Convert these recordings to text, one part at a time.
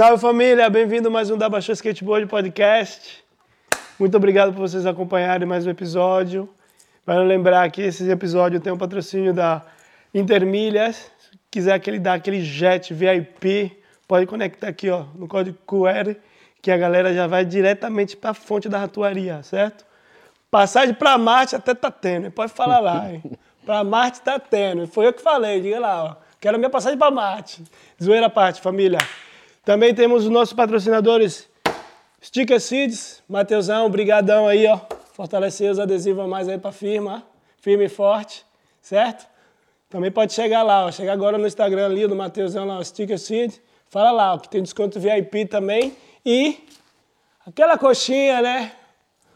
Salve família, bem-vindo mais um da Baixou Skateboard Podcast. Muito obrigado por vocês acompanharem mais um episódio. Vale lembrar que esse episódio tem um patrocínio da Intermilhas. Se quiser aquele, dar aquele jet VIP, pode conectar aqui ó, no código QR, que a galera já vai diretamente para a fonte da ratuaria, certo? Passagem para Marte até tá tendo, pode falar lá, hein? Para Marte tá tendo. Foi eu que falei, diga lá, ó. Quero a minha passagem para Marte. Zoeira à parte, família. Também temos os nossos patrocinadores Sticker Seeds, Mateusão, brigadão aí, ó. Fortalecer os adesivos a mais aí pra firma, firme e forte, certo? Também pode chegar lá, ó. Chega agora no Instagram ali do Mateusão lá, Sticker Seeds. Fala lá, ó, que tem desconto VIP também. E aquela coxinha, né?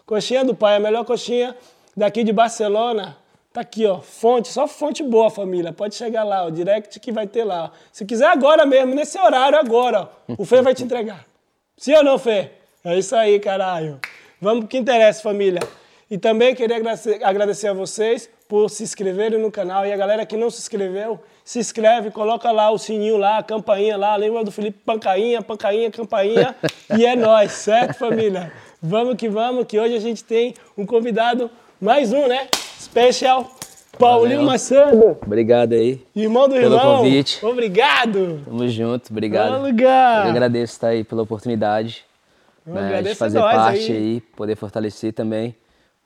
Coxinha do pai, a melhor coxinha daqui de Barcelona. Tá aqui, ó, fonte, só fonte boa, família. Pode chegar lá, o direct que vai ter lá. Se quiser agora mesmo, nesse horário agora, ó, o Fê vai te entregar. Sim ou não, Fê? É isso aí, caralho. Vamos pro que interessa, família. E também queria agradecer a vocês por se inscreverem no canal. E a galera que não se inscreveu, se inscreve, coloca lá o sininho lá, a campainha lá. Lembra do Felipe Pancainha, Pancainha, Campainha. e é nós, certo, família? Vamos que vamos, que hoje a gente tem um convidado, mais um, né? Special Paulinho Valeu. Macedo. Obrigado aí. Irmão do pelo irmão. convite. Obrigado. Tamo junto, obrigado. lugar. Eu agradeço estar aí pela oportunidade né, de fazer parte aí. aí. poder fortalecer também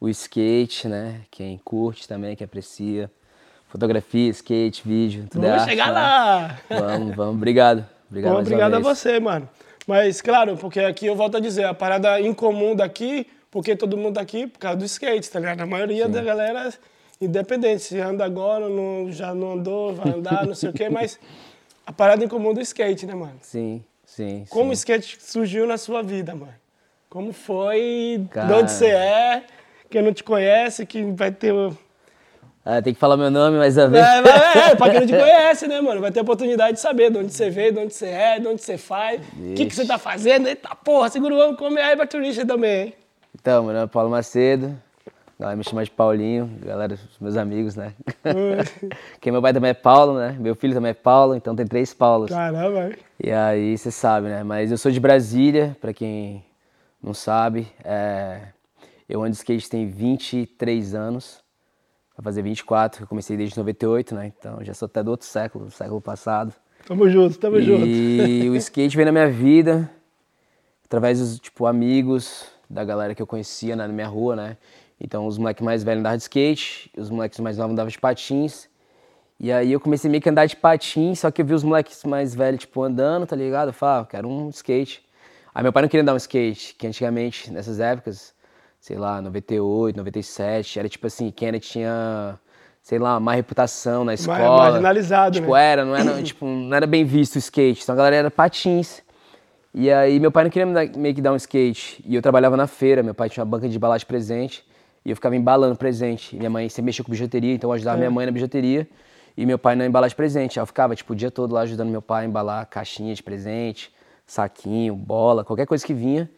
o skate, né? Quem curte também, quem aprecia. Fotografia, skate, vídeo, tudo vamos é arte. chegar né? lá. Vamos, vamos. Obrigado. Obrigado, Bom, obrigado a você, mano. Mas, claro, porque aqui eu volto a dizer, a parada incomum daqui porque todo mundo tá aqui por causa do skate, tá ligado? A maioria Sim. da galera, independente, se anda agora, não, já não andou, vai andar, não sei o quê, mas a parada em comum do skate, né, mano? Sim, sim. Como sim. o skate surgiu na sua vida, mano? Como foi? Cara... De onde você é? Quem não te conhece, que vai ter. Ah, tem que falar meu nome mais a vez. É, é, é, pra quem não te conhece, né, mano? Vai ter a oportunidade de saber de onde você veio, de onde você é, de onde você faz, o que, que você tá fazendo. Eita porra, segura o homem, come aí pra turista também, hein? Então, meu nome é Paulo Macedo. A galera me chama de Paulinho, galera, meus amigos, né? Porque meu pai também é Paulo, né? Meu filho também é Paulo, então tem três Paulos. Caramba! E aí, você sabe, né? Mas eu sou de Brasília, pra quem não sabe. É... Eu ando de skate tem 23 anos. Vai fazer 24, eu comecei desde 98, né? Então já sou até do outro século, do século passado. Tamo junto, tamo e junto. E o skate veio na minha vida, através dos, tipo, amigos, da galera que eu conhecia né, na minha rua, né? Então os moleques mais velhos andavam de skate, os moleques mais novos andavam de patins. E aí eu comecei meio que a andar de patins, só que eu vi os moleques mais velhos, tipo, andando, tá ligado? Eu falei, ah, quero um skate. Aí meu pai não queria dar um skate, que antigamente, nessas épocas, sei lá, 98, 97, era tipo assim, Kennedy tinha, sei lá, má reputação na escola. Marginalizado, tipo, né? era, não era, tipo, não era bem visto o skate. Então a galera era patins. E aí meu pai não queria me dar, meio que dar um skate. E eu trabalhava na feira, meu pai tinha uma banca de embalagem presente. E eu ficava embalando presente. E minha mãe sempre mexia com bijuteria, então eu ajudava é. minha mãe na bijuteria. E meu pai na embalagem presente. Aí eu ficava, tipo, o dia todo lá ajudando meu pai a embalar caixinha de presente, saquinho, bola, qualquer coisa que vinha.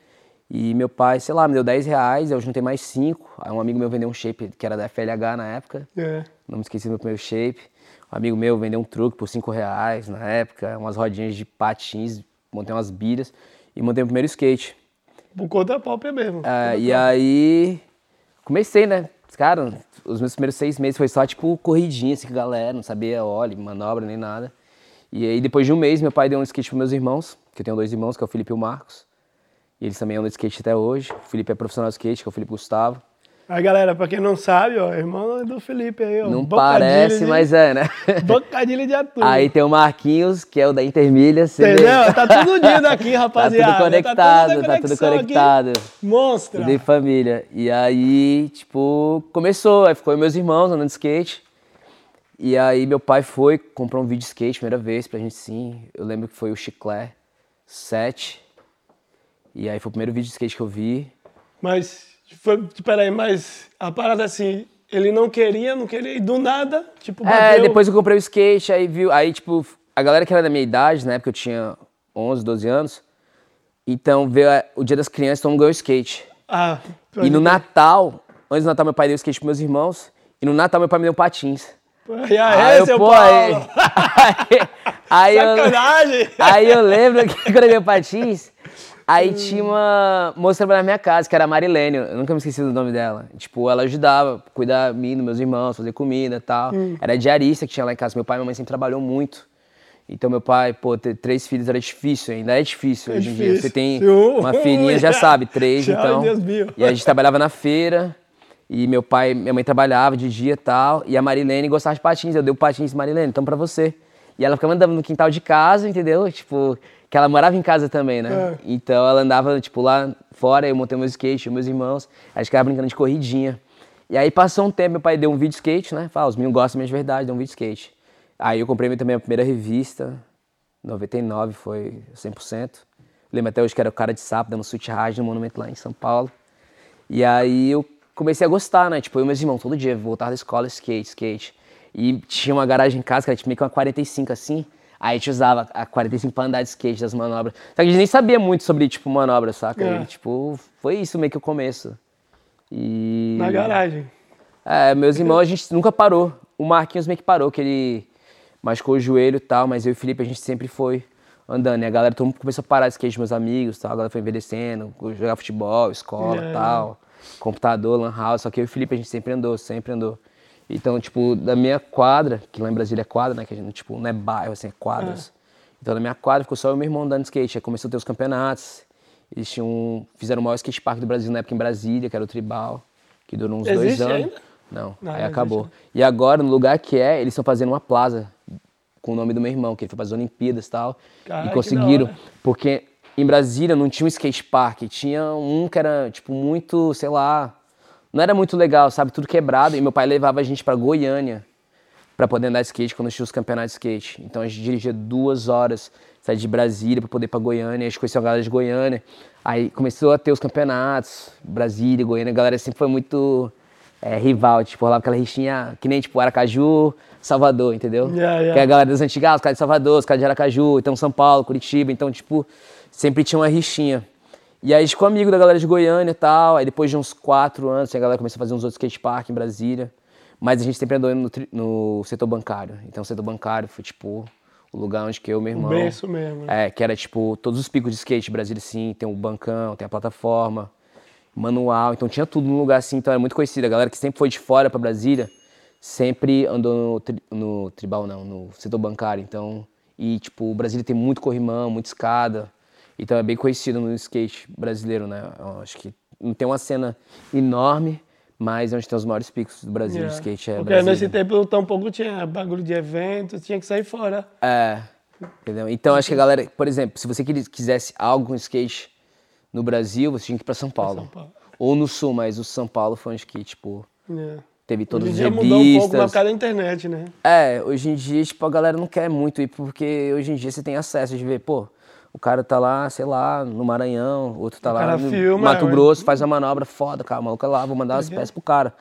E meu pai, sei lá, me deu 10 reais, eu juntei mais 5. Aí um amigo meu vendeu um shape que era da FLH na época. É. Não me esqueci do meu primeiro shape. Um amigo meu vendeu um truque por 5 reais na época, umas rodinhas de patins montei umas bilhas e montei o primeiro skate. Por conta própria mesmo. É, e aí comecei, né? Cara, os meus primeiros seis meses foi só tipo corridinha assim com a galera, não sabia óleo, manobra nem nada. E aí depois de um mês meu pai deu um skate para meus irmãos, que eu tenho dois irmãos, que é o Felipe e o Marcos. E eles também andam de skate até hoje. O Felipe é profissional de skate, que é o Felipe Gustavo. Aí, galera, pra quem não sabe, ó, irmão do Felipe aí, ó. Não parece, de... mas é, né? Bocadilha de atum. Aí tem o Marquinhos, que é o da Intermilha. Entendeu? Tá tudo unido aqui, rapaziada. tá tudo conectado, tá tudo, conectado. Monstra. Tudo em família. E aí, tipo, começou. Aí ficou meus irmãos andando de skate. E aí meu pai foi, comprou um vídeo de skate, primeira vez pra gente sim. Eu lembro que foi o Chiclé 7. E aí foi o primeiro vídeo de skate que eu vi. Mas foi, peraí, mas a parada assim, ele não queria, não queria, e do nada, tipo, é, bateu... É, depois eu comprei o skate, aí viu, aí tipo, a galera que era da minha idade, na época eu tinha 11, 12 anos, então veio o dia das crianças, todo mundo ganhou skate. Ah, E no Natal, antes do Natal meu pai deu skate pros meus irmãos, e no Natal meu pai me deu patins. E aí, aí seu pô, Paulo? Aí, Aí eu, Sacanagem! aí eu lembro que quando eu veio patins, aí tinha uma moça na minha casa, que era a Marilene, eu nunca me esqueci do nome dela. Tipo, ela ajudava, cuidar de mim, dos meus irmãos, fazer comida e tal. Era diarista que tinha lá em casa. Meu pai e minha mãe sempre trabalhou muito. Então, meu pai, pô, ter três filhos era difícil, ainda é difícil hoje em dia. Você tem um- uma filhinha, já sabe, três, Já, então. Deus viu. E a gente trabalhava na feira, e meu pai, minha mãe trabalhava de dia e tal, e a Marilene gostava de patins, eu dei o patins, Marilene, então pra você. E ela ficava andando no quintal de casa, entendeu? Tipo, que ela morava em casa também, né? É. Então ela andava, tipo, lá fora, eu montei meu skate, eu meus irmãos, a gente ficava brincando de corridinha. E aí passou um tempo, meu pai deu um vídeo skate, né? Fala, os meninos gostam mesmo de verdade, deu um vídeo skate. Aí eu comprei também a primeira revista, 99 foi 100%. Lembro até hoje que era o cara de sapo, dando rage no monumento lá em São Paulo. E aí eu comecei a gostar, né? Tipo, eu e meus irmãos, todo dia, voltava da escola, skate, skate. E tinha uma garagem em casa, que era tipo meio que uma 45 assim. Aí a gente usava a 45 pra andar de skate, das manobras. Só que a gente nem sabia muito sobre, tipo, manobra, saca? É. E, tipo, foi isso meio que o começo. E... Na garagem. É, meus irmãos, a gente nunca parou. O Marquinhos meio que parou, que ele machucou o joelho e tal, mas eu e o Felipe, a gente sempre foi andando. E a galera, todo mundo começou a parar de skate, meus amigos tal. A galera foi envelhecendo, jogar futebol, escola É. tal, computador, lan house. Só que eu e o Felipe, a gente sempre andou, sempre andou. Então, tipo, da minha quadra, que lá em Brasília é quadra, né? Que a gente, tipo, não é bairro, assim, é quadras. Então, na minha quadra ficou só e meu irmão andando de skate. Aí começou a ter os campeonatos. Eles tinham, fizeram o maior skate park do Brasil na época em Brasília, que era o Tribal, que durou uns dois Existe anos. ainda? Não, Não, aí não acabou. existe, E agora, no lugar que é, eles estão fazendo uma plaza com o nome do meu irmão, que ele foi para as Olimpíadas e tal. Cara, e conseguiram. da. Porque em Brasília não tinha um skate park, tinha um que era, tipo, muito, sei lá, não era muito legal, sabe? Tudo quebrado. E meu pai levava a gente para Goiânia para poder andar de skate quando tinha os campeonatos de skate. Então a gente dirigia duas horas, saía de Brasília para poder ir para Goiânia, a gente conheceu a galera de Goiânia. Aí começou a ter os campeonatos, Brasília, Goiânia, a galera sempre foi muito é, rival, tipo, rolava aquela rixinha que nem tipo Aracaju, Salvador, entendeu? Yeah, yeah. Que é a galera das antigas, os caras de Salvador, os caras de Aracaju, então São Paulo, Curitiba, então tipo, sempre tinha uma rixinha. E aí ficou amigo da galera de Goiânia e tal. Aí depois de uns quatro anos, a galera começou a fazer uns outros skate park em Brasília. Mas a gente sempre andou no, no setor bancário. Então o setor bancário foi tipo o lugar onde que eu e meu O irmão. berço mesmo. né? É, que era tipo todos os picos de skate, Brasília sim, tem o bancão, tem a plataforma, manual, então tinha tudo num lugar assim, então era muito conhecido. A galera que sempre foi de fora pra Brasília sempre andou no, no tribal, não, no setor bancário. Então, e tipo, o Brasília tem muito corrimão, muita escada, então é bem conhecido no skate brasileiro, né? Eu acho que não tem uma cena enorme, mas é onde tem os maiores picos do Brasil Yeah. de skate é Porque Brasília. nesse tempo tampouco tinha bagulho de evento, tinha que sair fora. É, entendeu? Então acho que a galera, por exemplo, se você quis- quisesse algo com skate no Brasil, você tinha que ir pra São Paulo. São Paulo. Ou no Sul, mas o São Paulo foi onde que, tipo, É. teve todas Hoje em as dia mudou um pouco revistas. por causa da internet, né? É, hoje em dia, tipo, a galera não quer muito ir, porque hoje em dia você tem acesso de ver, pô, o cara tá lá, sei lá, no Maranhão, outro tá lá cara no filma, Mato é. Grosso, faz uma manobra foda, cara, o maluco é lá, vou mandar as peças pro cara.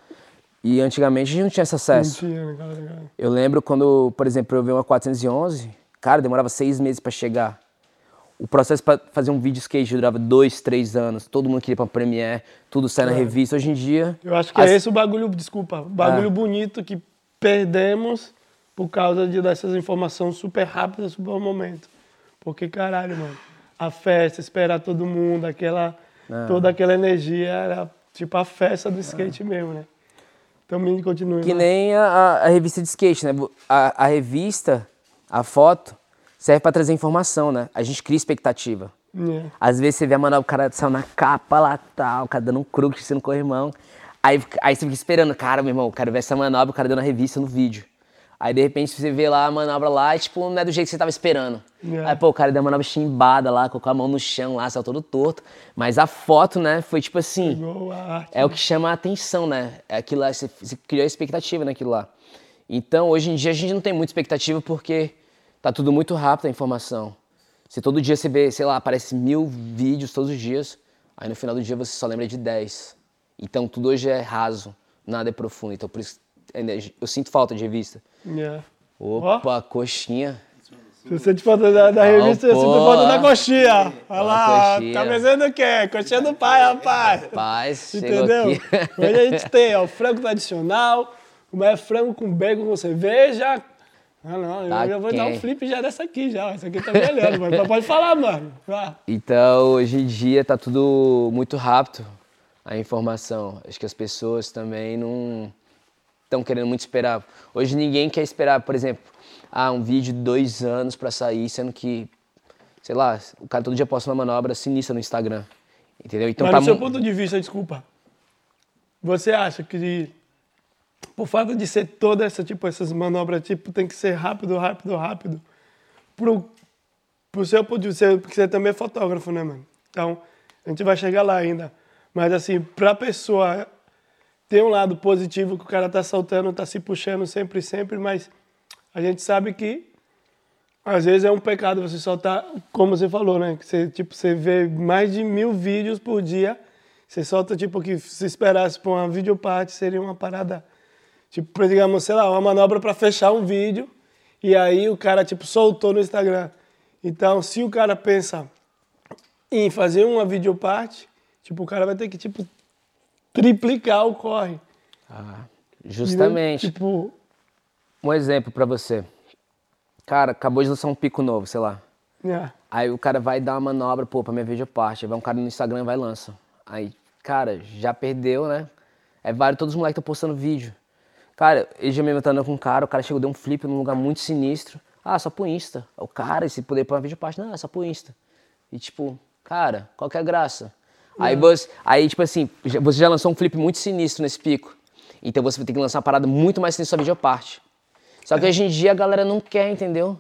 E antigamente a gente não tinha esse acesso. Não tinha, né, cara? Eu lembro quando, por exemplo, eu vi uma 411, cara, demorava seis meses pra chegar. O processo pra fazer um vídeo skate durava dois, três anos. Todo mundo queria pra Premiere, tudo sai na revista. Hoje em dia. Eu acho que as- é esse o bagulho, desculpa, o bagulho É. bonito que perdemos por causa de, dessas informações super rápidas, super ao momento. Porque, caralho, mano, a festa, esperar todo mundo, aquela, É. toda aquela energia, era tipo a festa do skate mesmo, né? Então, me continue. Que mano. nem a, a- revista de skate, né? A, a revista, a foto, serve pra trazer informação, né? A gente cria expectativa. É. Às vezes você vê a manobra, o cara saiu na capa lá, tal, o cara dando um crook, sendo corrimão. Aí, aí você fica esperando, cara, meu irmão, quero ver essa manobra, o cara deu na revista, no vídeo. Aí, de repente, você vê lá a manobra lá e, tipo, não é do jeito que você tava esperando. É. Aí, pô, o cara deu a manobra chimbada lá, colocou a mão no chão lá, saiu todo torto. Mas a foto, né, foi tipo assim... É o que chama a atenção, né? É aquilo lá, você, você criou a expectativa naquilo lá. Então, hoje em dia, a gente não tem muita expectativa porque tá tudo muito rápido a informação. Se todo dia você vê, sei lá, aparece mil vídeos todos os dias, aí no final do dia você só lembra de 10. Então, tudo hoje é raso, nada é profundo. Então, por isso, eu sinto falta de revista. É. Opa, coxinha. Se você te falta da, da revista, eu sinto falta da coxinha. Olha lá, coxinha. tá pensando o quê? Coxinha do pai, rapaz. Paz, chegou Entendeu? aqui. Hoje a gente tem ó, o frango tradicional, como é frango com bacon com cerveja, Ah, não, eu Tá já vou dar um flip já dessa aqui já. Essa aqui tá melhor, mas pode falar, mano. Vá. Então, hoje em dia tá tudo muito rápido, a informação. Acho que as pessoas também não estão querendo muito esperar. Hoje ninguém quer esperar, por exemplo, ah, um vídeo de dois anos pra sair, sendo que, sei lá, o cara todo dia posta uma manobra sinistra no Instagram. Entendeu? Então Mas tá no seu ponto de vista, desculpa, você acha que por fato de ser toda essa, tipo, essas manobras, tipo, tem que ser rápido, rápido, rápido, pro, pro seu ponto de vista, porque você também é fotógrafo, né, mano? Então, a gente vai chegar lá ainda. Mas, assim, pra pessoa ter um lado positivo que o cara tá soltando, tá se puxando sempre, sempre, mas a gente sabe que às vezes é um pecado você soltar, como você falou, né? Que você, tipo, você vê mais de mil vídeos por dia, você solta, tipo, que se esperasse por uma videoparte seria uma parada, tipo, digamos, sei lá, uma manobra para fechar um vídeo, e aí o cara, tipo, soltou no Instagram. Então, se o cara pensa em fazer uma videoparte, tipo, o cara vai ter que, tipo, triplicar o corre. Ah, justamente. Tipo, Um exemplo pra você. Cara, acabou de lançar um pico novo, sei lá. é. Aí o cara vai dar uma manobra, pô, pra minha videoparte. Aí vai um cara no Instagram e vai e lança. Aí, cara, já perdeu, né? É vários, todos os moleques estão postando vídeo. Cara, ele já me metendo com um cara, o cara chegou, deu um flip num lugar muito sinistro. Ah, só pro Insta. O cara, esse poder pra uma videoparte, não, é só pro Insta. E tipo, cara, qual que é a graça? Aí você, aí tipo assim, você já lançou um flip muito sinistro nesse pico. Então você vai ter que lançar uma parada muito mais sinistra na sua videoparte. Só que hoje em dia a galera não quer, entendeu?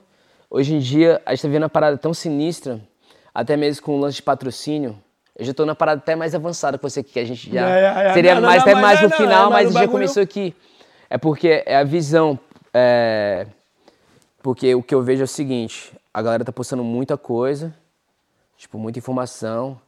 Hoje em dia a gente tá vendo uma parada tão sinistra, até mesmo com o lance de patrocínio. Eu já tô na parada até mais avançada que você que a gente já. É, é, é. Seria Não, mais, não, até mais é, no final, é, mas já começou aqui. É porque é a visão. é, Porque o que eu vejo é o seguinte: a galera tá postando muita coisa, tipo, muita informação.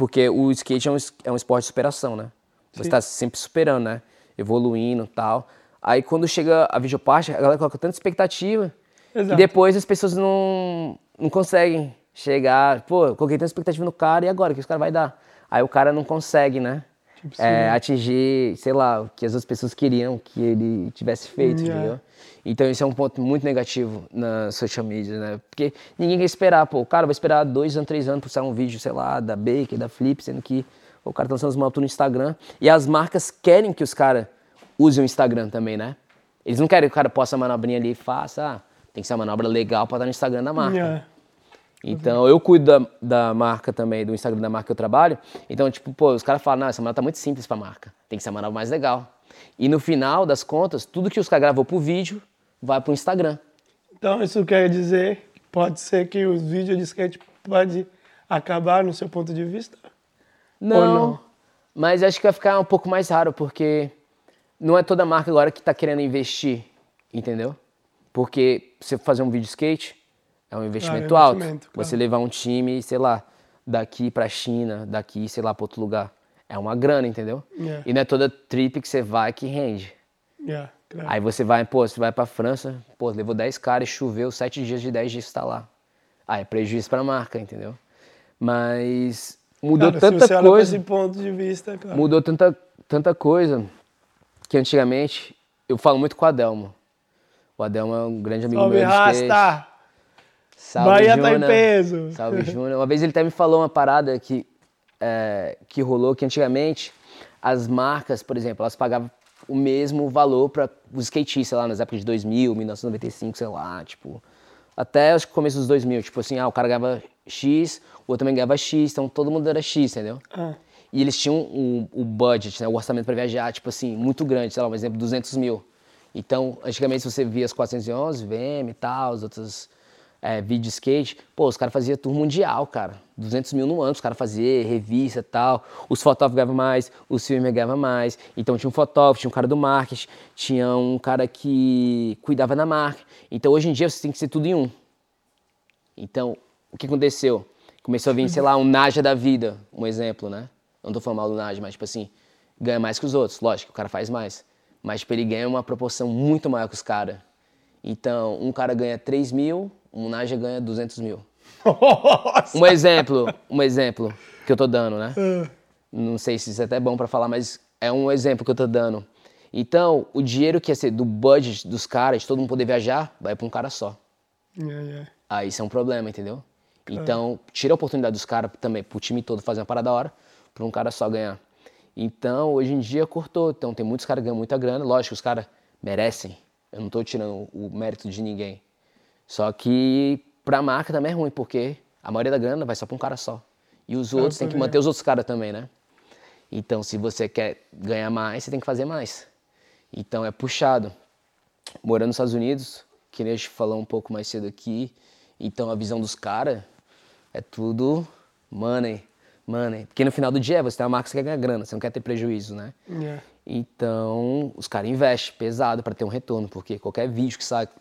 Porque o skate é um, é um esporte de superação, né? Você Sim. tá sempre superando, né? Evoluindo e tal. Aí quando chega a videoparte, a galera coloca tanta expectativa Exato. e depois as pessoas não, não conseguem chegar. Pô, eu coloquei tanta expectativa no cara e agora? O que esse cara vai dar? Aí o cara não consegue, né? Tipo, É, atingir, sei lá, o que as outras pessoas queriam que ele tivesse feito, Yeah. entendeu? Então isso é um ponto muito negativo na social media, né? Porque ninguém quer esperar, pô, o cara vai esperar dois anos, três anos pra sair um vídeo, sei lá, da Baker, da Flip, sendo que o cara tá lançando as motos no Instagram. E as marcas querem que os caras usem o Instagram também, né? Eles não querem que o cara possa a manobrinha ali e faça, ah, tem que ser uma manobra legal pra estar no Instagram da marca. É. Então, eu cuido da, da marca também, do Instagram da marca que eu trabalho. Então, tipo, pô, os caras falam, não, essa manobra tá muito simples pra marca. Tem que ser a manobra mais legal. E no final das contas, tudo que os caras gravou pro vídeo vai pro Instagram. Então, isso quer dizer que pode ser que os vídeos de skate pode acabar no seu ponto de vista? Não, não? mas acho que vai ficar um pouco mais raro, porque não é toda marca agora que tá querendo investir, entendeu? Porque você fazer um vídeo skate é um investimento Ah, é um alto. investimento, claro. Você levar um time, sei lá, daqui pra China, daqui, sei lá, pra outro lugar. É uma grana, entendeu? É. E não é toda trip que você vai que rende. É, claro. Aí você vai, pô, você vai pra França, pô, levou 10 caras e choveu 7 dias de 10 dias que tá lá. Aí é prejuízo pra marca, entendeu? Mas mudou Cara, se tanta você coisa. esse ponto de vista, claro. Mudou tanta, tanta coisa que antigamente eu falo muito com o Adelmo. O Adelmo é um grande amigo Salve, meu. Rasta! Salve, Bahia tá em Juna. peso. Salve, Júnior. Uma vez ele até me falou uma parada que, é, que rolou, que antigamente as marcas, por exemplo, elas pagavam o mesmo valor para os skatistas lá nas épocas de 2000, 1995, sei lá, tipo, até os começos dos 2000, tipo assim, ah, o cara ganhava X, o outro também ganhava X, então todo mundo era X, entendeu? Ah, E eles tinham o, o budget, né, o orçamento para viajar, tipo assim, muito grande, sei lá, um exemplo, 200 mil. Então, antigamente, se você via as 411, VM e tal, os outros é, vídeo skate, pô, os caras faziam tour mundial, cara. 200 mil no ano, os caras faziam revista tal. Os fotógrafos ganhavam mais, os filmes ganhavam mais. Então, tinha um fotógrafo, tinha um cara do marketing, tinha um cara que cuidava da marca. Então, hoje em dia, você tem que ser tudo em um. Então, o que aconteceu? Começou a vir, sei lá, um Naja da vida, um exemplo, né? Não tô falando mal do Naja, mas, tipo assim, ganha mais que os outros. Lógico, o cara faz mais. Mas, tipo, ele ganha uma proporção muito maior que os caras. Então, um cara ganha 3 mil, um Naja ganha 200 mil. Nossa! Um exemplo, um exemplo que eu tô dando, né? Não sei se isso é até bom pra falar, mas é um exemplo que eu tô dando. Então, o dinheiro que ia ser do budget dos caras, de todo mundo poder viajar, vai pra um cara só. Yeah, yeah. Aí isso é um problema, entendeu? Então, tira a oportunidade dos caras também, pro time todo fazer uma parada da hora, pra um cara só ganhar. Então, hoje em dia cortou. Então, tem muitos caras que ganham muita grana. Lógico, os caras merecem. Eu não tô tirando o mérito de ninguém. Só que pra marca também é ruim, porque a maioria da grana vai só pra um cara só. E os outros tem que manter os outros caras também, né? Então, se você quer ganhar mais, você tem que fazer mais. Então, é puxado. Morando nos Estados Unidos, que nem a gente falou um pouco mais cedo aqui, então a visão dos caras é tudo money, money. Porque no final do dia, você tem uma marca que você quer ganhar grana, você não quer ter prejuízo, né? Yeah. Então, os caras investem pesado para ter um retorno, porque qualquer vídeo que sai dos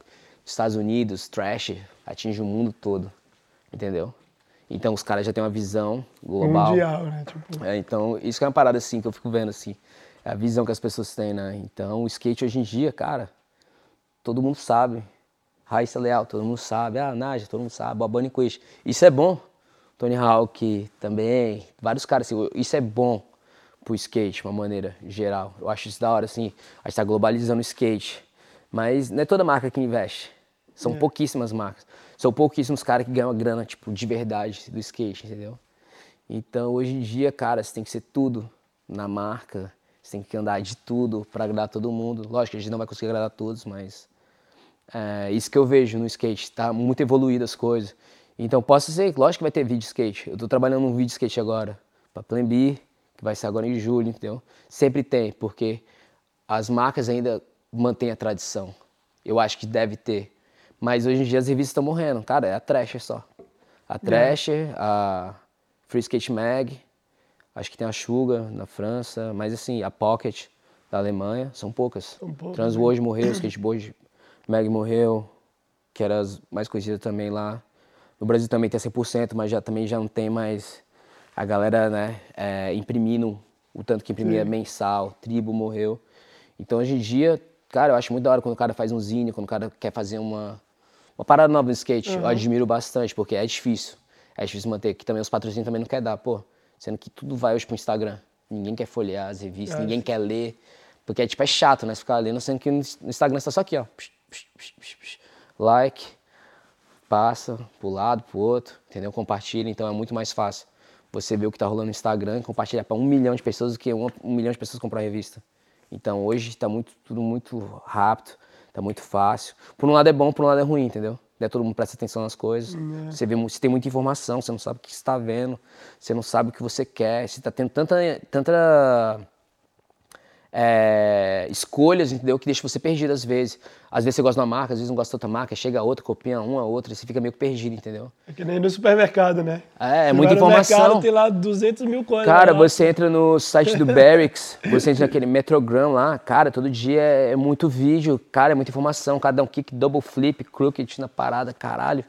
Estados Unidos, trash, atinge o mundo todo, entendeu? Então, os caras já têm uma visão global. Mundial, né? Tipo, É, então, isso que é uma parada assim que eu fico vendo assim, é a visão que as pessoas têm, né? Então, o skate hoje em dia, cara, todo mundo sabe. Raíssa Leal, todo mundo sabe. Ah, Naja, todo mundo sabe. Babani Quest. Isso é bom. Tony Hawk também. Vários caras assim. Isso é bom pro skate, de uma maneira geral. Eu acho isso da hora, assim. A gente tá globalizando o skate. Mas não é toda marca que investe. São pouquíssimas marcas. São pouquíssimos caras que ganham a grana, tipo, de verdade do skate, entendeu? Então, hoje em dia, cara, você tem que ser tudo na marca. Você tem que andar de tudo pra agradar todo mundo. Lógico que a gente não vai conseguir agradar todos, mas é isso que eu vejo no skate. Tá muito evoluído as coisas. Então, posso dizer, lógico que vai ter vídeo skate. Eu tô trabalhando num vídeo skate agora, pra Plan B, que vai ser agora em julho, entendeu? Sempre tem, porque as marcas ainda mantêm a tradição. Eu acho que deve ter. Mas hoje em dia as revistas estão morrendo. Cara, é a Thrasher só. A Thrasher, a Free Skate Mag, acho que tem a Suga na França, mas assim, a Pocket da Alemanha, são poucas. São poucas, Transworld morreu, Skateboard Mag morreu, que era as mais conhecidas também lá. No Brasil também tem 100%, mas já também já não tem mais a galera, né, é, imprimindo o tanto que imprimia mensal, Tribo morreu. Então hoje em dia, cara, eu acho muito da hora quando o cara faz um zine, quando o cara quer fazer uma, uma parada nova no skate. Eu admiro bastante, porque é difícil. É difícil manter, que também os patrocínios também não quer dar, pô. Sendo que tudo vai hoje pro Instagram. Ninguém quer folhear as revistas, É. ninguém quer ler. Porque é tipo, é chato, né? Você ficar lendo, sendo que no Instagram está só aqui, ó. Like, passa pro lado, pro outro, entendeu? Compartilha, então é muito mais fácil. Você vê o que tá rolando no Instagram e compartilhar para um milhão de pessoas do que um, um milhão de pessoas comprar a revista. Então hoje tá muito, tudo muito rápido, tá muito fácil. Por um lado é bom, por um lado é ruim, entendeu? Daí todo mundo presta atenção nas coisas. Você vê, você tem muita informação, você não sabe o que está vendo, você não sabe o que você quer, você tá tendo tanta, tanta é, escolhas, entendeu? Que deixa você perdido às vezes. Às vezes você gosta de uma marca, às vezes não gosta de outra marca, chega outra, copia uma, outra, e você fica meio que perdido, entendeu? é que nem no supermercado, né? É, é muita vai no informação. mercado, tem lá 200 mil coisas. Cara, lá. você entra no site do Barracks, você entra naquele Metrogram lá, cara, todo dia é, é muito vídeo, cara, é muita informação, cada um kick, double flip, crooked na parada, caralho.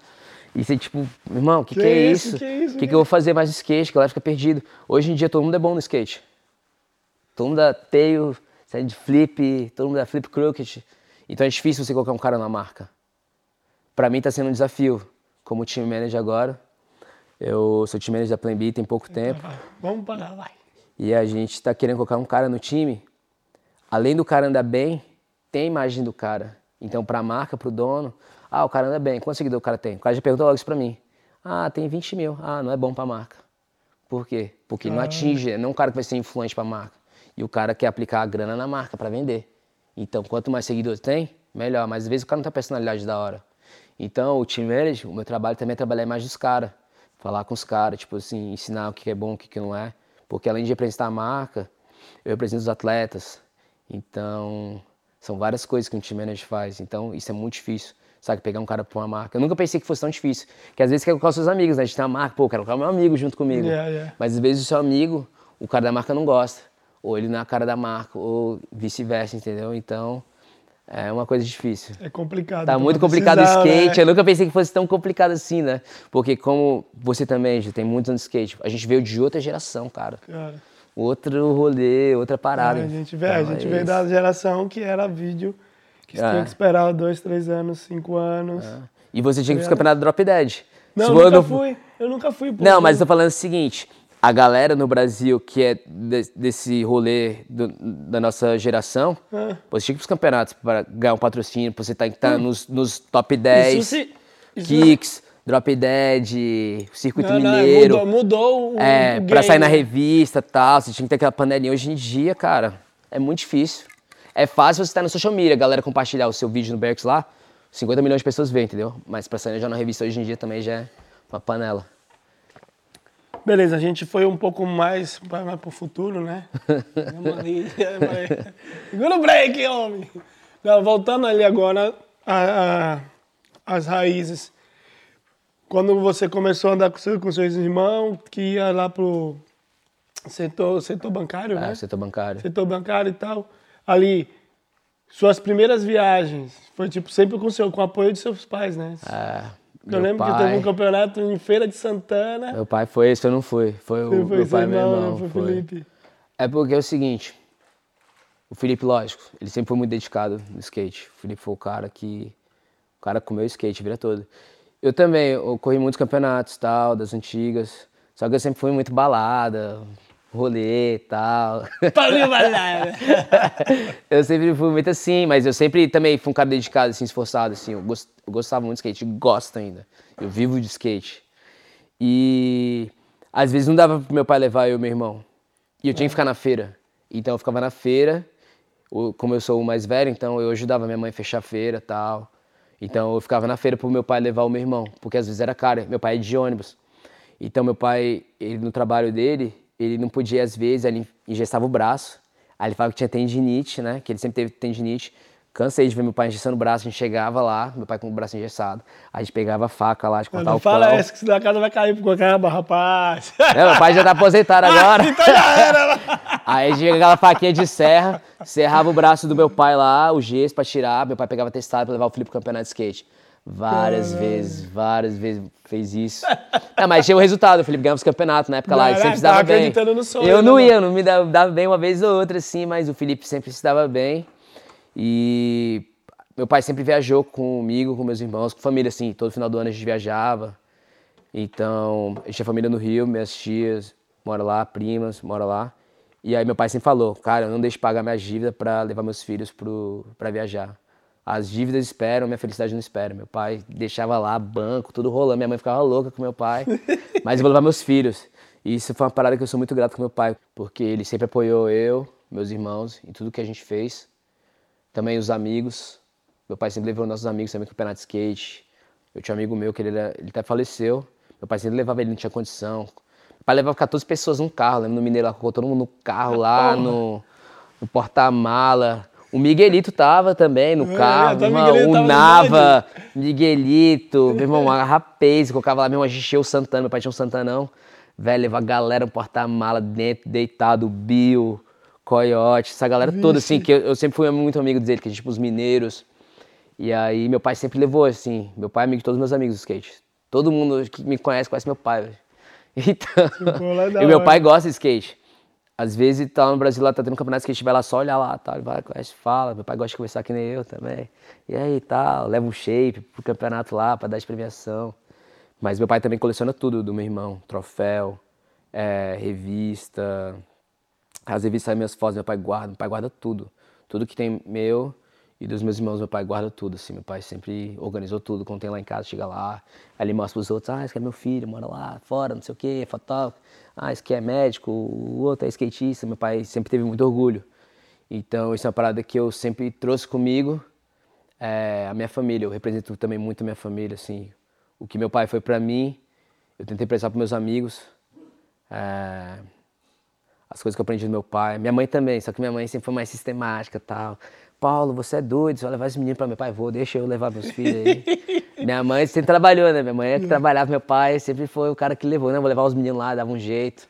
E você, tipo, irmão, o que, Que que, é isso, isso? que isso, que, que que eu vou fazer mais de skate? Que ela fica perdido. Hoje em dia todo mundo é bom no skate. Todo mundo dá tail, side flip, todo mundo dá flip crooked. Então é difícil você colocar um cara na marca. Pra mim tá sendo um desafio. Como team manager agora, eu sou team manager da Plan B tem pouco tempo. Vamos parar, vai. E a gente tá querendo colocar um cara no time. Além do cara andar bem, tem a imagem do cara. Então, pra marca, pro dono, ah, o cara anda bem. Quantos seguidores o cara tem? O cara já perguntou logo isso pra mim. Ah, tem 20 mil. Ah, não é bom pra marca. Por quê? Porque não atinge, não é um cara que vai ser influente pra marca. E o cara quer aplicar a grana na marca pra vender. Então, quanto mais seguidores tem, melhor. Mas às vezes o cara não tem personalidade da hora. Então, o team manager, o meu trabalho também é trabalhar a imagem dos caras. Falar com os caras, tipo assim, ensinar o que é bom, o que não é. Porque além de representar a marca, eu represento os atletas. Então, são várias coisas que um team manager faz. Então, isso é muito difícil, sabe? Pegar um cara pra uma marca. Eu nunca pensei que fosse tão difícil. Porque às vezes quer colocar os seus amigos, né? A gente tem uma marca, pô, eu quero colocar meu amigo junto comigo. Yeah, yeah. Mas às vezes o seu amigo, o cara da marca não gosta. Ou ele não é a cara da marca, ou vice-versa, entendeu? Então, é uma coisa difícil. É complicado. Tá tomar muito complicado o skate. né? Eu nunca pensei que fosse tão complicado assim, né? Porque como você também já tem muitos anos de skate, a gente veio de outra geração, cara. Cara, Outro rolê, outra parada. a gente veio, a Então, gente é veio da geração que era vídeo, que você É. tinha que esperar dois, três anos, cinco anos. E você tinha que ir pros campeonatos Drop Dead. Não, eu nunca fui. Eu nunca fui. Não, mas eu tô falando o seguinte. A galera no Brasil que é de- desse rolê do- da nossa geração, Ah. você tinha que ir pros campeonatos para ganhar um patrocínio, pra você tá, tá nos, nos top 10, Hum. Isso se- isso- Kicks, Drop Dead, Circuito Não, não, Mineiro. mudou, mudou o, É, o pra sair na game. revista e tal, você tinha que ter aquela panelinha. Hoje em dia, cara, é muito difícil. É fácil você estar no social media, a galera compartilhar o seu vídeo no Berks lá, 50 milhões de pessoas vêem, entendeu? Mas pra sair já na revista hoje em dia também já é uma panela. Beleza, a gente foi um pouco mais para pro futuro, né? Segura o break, homem! Não, voltando ali agora as raízes. Quando você começou a andar com, seu, com seus irmãos, que ia lá pro setor, setor bancário, É, né? setor bancário. Setor bancário e tal. Ali, suas primeiras viagens, foi tipo sempre com, seu, com o apoio de seus pais, né? É, Eu meu lembro que pai, teve um campeonato em Feira de Santana. Meu pai foi esse, eu não fui. Foi o Foi, meu pai e meu irmão, irmão. não foi foi. Felipe. É porque é o seguinte, o Felipe, lógico, ele sempre foi muito dedicado no skate. O Felipe foi o cara que. O cara comeu skate a vida toda. Eu também, eu corri muitos campeonatos tal, das antigas. Só que eu sempre fui muito balada, rolê e tal. Eu sempre fui muito assim, mas eu sempre também fui um cara dedicado, assim, esforçado, assim. Eu, gos- eu gostava muito de skate, gosto ainda. Eu vivo de skate. E às vezes não dava pro meu pai levar eu e meu irmão. E eu tinha que ficar na feira. Então eu ficava na feira, como eu sou o mais velho, então eu ajudava minha mãe a fechar a feira e tal. Então eu ficava na feira pro meu pai levar o meu irmão, porque às vezes era caro. Meu pai é de ônibus. Então meu pai, ele no trabalho dele, ele não podia às vezes, ele engessava o braço. Aí ele falava que tinha tendinite, né? Que ele sempre teve tendinite. Cansei de ver meu pai engessando o braço, a gente chegava lá, meu pai com o braço engessado. Aí a gente pegava a faca lá, de cortar Não o fala pão. essa que senão a casa vai cair por acaba, rapaz. É, meu pai já tá aposentado agora. então já era. Aí chega aquela faquinha de serra, serrava o braço do meu pai lá, o gesso pra tirar. Meu pai pegava testado pra levar o Felipe pro campeonato de skate. Várias vezes, várias vezes fez isso. Não, mas tinha o resultado, o Felipe ganhava os campeonatos na época lá, ele sempre se dava bem. sonho, eu não né, ia, eu não me dava, dava bem uma vez ou outra, assim, mas o Felipe sempre se dava bem. E meu pai sempre viajou comigo, com meus irmãos, com família, assim, todo final do ano a gente viajava. Então, a gente tinha família no Rio, minhas tias moram lá, primas moram lá. E aí meu pai sempre falou, cara, eu não deixo de pagar minha dívida pra levar meus filhos pro, pra viajar. As dívidas esperam, minha felicidade não espera. Meu pai deixava lá banco, tudo rolando, minha mãe ficava louca com meu pai. Mas eu vou levar meus filhos. E isso foi uma parada que eu sou muito grato com meu pai, porque ele sempre apoiou eu, meus irmãos, em tudo que a gente fez. Também os amigos. Meu pai sempre levou nossos amigos também no campeonato de skate. Eu tinha um amigo meu que ele, era, ele até faleceu. Meu pai sempre levava ele, não tinha condição. Meu pai levava 14 pessoas num carro, lembra no Mineiro lá, colocou todo mundo no carro lá, no, no porta-mala. O Miguelito tava também no É, carro, meu irmão, o Nava, Miguelito, meu irmão, a Rapaz, colocava lá, meu irmão, a gente encheu o Santana, meu pai tinha um Santanão. Velho, levava a galera no porta-mala dentro, deitado, o Bill, Coyote, essa galera toda, assim, que eu, eu sempre fui muito amigo dele, que a gente, tipo, os mineiros. E aí meu pai sempre levou, assim, meu pai é amigo de todos os meus amigos do skate. Todo mundo que me conhece, conhece meu pai, velho. Então, e meu pai gosta de skate. Às vezes tá no Brasil lá, tá tendo campeonato de skate, vai lá só olhar lá, tá, vai, fala. Meu pai gosta de conversar que nem eu também. E aí, tal, leva um shape pro campeonato lá, pra dar de premiação. Mas meu pai também coleciona tudo do meu irmão, troféu, é, revista, as revistas saem minhas fotos, meu pai guarda, meu pai guarda tudo. Tudo que tem meu e dos meus irmãos, meu pai guarda tudo, assim. Meu pai sempre organizou tudo, quando tem lá em casa, chega lá, aí ele mostra pros outros, ah, esse aqui é meu filho, mora lá, fora, não sei o quê, é fotógrafo. Ah, esse aqui é médico, o outro é skatista. Meu pai sempre teve muito orgulho. Então, isso é uma parada que eu sempre trouxe comigo, é, a minha família. Eu represento também muito a minha família, assim. O que meu pai foi pra mim, eu tentei prestar pros meus amigos. É, as coisas que eu aprendi do meu pai. Minha mãe também, só que minha mãe sempre foi mais sistemática tal. Paulo, você é doido, você vai levar esse menino pra meu pai? Vou, deixa eu levar meus filhos aí. minha mãe sempre trabalhou, né? Minha mãe é que trabalhava, meu pai sempre foi o cara que levou, né? Vou levar os meninos lá, dava um jeito.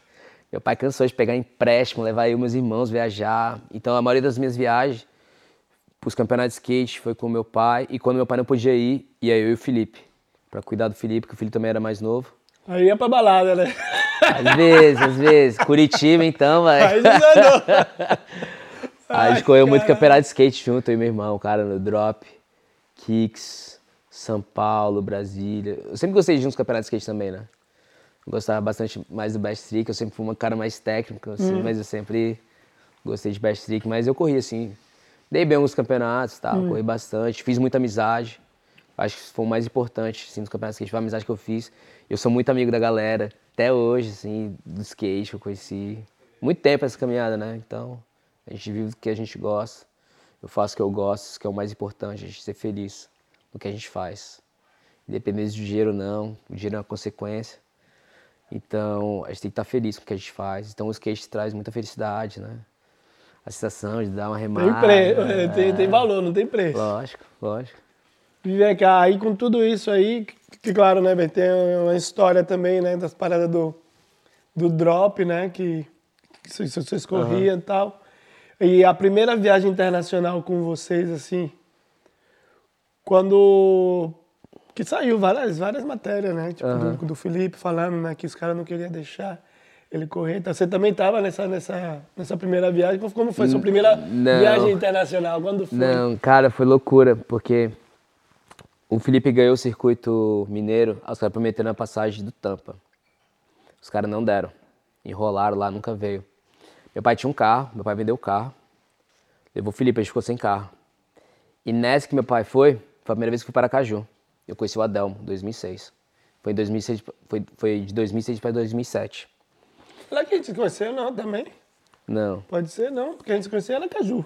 Meu pai cansou de pegar empréstimo, levar eu e meus irmãos viajar. Então a maioria das minhas viagens pros campeonatos de skate foi com meu pai. E quando meu pai não podia ir, ia eu e o Felipe. Pra cuidar do Felipe, que o Felipe também era mais novo. Aí ia pra balada, né? Às vezes, às vezes. Curitiba, então, vai. Aí desandou. Aí a gente correu muito campeonato de skate junto, eu e meu irmão, cara, no Drop, Kicks, São Paulo, Brasília. Eu sempre gostei de ir nos campeonatos de skate também, né? gostava bastante mais do backstreak, eu sempre fui um cara mais técnico, assim, Hum. mas eu sempre gostei de backstreak, mas eu corri assim, dei bem alguns campeonatos, tá, Hum. corri bastante, fiz muita amizade, acho que foi o mais importante, assim, dos campeonatos de skate, foi a amizade que eu fiz, eu sou muito amigo da galera, até hoje, assim, do skate que eu conheci, muito tempo essa caminhada, né, então a gente vive o que a gente gosta, eu faço o que eu gosto, isso que é o mais importante, a gente ser feliz no que a gente faz. Independente do dinheiro ou não, o dinheiro é uma consequência. Então, a gente tem que estar feliz com o que a gente faz. Então, o skate traz muita felicidade, né? A sensação de dar uma remada. Tem, pre... né? tem, tem valor, não tem preço. Lógico, lógico. E vem cá, aí com tudo isso aí, que, claro, né, tem uma história também, né, das paradas do, do drop, né, que, que vocês- corriam e tal. E a primeira viagem internacional com vocês, assim, quando... Que saiu várias, várias matérias, né, tipo, do, do Felipe falando, né, que os caras não queriam deixar ele correr. Você também tava nessa, nessa, nessa primeira viagem. Como foi sua primeira não. viagem internacional? Quando foi? Não, cara, foi loucura, porque o Felipe ganhou o circuito mineiro, os caras prometeram a passagem do Tampa. Os caras não deram. Enrolaram lá, nunca veio. Meu pai tinha um carro, meu pai vendeu o carro. Levou o Felipe, a gente ficou sem carro. E nessa que meu pai foi, foi a primeira vez que fui para Aracaju. Eu conheci o Adelmo, em 2006. Foi, em 2006, foi, foi de 2006 para 2007. Lá que a gente se conheceu, não, também. Não. Pode ser, não, porque a gente se conheceu em Aracaju.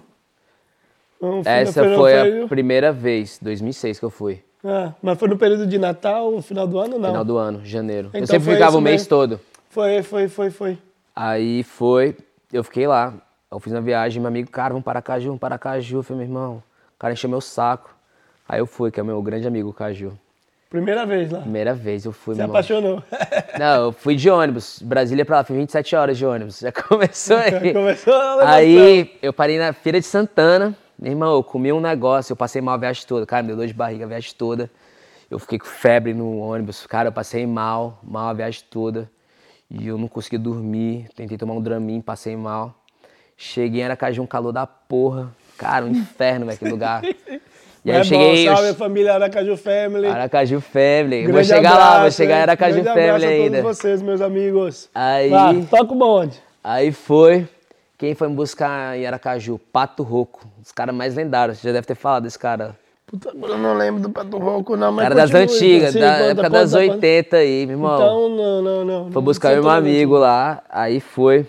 Não Essa foi não a primeira vez, 2006 que eu fui. Ah, mas foi no período de Natal, final do ano, não? Final do ano, janeiro. Então eu sempre foi ficava o mês mesmo. todo. Foi, foi, foi, foi. Aí foi, eu fiquei lá. Eu fiz uma viagem, meu amigo, cara, vamos para Caju, vamos para Caju. Eu falei, meu irmão, o cara encheu meu saco. Aí eu fui, que é o meu grande amigo, o Caju. Primeira vez lá. Primeira vez eu fui, Se meu irmão. apaixonou. Não, eu fui de ônibus. Brasília pra lá, foi 27 horas de ônibus. Já começou aí. Começou a. Aí eu parei na Feira de Santana. Meu irmão, eu comi um negócio, eu passei mal a viagem toda. Cara, me deu dor de barriga a viagem toda. Eu fiquei com febre no ônibus. Cara, eu passei mal, mal a viagem toda. E eu não consegui dormir. Tentei tomar um Dramin, passei mal. Cheguei em Aracaju, um calor da porra. Cara, um inferno, velho, aquele lugar. E aí é eu cheguei. bom, salve família Aracaju Family. Aracaju Family. Eu vou Grande chegar lá, vou abraço, chegar em? Aracaju Grande Family abraço a ainda. todos vocês, meus amigos. Aí- toca o bonde. Aí foi. Quem foi me buscar em Aracaju? Pato Roco. Os caras mais lendários. Você já deve ter falado desse cara. Puta, eu não lembro do Pato Rouco, não, mas Cara das antigas, sim, da conta, época conta, das conta. 80 aí, meu irmão. Então, não, não, não. foi buscar meu amigo lá. Aí foi.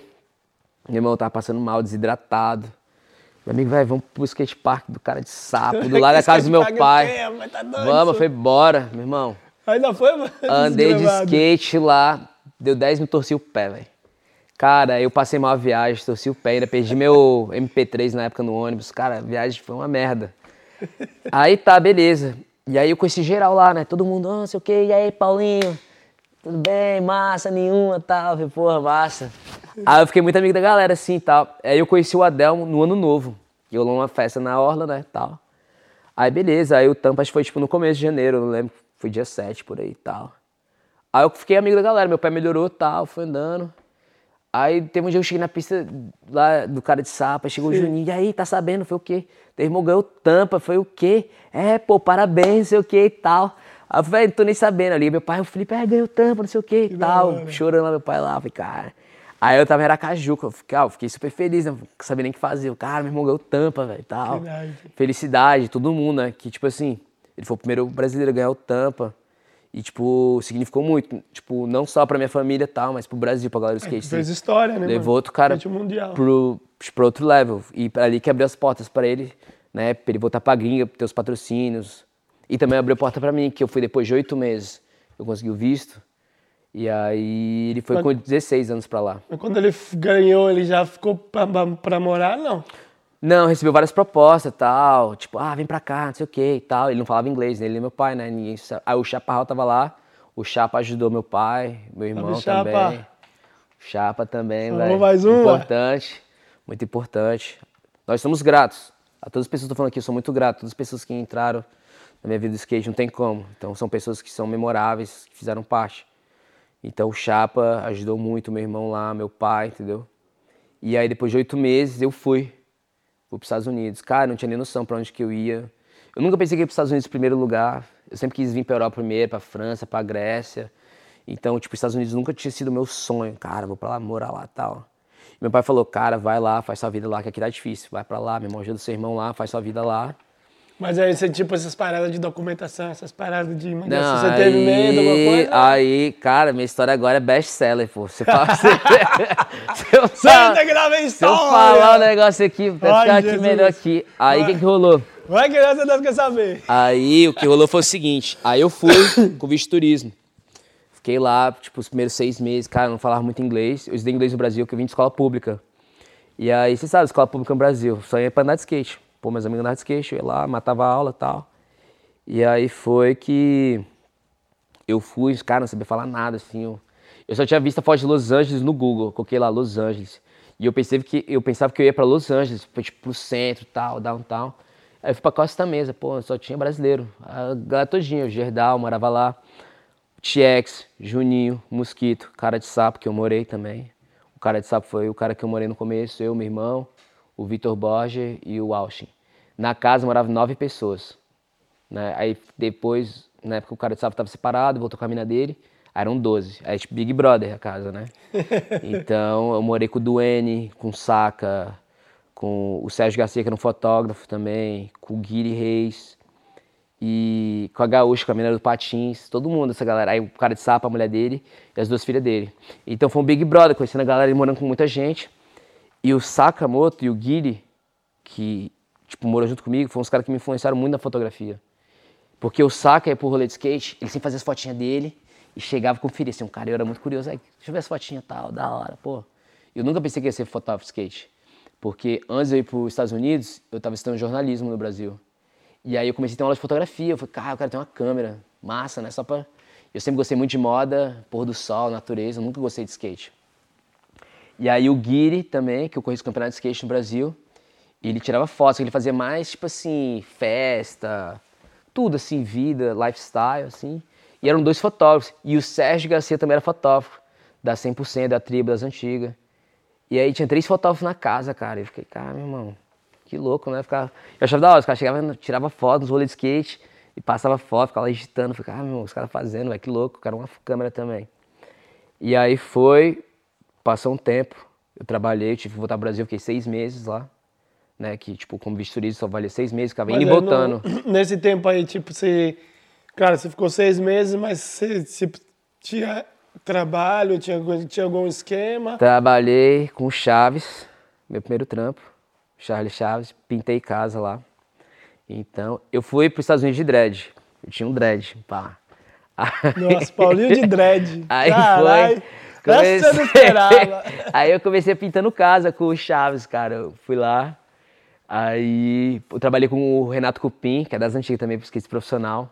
Meu irmão tava passando mal, desidratado. Meu amigo, vai, vamos pro skatepark do cara de sapo, do lado da casa do meu pai. tá Vamos, eu só. falei, bora, meu irmão. Ainda foi, mano? Andei de skate lá, deu 10 me torci o pé, velho. Cara, eu passei mal a viagem, torci o pé, ainda perdi meu MP3 na época no ônibus. Cara, a viagem foi uma merda. Aí tá, beleza. E aí eu conheci geral lá, né? Todo mundo, ah, não sei o quê, e aí, Paulinho? Tudo bem, massa nenhuma, tal. Falei, porra, massa. Aí eu fiquei muito amigo da galera, assim, tal. Aí eu conheci o Adelmo no ano novo. E eu uma festa na Orla, né, tal. Aí beleza, aí o Tampa acho que foi tipo no começo de janeiro, não lembro, foi dia 7 por aí tal. Aí eu fiquei amigo da galera, meu pé melhorou tal, foi andando. Aí teve um dia que eu cheguei na pista lá do cara de sapa, chegou o Juninho, e aí, tá sabendo, foi o quê? Teu irmão ganhou tampa, foi o quê? É, pô, parabéns, sei o quê e tal. Aí eu falei, não tô nem sabendo ali. Meu pai, o Felipe, é, ganhou tampa, não sei o quê e da tal. hora. Chorando lá, meu pai lá, eu falei, cara. Aí eu tava em Aracaju, eu fiquei, ah, eu fiquei super feliz, né? Não sabia nem o que fazer. Eu, Cara, meu irmão ganhou tampa, velho, e tal. Verdade. Felicidade, todo mundo, né? Que, tipo assim, ele foi o primeiro brasileiro a ganhar o tampa. E, tipo, significou muito. Tipo, não só pra minha família e tal, mas pro Brasil, pra galera do skate. Fez história, né, Levou mano? outro cara mundial. pro, pro outro level. E ali que abriu as portas pra ele, né? Pra ele voltar pra gringa, ter os patrocínios. E também abriu porta pra mim, que eu fui depois de oito meses. Eu consegui o visto. E aí ele foi Mas- com 16 anos pra lá. Mas quando ele ganhou, ele já ficou pra, pra- pra morar, não? Não, recebeu várias propostas e tal. Tipo, ah, vem pra cá, não sei o que e tal. Ele não falava inglês, né? Ele é meu pai, né? Ninguém... sa- Aí o Chaparral tava lá. O Chapa ajudou meu pai, meu irmão Chapa. também. O Chapa também, Falou velho. mais um, Importante, muito importante. Nós somos gratos. A todas as pessoas que estão falando aqui, eu sou muito grato. Todas as pessoas que entraram na minha vida do skate, não tem como. Então são pessoas que são memoráveis, que fizeram parte. Então o Chapa ajudou muito, meu irmão lá, meu pai, entendeu? E aí depois de oito meses eu fui. Fui para os Estados Unidos. Cara, não tinha nem noção para onde que eu ia. Eu nunca pensei que ia para os Estados Unidos em primeiro lugar. Eu sempre quis vir para Europa primeiro, para França, para Grécia. Então, tipo, os Estados Unidos nunca tinha sido meu sonho. Cara, vou pra lá morar lá tal. E meu pai falou, cara, vai lá, faz sua vida lá, que aqui tá difícil. Vai pra lá, meu irmão ajuda seu irmão lá, faz sua vida lá. Mas aí você, tipo, essas paradas de documentação, essas paradas de Não, você teve medo, alguma coisa? Aí, cara, minha história agora é best-seller, pô. Você fala, você, se eu que vem se eu falar o negócio aqui, vai Ai, ficar aqui Jesus. melhor aqui. Aí, o que que rolou? Vai que essa Deus quer saber. Aí o que rolou foi o seguinte, aí eu fui com visto de turismo. Fiquei lá, tipo, os primeiros seis meses, cara, não falava muito inglês. Eu estudei inglês no Brasil, porque eu vim de escola pública. E aí, você sabe, escola pública no Brasil, só ia pra andar de skate. Pô, meus amigos andavam de skate, eu ia lá, matava a aula e tal. E aí foi que eu fui, cara, não sabia falar nada, assim. Eu, eu só tinha visto a foto de Los Angeles no Google, coloquei lá Los Angeles. E eu pensei que eu pensava que eu ia pra Los Angeles, tipo, pro centro, tal, downtown. Aí eu fui pra Costa Mesa, pô, só tinha brasileiro. A galera todinha, o Gerdau morava lá. TX, Juninho, Mosquito, Cara de Sapo, que eu morei também. O Cara de Sapo foi o cara que eu morei no começo, eu, meu irmão, o Vitor Borges e o Austin. Na casa moravam nove pessoas. Né? Aí depois, na época o Cara de Sapo estava separado, voltou com a mina dele, aí eram 12. Aí tipo Big Brother a casa, né? Então eu morei com o Duane, com o Saca, com o Sérgio Garcia, que era um fotógrafo também, com o Guiri Reis e com a Gaúcha, com a menina do Patins, todo mundo, essa galera. Aí o cara de sapo, a mulher dele e as duas filhas dele. Então foi um Big Brother, conhecendo a galera e morando com muita gente. E o Sakamoto e o Guiri, que tipo, morou junto comigo, foram os caras que me influenciaram muito na fotografia. Porque o Saka ia pro rolê de skate, ele sempre fazia as fotinhas dele e chegava e conferia. Assim, um cara, eu era muito curioso. Aí, deixa eu ver as fotinhas e tal, da hora, pô. Eu nunca pensei que ia ser fotógrafo de skate. Porque antes de eu ir para os Estados Unidos, eu estava estudando jornalismo no Brasil. E aí eu comecei a ter uma aula de fotografia. Eu falei, cara, eu quero ter uma câmera. Massa, né? Só pra... Eu sempre gostei muito de moda, pôr do sol, natureza. Eu nunca gostei de skate. E aí o Guiri também, que eu conheço o campeonato de skate no Brasil, ele tirava fotos. Ele fazia mais, tipo assim, festa, tudo assim, vida, lifestyle, assim. E eram dois fotógrafos. E o Sérgio Garcia também era fotógrafo, da 100%, da tribo, das antigas. E aí tinha três fotógrafos na casa, cara. Eu fiquei, cara, meu irmão, que louco, né? Ficava... Eu achava da hora, os caras chegavam, tirava foto nos rolês de skate e passava foto, ficava lá agitando. Eu fiquei, ah, meu irmão, os caras fazendo, velho, que louco, eu quero uma câmera também. E aí foi, passou um tempo, eu trabalhei, tive que voltar pro Brasil, fiquei seis meses lá, né? Que, tipo, como visturista só valia seis meses, ficava indo e aí, voltando. nesse tempo aí, tipo, você. Cara, você ficou seis meses, mas você, você tinha trabalho, tinha, tinha algum esquema. Trabalhei com o Chaves, meu primeiro trampo, Charles Chaves, pintei casa lá. Então, eu fui para os Estados Unidos de dread. Eu tinha um dread, pá. Nossa, Paulinho de dread. Aí Caralho, foi. Essa eu não esperava. aí eu comecei pintando casa com o Chaves, cara. Eu fui lá. Aí eu trabalhei com o Renato Cupim, que é das antigas também, pesquisa profissional.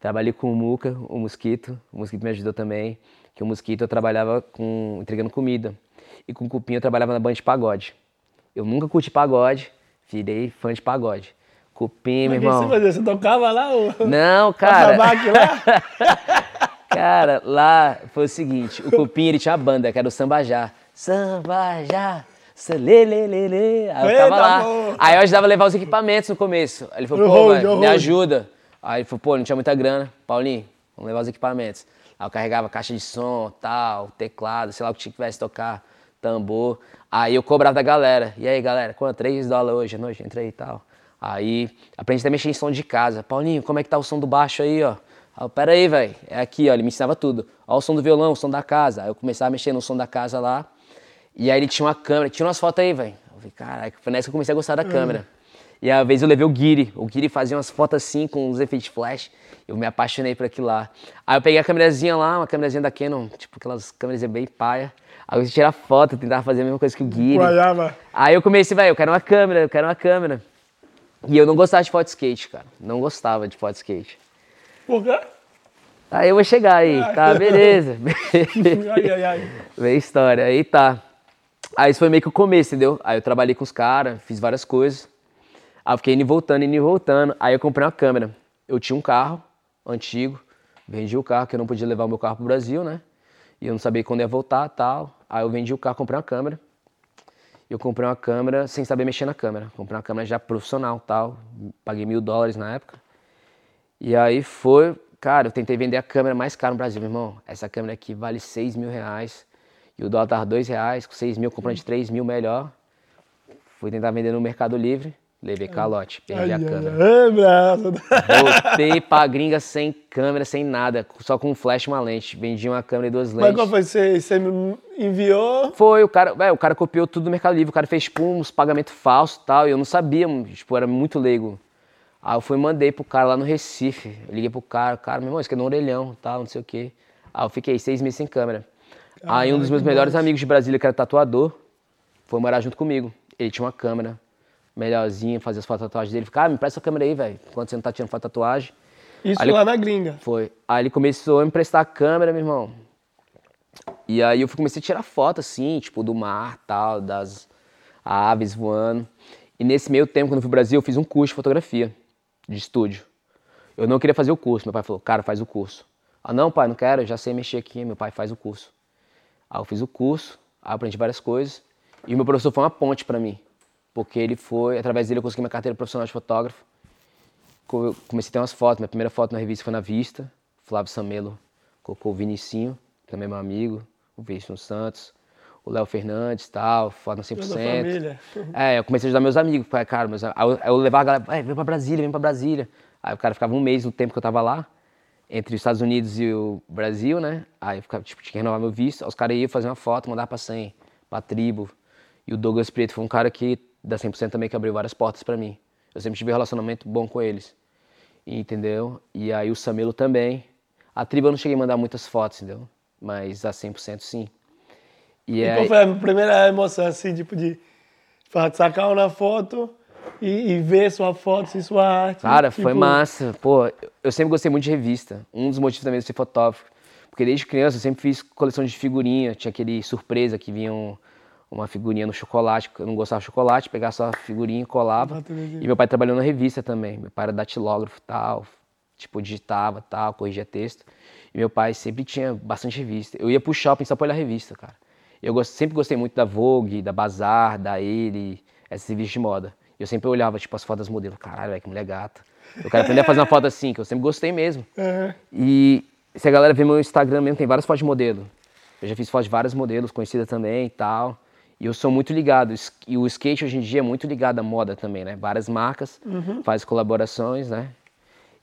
Trabalhei com o Muca, o Mosquito. O Mosquito me ajudou também. Que o Mosquito eu trabalhava com entregando comida. E com o Cupim eu trabalhava na banda de pagode. Eu nunca curti pagode, virei fã de pagode. Cupim, meu O que você irmão. fazia? Você tocava lá? Ou... Não, cara. Lá? Cara, lá foi o seguinte, o Cupim, ele tinha uma banda, que era o Sambajá. Sambajá, lelelele. Aí eu Eita, tava lá. porra. Aí eu ajudava a levar os equipamentos no começo. Aí ele falou, pô, hold, vai, no me ajuda. Aí ele falou, pô, não tinha muita grana. Paulinho, vamos levar os equipamentos. Aí eu carregava caixa de som, tal, teclado, sei lá o que tivesse tocar, tambor. Aí eu cobrava da galera. E aí, galera, quanto? 3 dólares hoje à noite? Entra aí e tal. Aí aprendi até a mexer em som de casa. Paulinho, como é que tá o som do baixo aí, ó? Aí pera aí, velho. É aqui, ó. Ele me ensinava tudo. Ó o som do violão, o som da casa. Aí eu começava a mexer no som da casa lá. E aí ele tinha uma câmera. Tira umas fotos aí, velho. Eu falei, caraca, foi nessa que eu comecei a gostar da câmera. E a vez eu levei o Guiri. O Guiri fazia umas fotos assim, com uns efeitos flash. Eu me apaixonei por aquilo lá. Aí eu peguei a câmerazinha lá, uma câmerazinha da Canon, tipo aquelas câmeras bem paia. Aí eu tirar foto, tentava fazer a mesma coisa que o Guiri. Guaiava. Aí eu comecei, velho, eu quero uma câmera, eu quero uma câmera. E eu não gostava de foto skate, cara. Não gostava de foto skate. Por quê? Aí eu vou chegar aí, tá, beleza. Ai, ai, ai. Vem história, aí tá. Aí isso foi meio que o começo, entendeu? Aí eu trabalhei com os caras, fiz várias coisas. Aí eu fiquei indo e voltando, indo e voltando. Aí eu comprei uma câmera. Eu tinha um carro antigo, vendi o carro, que eu não podia levar o meu carro pro Brasil, né? E eu não sabia quando ia voltar tal. Aí eu vendi o carro, comprei uma câmera. Eu comprei uma câmera sem saber mexer na câmera. Comprei uma câmera já profissional tal. Paguei mil dólares na época. E aí foi, Cara, eu tentei vender a câmera mais cara no Brasil, meu irmão. Essa câmera aqui vale 6 mil reais. E o dólar tava 2 reais, com 6 mil, comprando de 3 mil melhor. Fui tentar vender no Mercado Livre. Levei calote, perdi a Ai, ai, câmera. ai, braço. Voltei pra gringa sem câmera, sem nada, só com um flash e uma lente. Vendi uma câmera e duas Mas lentes. qual foi? Você, você me enviou? Foi, o cara, véio, o cara copiou tudo do Mercado Livre, o cara fez tipo uns pagamentos falsos e tal, e eu não sabia, tipo, era muito leigo. Aí eu fui e mandei pro cara lá no Recife. Eu liguei pro cara, cara, meu irmão, isso aqui é no orelhão, tal, não sei o quê. Aí eu fiquei seis meses sem câmera. Aí um dos meus melhores amigos de Brasília, que era tatuador, foi morar junto comigo. Ele tinha uma câmera melhorzinha, fazia as fotos da tatuagem dele. Cara, me presta essa câmera aí, velho, enquanto você não tá tirando foto da tatuagem. Isso Ali- lá na gringa. Foi. Aí ele começou a me emprestar a câmera, meu irmão. E aí eu comecei a tirar foto, assim, tipo, do mar, tal, das aves voando. E nesse meio tempo, quando eu fui pro Brasil, eu fiz um curso de fotografia, de estúdio. Eu não queria fazer o curso. Meu pai falou, cara, faz o curso. Ah, não, pai, não quero, já sei mexer aqui. Meu pai faz o curso. Aí eu fiz o curso, aprendi várias coisas. E o meu professor foi uma ponte pra mim. Porque ele foi, através dele eu consegui minha carteira profissional de fotógrafo. Eu comecei a ter umas fotos. Minha primeira foto na revista foi na Vista. Flávio Samelo colocou o Vinicinho, também meu amigo, o Vinícius Santos, o Léo Fernandes tal, foto no 100%. Toda a família. É, eu comecei a ajudar meus amigos, cara, meus, aí eu, aí eu levava a galera, "Vai, vem pra Brasília, vem pra Brasília. Aí o cara ficava um mês no tempo que eu tava lá, entre os Estados Unidos e o Brasil, né? Aí eu ficava, tipo, tinha que renovar meu visto. Os caras iam fazer uma foto, mandar pra 100, pra tribo. E o Douglas Preto foi um cara que, da 100% também, que abriu várias portas pra mim. Eu sempre tive um relacionamento bom com eles. Entendeu? E aí o Samelo também. A tribo eu não cheguei a mandar muitas fotos, entendeu? Mas a 100% sim. E, E aí, qual foi a primeira emoção, assim, tipo, de sacar uma foto e, e ver sua foto e sua arte? Cara, tipo, foi massa. Pô, eu sempre gostei muito de revista. Um dos motivos também de ser fotógrafo. Porque desde criança eu sempre fiz coleção de figurinha. Tinha aquele surpresa que vinha um- uma figurinha no chocolate. Eu não gostava de chocolate, pegava só a figurinha e colava. E meu pai trabalhou na revista também. Meu pai era datilógrafo e tal. Tipo, digitava tal, corrigia texto. E meu pai sempre tinha bastante revista. Eu ia pro shopping só pra olhar revista, cara. Eu sempre gostei muito da Vogue, da Bazar, da Ele, essas revistas de moda. Eu sempre olhava, tipo, as fotos das modelos. Caralho, velho, que mulher gata. Eu quero aprender a fazer uma foto assim, que eu sempre gostei mesmo. É. E se a galera ver meu Instagram mesmo, tem várias fotos de modelo. Eu já fiz fotos de vários modelos, conhecidas também e tal. E eu sou muito ligado. E o skate hoje em dia é muito ligado à moda também, né? Várias marcas, faz colaborações, né?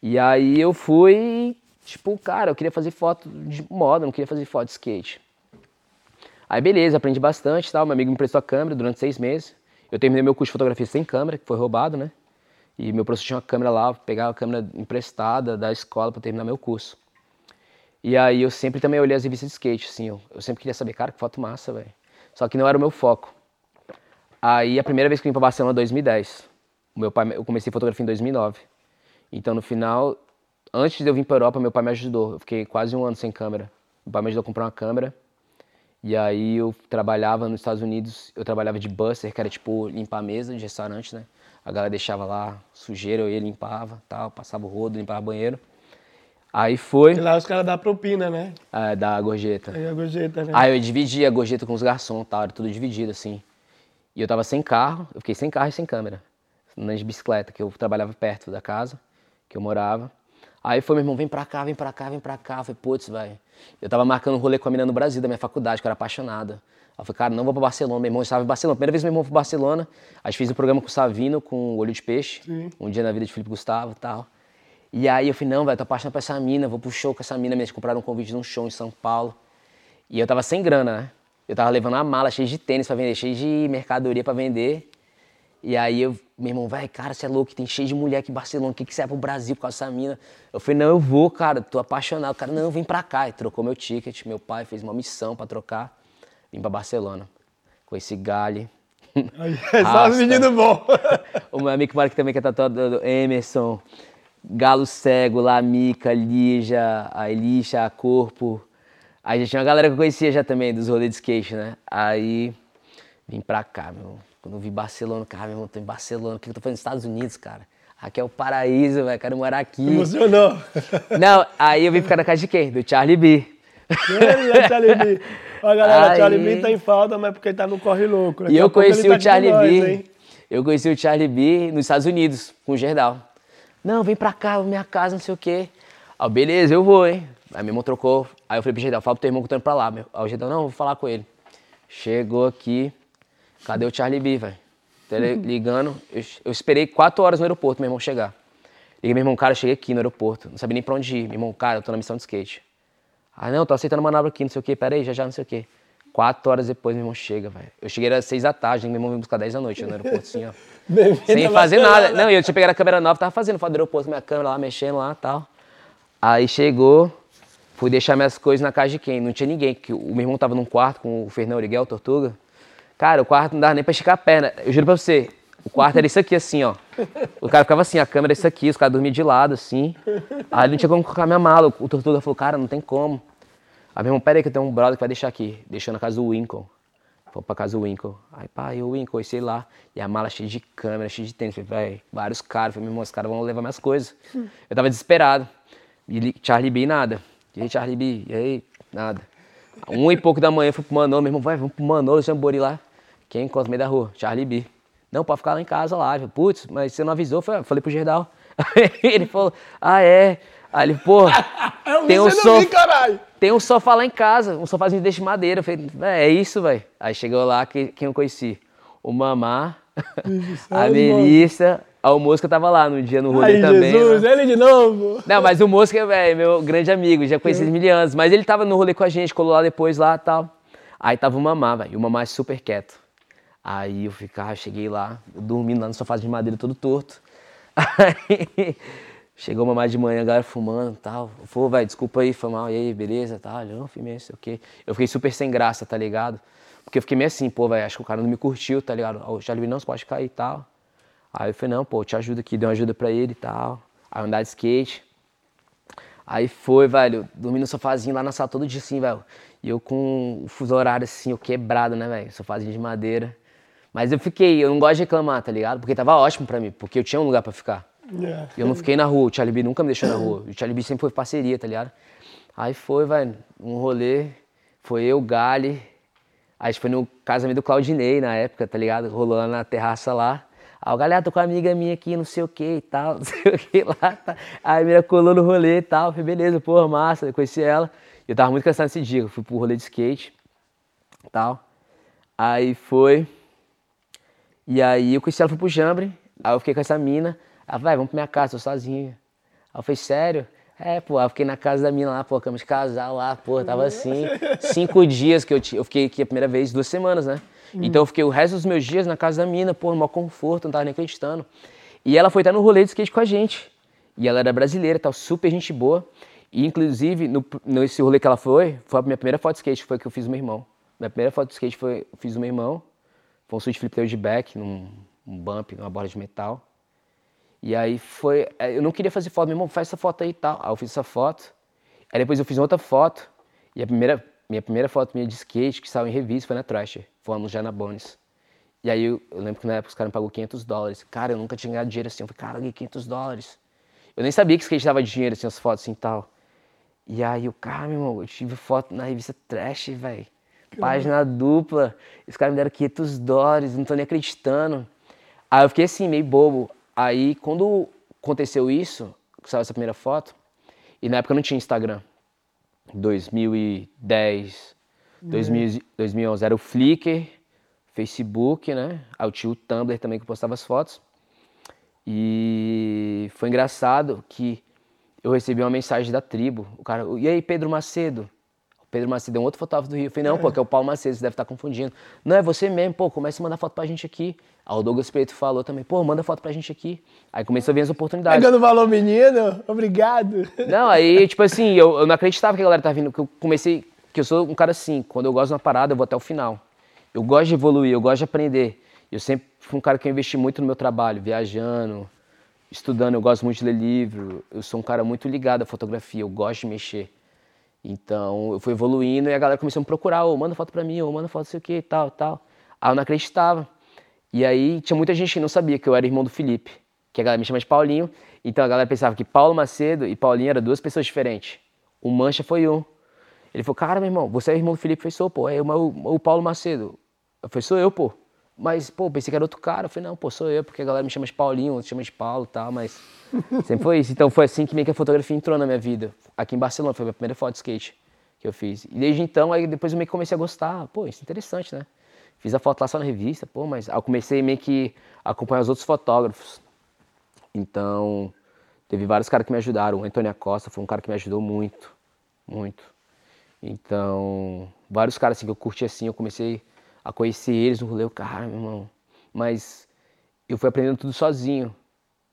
E aí eu fui, tipo, cara, eu queria fazer foto de moda, não queria fazer foto de skate. Aí beleza, aprendi bastante e tal. Meu amigo me emprestou a câmera durante seis meses. Eu terminei meu curso de fotografia sem câmera, que foi roubado, né? E meu professor tinha uma câmera lá, pegava a câmera emprestada da escola para terminar meu curso. E aí eu sempre também olhei as revistas de skate, assim, eu, eu sempre queria saber, cara, que foto massa, velho. Só que não era o meu foco. Aí a primeira vez que eu vim para Barcelona, 2010. O meu pai, eu comecei fotografia em 2009. Então no final, antes de eu vir para Europa, meu pai me ajudou. Eu fiquei quase um ano sem câmera. Meu pai me ajudou a comprar uma câmera. E aí eu trabalhava nos Estados Unidos, eu trabalhava de busser, que era tipo limpar a mesa de restaurante, né? A galera deixava lá sujeira, eu ia limpava, tal, passava o rodo, limpava banheiro. Aí foi E lá os caras dão propina, né? ah, da gorjeta. Aí a gorjeta, né? Aí eu dividia a gorjeta com os garçons, tal, era tudo dividido assim. E eu tava sem carro, eu fiquei sem carro e sem câmera. De bicicleta, que eu trabalhava perto da casa que eu morava. Aí foi, meu irmão, vem pra cá, vem pra cá, vem pra cá. Eu falei, putz, velho. Eu tava marcando um rolê com a menina no Brasil, da minha faculdade, que eu era apaixonada. Aí eu falei, cara, não vou pra Barcelona. Meu irmão estava em Barcelona. Primeira vez meu irmão foi pra Barcelona. Aí a gente fez um programa com o Savino, com o Olho de Peixe. Sim. Um dia na vida de Felipe Gustavo e tal. E aí eu falei, não, velho, tô apaixonado por essa mina, vou pro show com essa mina. Eles compraram um convite de um show em São Paulo. E eu tava sem grana, né? Eu tava levando uma mala cheia de tênis pra vender, cheia de mercadoria pra vender. E aí eu, meu irmão, vai, cara, você é louco, tem cheio de mulher aqui em Barcelona, o que, que você é pro Brasil com essa mina? Eu falei, não, eu vou, cara, tô apaixonado. O cara, não, vem pra cá. E trocou meu ticket, meu pai fez uma missão pra trocar. Vim pra Barcelona. Com esse galho. Só os meninos bons. o meu amigo aqui também, que é tatuado, Emerson, Galo Cego, Lamica, Lígia, a Elisha, a Corpo. Aí já tinha uma galera que eu conhecia já também, dos rolês de skate, né? Aí vim pra cá, meu. Quando eu vi Barcelona, cara, meu irmão, tô em Barcelona, o que eu tô fazendo nos Estados Unidos, cara? Aqui é o paraíso, velho, quero morar aqui. Emocionou. Não, aí eu vim ficar na casa de quem? Do Charlie B. Ei, Charlie B. Ó, galera, Aí. Charlie B tá em falta, mas porque tá no corre louco. Daqui E eu ele conheci tá o Charlie nós, B. hein? Eu conheci o Charlie B nos Estados Unidos, com o Gerdau. Não, vem pra cá, minha casa, não sei o quê. Eu, beleza, eu vou, hein? Aí meu irmão trocou. Aí eu falei pro Gedão, fala pro teu irmão que eu tô indo pra lá. Meu. Aí o Gedão, não, vou falar com ele. Chegou aqui, cadê o Charlie B, velho? Tele- Ligando, eu, eu esperei quatro horas no aeroporto, meu irmão chegar. Liguei, meu irmão, cara, eu cheguei aqui no aeroporto, não sabia nem pra onde ir. Meu irmão, cara, eu tô na missão de skate. Ah, não, tô aceitando manobra aqui, não sei o quê, pera aí, já já, não sei o quê. Quatro horas depois, meu irmão chega, velho. Eu cheguei às seis da tarde, meu irmão veio buscar dez da noite no aeroporto, assim, ó. Sem fazer nada. Não, e eu tinha pegado a câmera nova, tava fazendo foto do aeroporto, minha câmera lá, mexendo lá e tal. Aí chegou, fui deixar minhas coisas na casa de quem? Não tinha ninguém, que o meu irmão tava num quarto com o Fernão Origuel, Tortuga. Cara, o quarto não dava nem pra esticar a perna. Eu juro pra você, o quarto era isso aqui, assim, ó. O cara ficava assim, a câmera é isso aqui, os caras dormiam de lado, assim. Aí não tinha como colocar minha mala. O Tortuga falou, cara, não tem como. Aí meu irmão, pera aí que eu tenho um brother que vai deixar aqui. Deixou na casa do Winkle. Foi pra casa do Winkle. Aí, pá, eu, Winkle, sei lá. E a mala cheia de câmera, cheia de tênis. Falei, velho, vários caras. Falei, meu irmão, os caras vão levar minhas coisas. Eu tava desesperado. E li- Charlie B, nada. E aí, Charlie B, e aí, nada. Um e pouco da manhã, eu fui pro Manolo. Meu irmão, vai, vamos pro Manolo, Jambori lá. Quem encontra no meio da rua? Charlie B. Não, pode ficar lá em casa lá. Putz, mas você não avisou? Eu falei, falei pro Gerdal. Ele falou, ah, é. Aí ele, pô, tem um vi, caralho. Tem um sofá lá em casa, um sofázinho de madeira. Eu falei, "É, é isso, velho. Aí chegou lá, que- quem eu conheci? O Mamá, a Deus, Melissa, o Mosca tava lá no dia no rolê Ai, também. Jesus, né? ele de novo. Não, mas o Mosca, velho, meu grande amigo, já conheci ele mil anos. Mas ele tava no rolê com a gente, colou lá depois lá e tal. Aí tava o Mamá, velho, e o Mamá é super quieto. Aí eu ficava, cheguei lá, dormindo lá no sofá de madeira todo torto. Aí chegou o Mamá de manhã, a galera fumando e tal. Falei, velho, desculpa aí, foi mal, e aí, beleza, tal. Ele, não, filme, sei o quê. Eu fiquei super sem graça, tá ligado? Porque eu fiquei meio assim, pô, velho, acho que o cara não me curtiu, tá ligado? O Charlie não, você pode cair e tal. Aí eu falei, não, pô, te ajudo aqui, dei uma ajuda pra ele e tal. Aí andar de skate. Aí foi, velho, dormi no sofazinho lá na sala todo dia assim, velho. E eu com o fuso horário assim, eu quebrado, né, velho? Sofazinho de madeira. Mas eu fiquei, eu não gosto de reclamar, tá ligado? Porque tava ótimo pra mim, porque eu tinha um lugar pra ficar. Yeah. Eu não fiquei na rua, o Charlie B nunca me deixou na rua. O Charlie B sempre foi parceria, tá ligado? Aí foi, velho, um rolê. Foi eu, Gali. Aí a gente foi no casamento do Claudinei na época, tá ligado? Rolando na terraça lá. Aí o galera, tô com uma amiga minha aqui, não sei o que e tal, não sei o que lá. Tá. Aí a menina colou no rolê e tal. Falei, beleza, porra, massa, eu conheci ela. Eu tava muito cansado nesse dia, eu fui pro rolê de skate e tal. Aí foi. E aí eu conheci ela, fui pro Jambre. Aí eu fiquei com essa mina. Ela falou, vai, vamos pra minha casa, tô sozinha. Aí eu falei, sério? É, pô, aí eu fiquei na casa da mina lá, pô, cama de casal lá, pô, tava assim. Cinco dias que eu, eu fiquei aqui a primeira vez, duas semanas, né? Então eu fiquei o resto dos meus dias na casa da mina, pô, no maior conforto, não tava nem acreditando. E ela foi até no rolê de skate com a gente. E ela era brasileira, tal, super gente boa. E inclusive, no, nesse rolê que ela foi, foi a minha primeira foto de skate, foi que eu fiz do meu irmão. Minha primeira foto de skate foi, eu fiz do meu irmão. Foi um switch flip tail de back, num um bump, numa bola de metal. E aí foi. é, Eu não queria fazer foto, meu irmão, faz essa foto aí e tal. Aí eu fiz essa foto. Aí depois eu fiz outra foto. E a primeira, minha primeira foto minha de skate que saiu em revista foi na Thrasher. Fomos já na Bones. E aí eu, eu lembro que na época os caras me pagou 500 dólares. Cara, eu nunca tinha ganhado dinheiro assim. Eu falei, cara, eu ganhei 500 dólares. Eu nem sabia que skate dava dinheiro, assim, as fotos assim e tal. E aí o cara, meu irmão, eu tive foto na revista Trash, velho. Página dupla. Os caras me deram 500 dólares, não tô nem acreditando. Aí eu fiquei assim, meio bobo. Aí quando aconteceu isso, que saiu essa primeira foto, e na época não tinha Instagram. 2010, 2000, 2011 era o Flickr, Facebook, né? Aí eu tinha o Tumblr também que eu postava as fotos. E foi engraçado que eu recebi uma mensagem da tribo. O cara, e aí, Pedro Macedo? Pedro Macedo é um outro fotógrafo do Rio. Eu falei, não, pô, que é o Paulo Macedo, você deve estar confundindo. Não, é você mesmo, pô, começa a mandar foto pra gente aqui. Aí o Douglas Preto falou também, pô, manda foto pra gente aqui. Aí começou a vir as oportunidades. Pegando valor, menino. Obrigado. Não, aí, tipo assim, eu, eu não acreditava que a galera tava vindo, porque eu comecei, que eu sou um cara assim, quando eu gosto de uma parada, eu vou até o final. Eu gosto de evoluir, eu gosto de aprender. Eu sempre fui um cara que eu investi muito no meu trabalho, viajando, estudando, eu gosto muito de ler livro. Eu sou um cara muito ligado à fotografia, eu gosto de mexer. Então, eu fui evoluindo e a galera começou a me procurar, ô, manda foto pra mim, ô, manda foto sei o que, tal, tal. Aí eu não acreditava. E aí tinha muita gente que não sabia que eu era irmão do Felipe, que a galera me chama de Paulinho. Então a galera pensava que Paulo Macedo e Paulinho eram duas pessoas diferentes. O Mancha foi um. Ele falou, cara, meu irmão, você é irmão do Felipe? Falei, sou, pô. É o, o Paulo Macedo. Eu falei, sou eu, pô. Mas, pô, pensei que era outro cara. Eu falei, não, pô, sou eu, porque a galera me chama de Paulinho, outros chama de Paulo e tal, mas sempre foi isso. Então foi assim que meio que a fotografia entrou na minha vida. Aqui em Barcelona, foi a minha primeira foto de skate que eu fiz. E desde então, aí depois eu meio que comecei a gostar. Pô, isso é interessante, né? Fiz a foto lá só na revista, pô, mas aí eu comecei meio que a acompanhar os outros fotógrafos. Então, teve vários caras que me ajudaram. O Antônio Acosta foi um cara que me ajudou muito, muito. Então, vários caras assim que eu curti assim, eu comecei a conhecer eles no rolê, cara, meu irmão. Mas eu fui aprendendo tudo sozinho.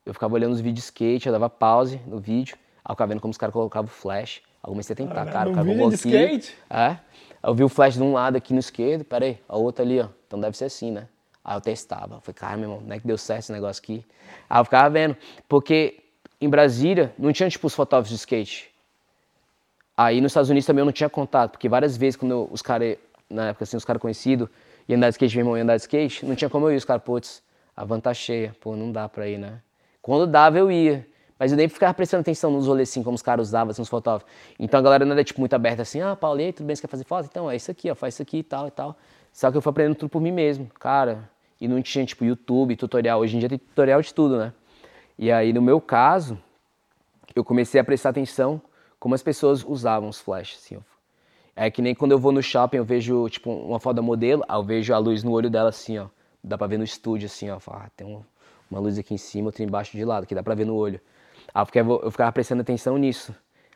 Eu ficava olhando os vídeos de skate, eu dava pause no vídeo, aí eu ficava vendo como os caras colocavam o flash. Aí eu comecei a tentar, Ah, cara, no o cara colocou aqui. skate? É. Eu vi o flash de um lado aqui no esquerdo, peraí, a outra ali, ó. Então deve ser assim, né? Aí eu testava. Eu falei, cara, meu irmão, não é que deu certo esse negócio aqui. Aí eu ficava vendo. Porque em Brasília não tinha, tipo, os fotógrafos de skate. Aí nos Estados Unidos também eu não tinha contato, porque várias vezes quando eu- os caras, na época assim, os caras conhecidos, iam andar de skate, meu irmão ia andar de skate, não tinha como eu ir, os caras, putz, a van tá cheia, pô, não dá pra ir, né? Quando dava eu ia, mas eu nem ficava prestando atenção nos rolês assim, como os caras usavam, assim, os fotógrafos. Então a galera não era, tipo, muito aberta assim, ah, Paulo, e aí, tudo bem, você quer fazer foto? Então, é isso aqui, ó, faz isso aqui e tal e tal. Só que eu fui aprendendo tudo por mim mesmo, cara, e não tinha, tipo, YouTube, tutorial, hoje em dia tem tutorial de tudo, né? E aí, no meu caso, eu comecei a prestar atenção como as pessoas usavam os flashes, assim. ó. É que nem quando eu vou no shopping, eu vejo, tipo, uma foto da modelo, aí eu vejo a luz no olho dela, assim, ó. Dá pra ver no estúdio, assim, ó. Ah, tem um- uma luz aqui em cima, outra embaixo de lado, que dá pra ver no olho. Aí eu ficava, eu ficava prestando atenção nisso.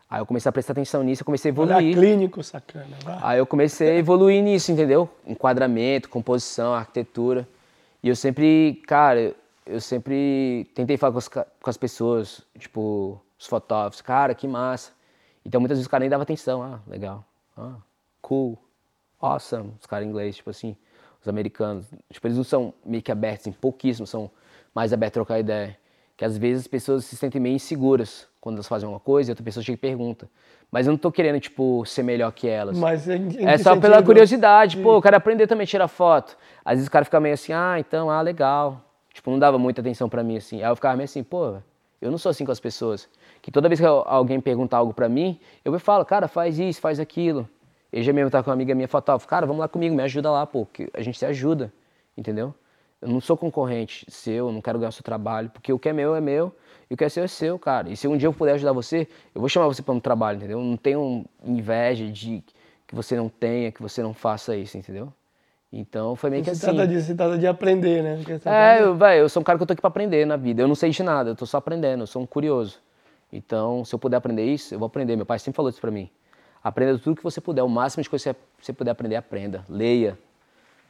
Aí eu comecei a prestar atenção nisso, eu comecei a Olha evoluir. clínico, sacana. Vai. Aí eu comecei a evoluir nisso, entendeu? Enquadramento, composição, arquitetura. E eu sempre, cara, eu sempre tentei falar com as, com as pessoas, tipo, os fotógrafos, cara, que massa. Então muitas vezes os caras nem davam atenção. Ah, legal. Ah, cool. Awesome. Os caras inglês, tipo assim, os americanos. Tipo, eles não são meio que abertos, assim, pouquíssimos são mais abertos a trocar ideia. Que às vezes as pessoas se sentem meio inseguras quando elas fazem uma coisa e outra pessoa chega e pergunta. Mas eu não tô querendo, tipo, ser melhor que elas. Mas em, em É só pela sentido? curiosidade. Pô, eu quero aprender também a tirar foto. Às vezes o cara fica meio assim, ah, então, ah, legal. Tipo, não dava muita atenção pra mim, assim. Aí eu ficava meio assim, pô, eu não sou assim com as pessoas. Que toda vez que alguém pergunta algo pra mim, eu falo, cara, faz isso, faz aquilo. Eu já mesmo tava com uma amiga minha fotógrafa, cara, vamos lá comigo, me ajuda lá, pô, que a gente se ajuda, entendeu? Eu não sou concorrente seu, eu não quero ganhar seu trabalho, porque o que é meu é meu e o que é seu é seu, cara. E se um dia eu puder ajudar você, eu vou chamar você para um trabalho, entendeu? Eu não tenho inveja de que você não tenha, que você não faça isso, entendeu? Então foi meio que Se assim. trata de, se trata de aprender, né? É, tá- eu, véi, eu sou um cara que eu tô aqui pra aprender na vida. Eu não sei de nada, eu tô só aprendendo, eu sou um curioso. Então, se eu puder aprender isso, eu vou aprender. Meu pai sempre falou isso pra mim. Aprenda tudo que você puder, o máximo de coisa que você puder aprender, aprenda. Leia,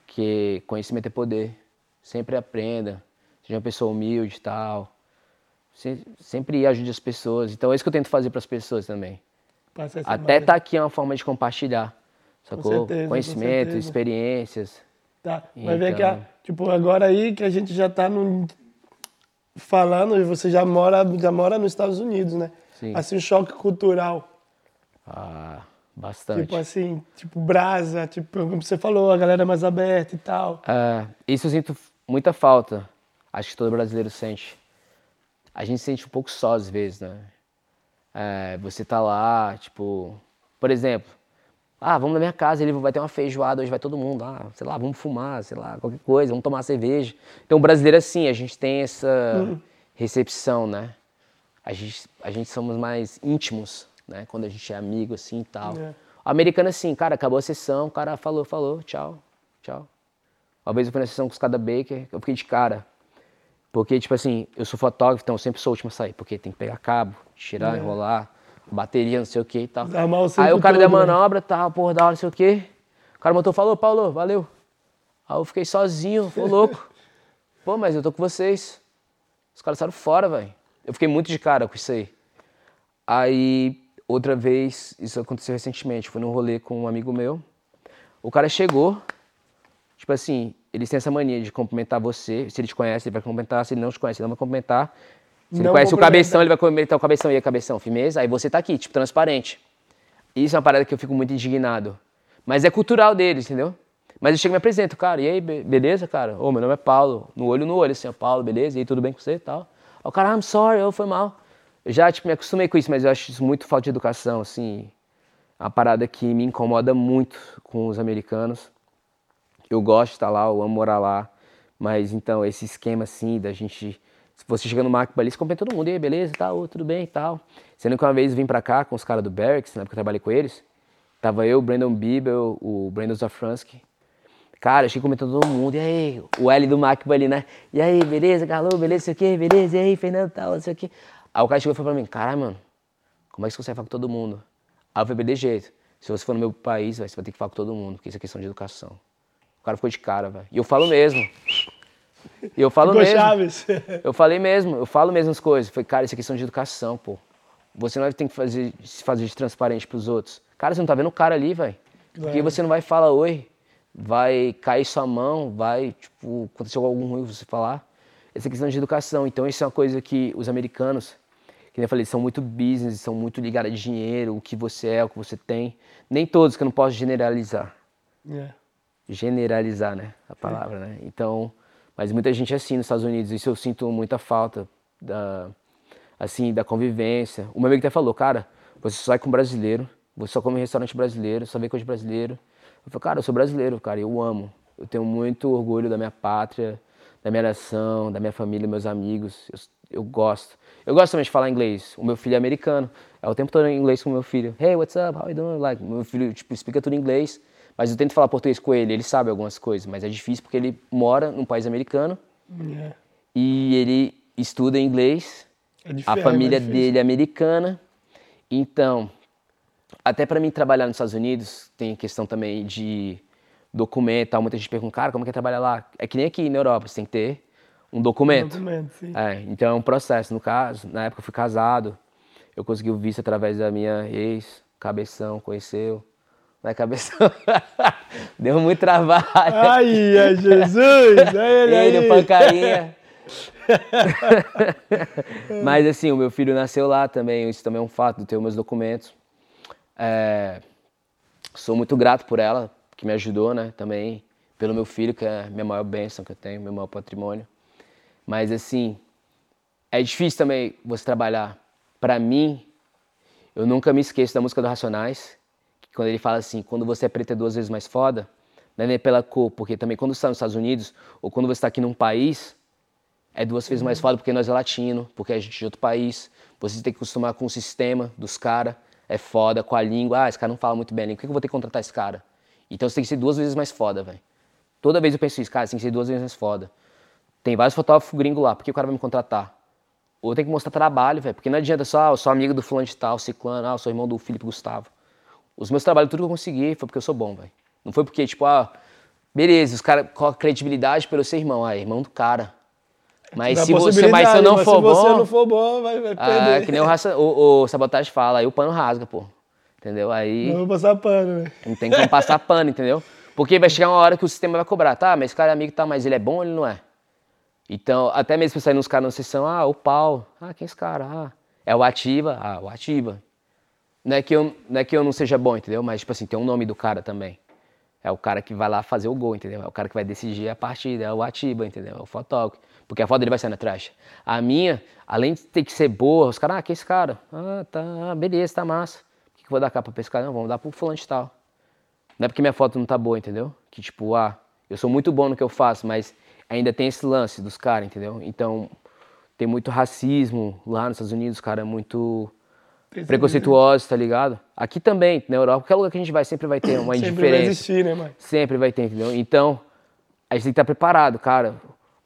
que conhecimento é poder. Sempre aprenda, seja uma pessoa humilde e tal. Se- Sempre ajude as pessoas. Então, é isso que eu tento fazer pras pessoas também. Até imagem. tá aqui é uma forma de compartilhar, sacou? certeza, com Conhecimento, certeza. experiências. Tá. Vai ver que, a- Então. tipo, agora aí que a gente já tá no, falando, e você já mora, já mora nos Estados Unidos, né? Sim. Assim, choque cultural. Ah, bastante. Tipo assim, tipo brasa, tipo, como você falou, a galera mais aberta e tal. É, isso eu sinto muita falta. Acho que todo brasileiro sente. A gente sente um pouco só às vezes, né? É, você tá lá, tipo, por exemplo, ah, vamos na minha casa, ele vai ter uma feijoada, hoje vai todo mundo lá, sei lá, vamos fumar, sei lá, qualquer coisa, vamos tomar cerveja. Então o brasileiro é assim, a gente tem essa recepção, né? A gente, a gente somos mais íntimos, né? Quando a gente é amigo, assim e tal. É. O americano, assim, cara, acabou a sessão, o cara falou, falou, tchau, tchau. Uma vez eu fui na sessão com os caras da Baker, eu fiquei de cara. Porque, tipo assim, eu sou fotógrafo, então eu sempre sou o último a sair. Porque tem que pegar cabo, tirar, enrolar, bateria, não sei o que e tal. O Aí o cara da todo, né? manobra, tal, porra, da hora, não sei o quê. O cara botou, falou, Paulo, valeu. Aí eu fiquei sozinho, ô louco. Pô, mas eu tô com vocês. Os caras saíram fora, velho. Eu fiquei muito de cara com isso aí. Aí, outra vez, isso aconteceu recentemente, fui num rolê com um amigo meu. O cara chegou, tipo assim, eles têm essa mania de cumprimentar você. Se ele te conhece, ele vai cumprimentar. Se ele não te conhece, ele não vai cumprimentar. Se ele Não conhece o cabeção, ele vai cumprimentar o cabeção. E aí, cabeção, firmeza? Aí você tá aqui, tipo, transparente. Isso é uma parada que eu fico muito indignado. Mas é cultural deles, entendeu? Mas eu chego e me apresento, cara, e aí, be- beleza, cara? Ô, meu nome é Paulo. No olho no olho, assim, ó, Paulo, beleza? E aí, tudo bem com você e tal? O cara, I'm sorry, eu foi mal. Eu já, tipo, me acostumei com isso, mas eu acho isso muito falta de educação, assim. É uma parada que me incomoda muito com os americanos. Eu gosto de estar lá, eu amo morar lá. Mas então, esse esquema assim da gente. Você chega no Macba ali, você cumprimenta todo mundo, e aí, beleza, tal, tudo bem e tal. Sendo que uma vez eu vim pra cá com os caras do Barracks, na época que eu trabalhei com eles. Tava eu, o Brandon Bibel, o Brandon Zafransky. Cara, eu cheguei comentando todo mundo, e aí, o L do Macba ali, né? E aí, beleza, Galô, beleza, sei o quê, beleza, e aí, Fernando, tal, não sei o quê. Aí o cara chegou e falou pra mim, caralho, mano, como é que você consegue falar com todo mundo? Aí eu falei, de jeito. Se você for no meu país, véio, você vai ter que falar com todo mundo, porque isso é questão de educação. O cara ficou de cara, velho. E eu falo mesmo. E eu falo mesmo. Chaves. Eu falei mesmo, eu falo mesmo as coisas. Falei, cara, isso é questão de educação, pô. Você não tem que fazer, se fazer de transparente pros outros. Cara, você não tá vendo o cara ali, velho. Porque Claro. você não vai falar oi, vai cair sua mão, vai, tipo, aconteceu algo ruim você falar. Essa é questão de educação. Então, isso é uma coisa que os americanos, que nem eu falei, são muito business, são muito ligados a dinheiro, o que você é, o que você tem. Nem todos, que eu não posso generalizar É. generalizar, né? A palavra, né? Então, mas muita gente é assim nos Estados Unidos. Isso eu sinto muita falta da, assim, da convivência. O meu amigo até falou, cara, você só sai com brasileiro, você só come em restaurante brasileiro, só vê coisa de brasileiro. Eu falei, cara, eu sou brasileiro, cara, eu amo. Eu tenho muito orgulho da minha pátria, da minha nação, da minha família, meus amigos. Eu, eu gosto. Eu gosto também de falar inglês. O meu filho é americano. É o tempo todo em inglês com o meu filho. Hey, what's up? How you doing? Like, meu filho, tipo, explica tudo em inglês. Mas eu tento falar português com ele. Ele sabe algumas coisas, mas é difícil porque ele mora num país americano É. e ele estuda inglês. É A é família difícil. dele é americana. Então, até para mim trabalhar nos Estados Unidos, tem questão também de documento, tal. muita gente pergunta, cara, como é que é trabalhar lá? É que nem aqui na Europa, você tem que ter um documento. Documento, sim. É, então é um processo. No caso, na época eu fui casado, eu consegui o visto através da minha ex, cabeção, conheceu. Não é cabeção? Deu muito trabalho. Ai, ai, Jesus! Olha ele Ele, aí. pancarinha. Mas assim, o meu filho nasceu lá também, isso também é um fato, os meus documentos. É, sou muito grato por ela, que me ajudou, né, também, pelo meu filho, que é a minha maior bênção que eu tenho, meu maior patrimônio. Mas assim, é difícil também você trabalhar. Pra mim, eu nunca me esqueço da música do Racionais, quando ele fala assim, quando você é preto é duas vezes mais foda, não é nem pela cor, porque também quando você está nos Estados Unidos, ou quando você está aqui num país, é duas vezes mais foda porque nós é latino, porque a gente é de outro país, você tem que acostumar com o sistema dos caras, é foda, com a língua, ah, esse cara não fala muito bem a língua, por que eu vou ter que contratar esse cara? Então você tem que ser duas vezes mais foda, velho. Toda vez eu penso isso, cara, você tem que ser duas vezes mais foda. Tem vários fotógrafos gringos lá, por que o cara vai me contratar? Ou tem que mostrar trabalho, velho, porque não adianta só, ah, eu sou amigo do fulano de tal, ciclano, ah, eu sou irmão do Felipe Gustavo. Os meus trabalhos, tudo que eu consegui, foi porque eu sou bom, velho. Não foi porque, tipo, ah, beleza, os caras colocam credibilidade pelo ser irmão, ah, é irmão do cara. Mas Dá se você, mas se eu não mas for se você bom, não for bom, vai, vai ah, perder. que nem o, raça, o, o Sabotagem fala, aí o pano rasga, pô. Entendeu? Aí Não vou passar pano, velho. não tem como passar pano, entendeu? Porque vai chegar uma hora que o sistema vai cobrar, tá, mas esse cara é amigo, tá, mas ele é bom ou ele não é? Então, até mesmo saindo uns caras na sessão, ah, o Paulo, ah, quem é esse cara? Ah, é o Ativa, ah, o Ativa. Não é, que eu, não é que eu não seja bom, entendeu? Mas, tipo assim, tem um nome do cara também. É o cara que vai lá fazer o gol, entendeu? É o cara que vai decidir a partida, é o Atiba, entendeu? É o fotógrafo. Porque a foto dele vai sair na trash. A minha, além de ter que ser boa, os caras, ah, quem é esse cara? Ah, tá, ah, beleza, tá massa. Por que, que eu vou dar capa pra esse cara? Não, vamos dar pro fulano de tal. Não é porque minha foto não tá boa, entendeu? Que tipo, ah, eu sou muito bom no que eu faço, mas ainda tem esse lance dos caras, entendeu? Então, tem muito racismo lá nos Estados Unidos, cara, é muito preconceituoso, tá ligado? Aqui também, na Europa, qualquer lugar que a gente vai sempre vai ter uma Sempre vai indiferença. existir, né, mano? Sempre vai ter, entendeu? Então, a gente tem que estar preparado, cara.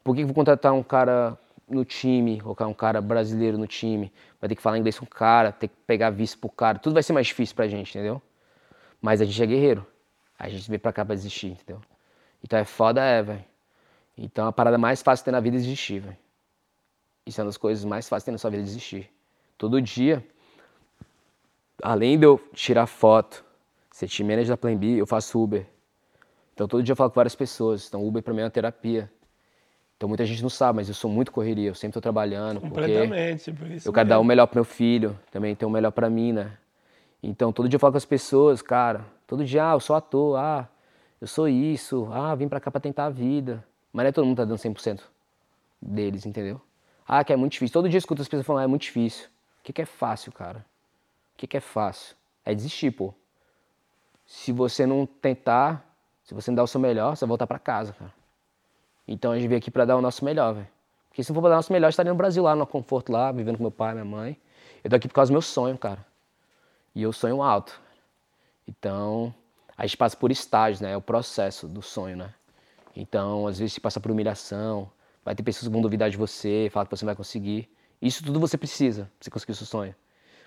Por que vou contratar um cara no time, colocar um cara brasileiro no time? Vai ter que falar inglês com o cara, ter que pegar visto pro cara. Tudo vai ser mais difícil pra gente, entendeu? Mas a gente é guerreiro. A gente veio pra cá pra existir, entendeu? Então é foda, é, velho. Então a parada mais fácil ter na vida é existir, velho. Isso é uma das coisas mais fáceis ter na sua vida é existir. Todo dia, além de eu tirar foto, ser team manager da Plan B, eu faço Uber. Então todo dia eu falo com várias pessoas. Então Uber pra mim é uma terapia. Então muita gente não sabe, mas eu sou muito correria, eu sempre tô trabalhando. Completamente, por isso eu quero dar o melhor pro meu filho, também ter o melhor pra mim, né? Então todo dia eu falo com as pessoas, cara. Todo dia, ah, eu sou ator, ah, eu sou isso, ah, vim pra cá pra tentar a vida. Mas não é todo mundo tá dando 100% deles, entendeu? Ah, que é muito difícil. Todo dia eu escuto as pessoas falando, ah, é muito difícil. O que, que é fácil, cara? O que, que é fácil? É desistir, pô. Se você não tentar, se você não dar o seu melhor, você vai voltar pra casa, cara. Então a gente veio aqui pra dar o nosso melhor, velho. Porque se não for pra dar o nosso melhor, eu estaria no Brasil lá, no conforto lá, vivendo com meu pai, minha mãe. Eu tô aqui por causa do meu sonho, cara. E eu sonho alto. Então, a gente passa por estágios, né? É o processo do sonho, né? Então, às vezes você passa por humilhação, vai ter pessoas que vão duvidar de você, falar que você não vai conseguir. Isso tudo você precisa pra você conseguir o seu sonho.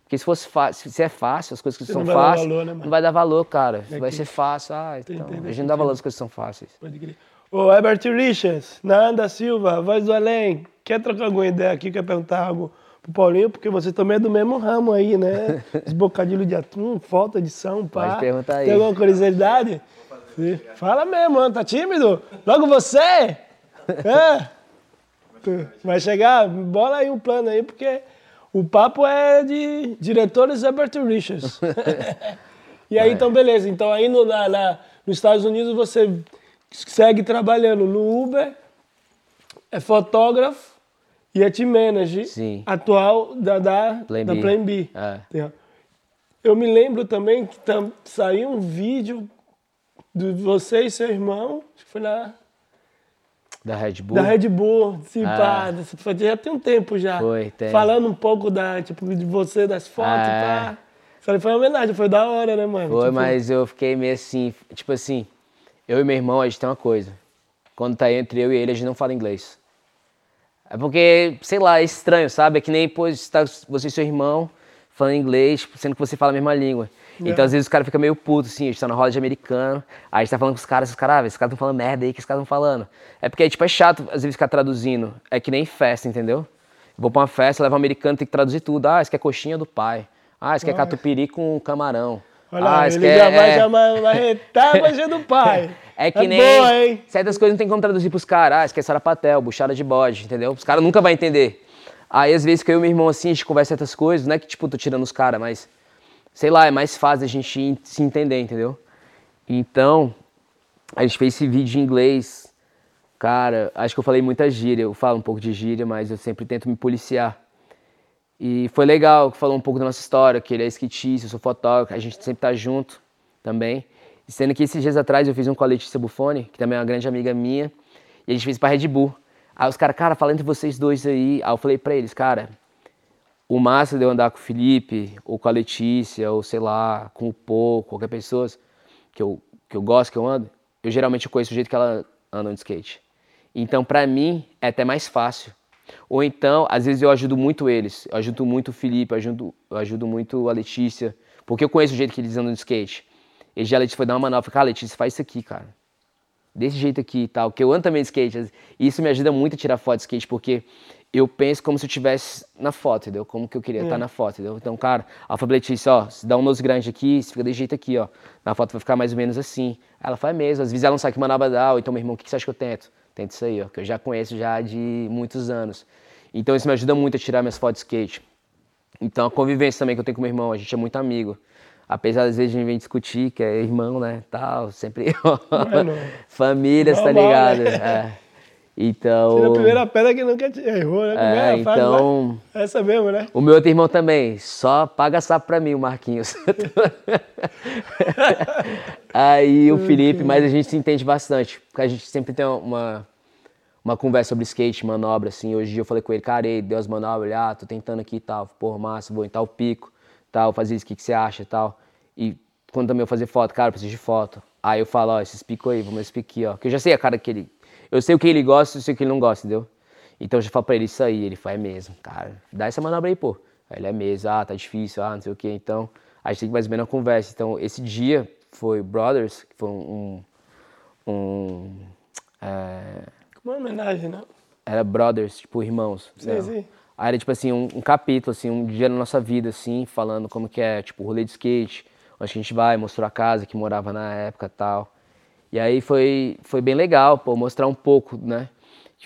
Porque se fosse fácil, se é fácil, as coisas que Você são não fáceis, valor, né, não vai dar valor, cara. É vai que- ser fácil. Ah, então, entendo a esse gente não dá valor às coisas que são fáceis. Pode crer. Ô, Herbert Richards, Nanda Silva, voz do além, quer trocar alguma ideia aqui, quer perguntar algo pro Paulinho? Porque você também é do mesmo ramo aí, né? Esbocadilho de atum, falta edição, pá. Pode perguntar aí. Tem alguma curiosidade? Fala mesmo, mano, tá tímido? Logo você? É? Vai chegar? Bola aí um plano aí, porque o papo é de diretores Herbert Richards. e aí, então, beleza. Então, aí no, na, na- nos Estados Unidos você segue trabalhando no Uber, é fotógrafo e é team manager Sim. atual da, da, Plan da B. Plan B. É. Eu me lembro também que tam, saiu um vídeo de você e seu irmão, acho que foi na Da Red Bull. da Red Bull, se Ah. pá, já tem um tempo já. Foi, tem. Falando um pouco da, tipo, de você, das fotos, Ah. pá. Falei, foi uma homenagem, foi da hora, né, mano? Foi, Tipo, mas eu fiquei meio assim, tipo assim, eu e meu irmão, a gente tem uma coisa. Quando tá entre eu e ele, a gente não fala inglês. É porque, sei lá, é estranho, sabe? É que nem pô, você e seu irmão falando inglês, sendo que você fala a mesma língua. Então, às vezes, os caras ficam meio putos, assim, a gente tá na roda de americano, aí a gente tá falando com os caras, os caras, ah, esses caras tão falando merda aí, que os caras tão falando. É porque, tipo, é chato, às vezes, ficar traduzindo. É que nem festa, entendeu? Eu vou pra uma festa, levo um americano, tem que traduzir tudo. Ah, isso aqui é coxinha do pai. Ah, isso aqui é catupiry com camarão. Olha ah, isso ele já é- vai é- chamar, vai retar a coisa do pai. é que nem. boa? Certas coisas não tem como traduzir pros caras. Ah, isso aqui é sarapatel, buchada de bode, entendeu? Os caras nunca vão entender. Aí, às vezes, que eu e meu irmão, assim, a gente conversa certas coisas, não é que, tipo, tô tirando os caras, mas. Sei lá, é mais fácil a gente se entender, entendeu? Então, a gente fez esse vídeo em inglês. Cara, acho que eu falei muita gíria. Eu falo um pouco de gíria, mas eu sempre tento me policiar. E foi legal, que falou um pouco da nossa história, que ele é skatista, eu sou fotógrafo, a gente sempre tá junto também. Sendo que esses dias atrás eu fiz um com a Letícia que também é uma grande amiga minha, e a gente fez pra Red Bull. Aí os caras, cara, fala entre vocês dois aí. Aí eu falei pra eles, cara, o massa de eu andar com o Felipe, ou com a Letícia, ou sei lá, com o Pô, qualquer pessoa que eu, que eu gosto, que eu ando, eu geralmente conheço o jeito que ela anda de skate. Então, pra mim, é até mais fácil. Ou então, às vezes eu ajudo muito eles. Eu ajudo muito o Felipe, eu ajudo, eu ajudo muito a Letícia. Porque eu conheço o jeito que eles andam de skate. E já a Letícia foi dar uma manobra. Falei, cara, Letícia, faz isso aqui, cara. Desse jeito aqui e tal. Que eu ando também de skate. E isso me ajuda muito a tirar foto de skate, porque eu penso como se eu estivesse na foto, entendeu? Como que eu queria estar na foto, entendeu? Então, cara, a Fábio Letícia, ó, se dá um nose grande aqui, se fica desse jeito aqui, ó. Na foto vai ficar mais ou menos assim. Ela faz mesmo. Às vezes ela não sabe que manobra dá. Ou então, meu irmão, o que você acha que eu tento? Tento isso aí, ó. Que eu já conheço já de muitos anos. Então, isso me ajuda muito a tirar minhas fotos de skate. Então, a convivência também que eu tenho com meu irmão, a gente é muito amigo. Apesar, às vezes, a gente vem discutir, que é irmão, né, tal, sempre... Mano, Famílias, tá normal, ligado? né? É. Então... Tira a primeira pedra que nunca te errou, né? É, frase, então... Essa mesmo, né? O meu outro irmão também, só paga sapo pra mim, o Marquinhos. Aí o Felipe, mas a gente se entende bastante, porque a gente sempre tem uma, uma conversa sobre skate, manobra, assim. Hoje eu falei com ele, cara, ei, deu as manobras, ele, ah, tô tentando aqui e tal, porra, massa, vou em tal pico, tal, fazer isso, o que, que você acha e tal. E quando também eu fazer foto, cara, eu preciso de foto. Aí eu falo, ó, esses picos aí, vamos esse pico aqui, ó. Que eu já sei a cara que ele. Eu sei o que ele gosta e eu sei o que ele não gosta, entendeu? Então eu já falo pra ele isso aí, ele faz mesmo, cara, dá essa manobra aí, pô. Aí ele é mesmo, ah, tá difícil, ah, não sei o que. Então a gente tem que mais ou menos uma conversa. Então esse dia foi Brothers, que foi um. um, um, é, Uma homenagem, né? era Brothers, tipo irmãos. Sim, né? sim. Aí era tipo assim, um, um capítulo, assim, um dia na nossa vida, assim, falando como que é, tipo, rolê de skate, onde a gente vai, mostrou a casa que morava na época e tal. E aí foi, foi bem legal, pô, mostrar um pouco, né?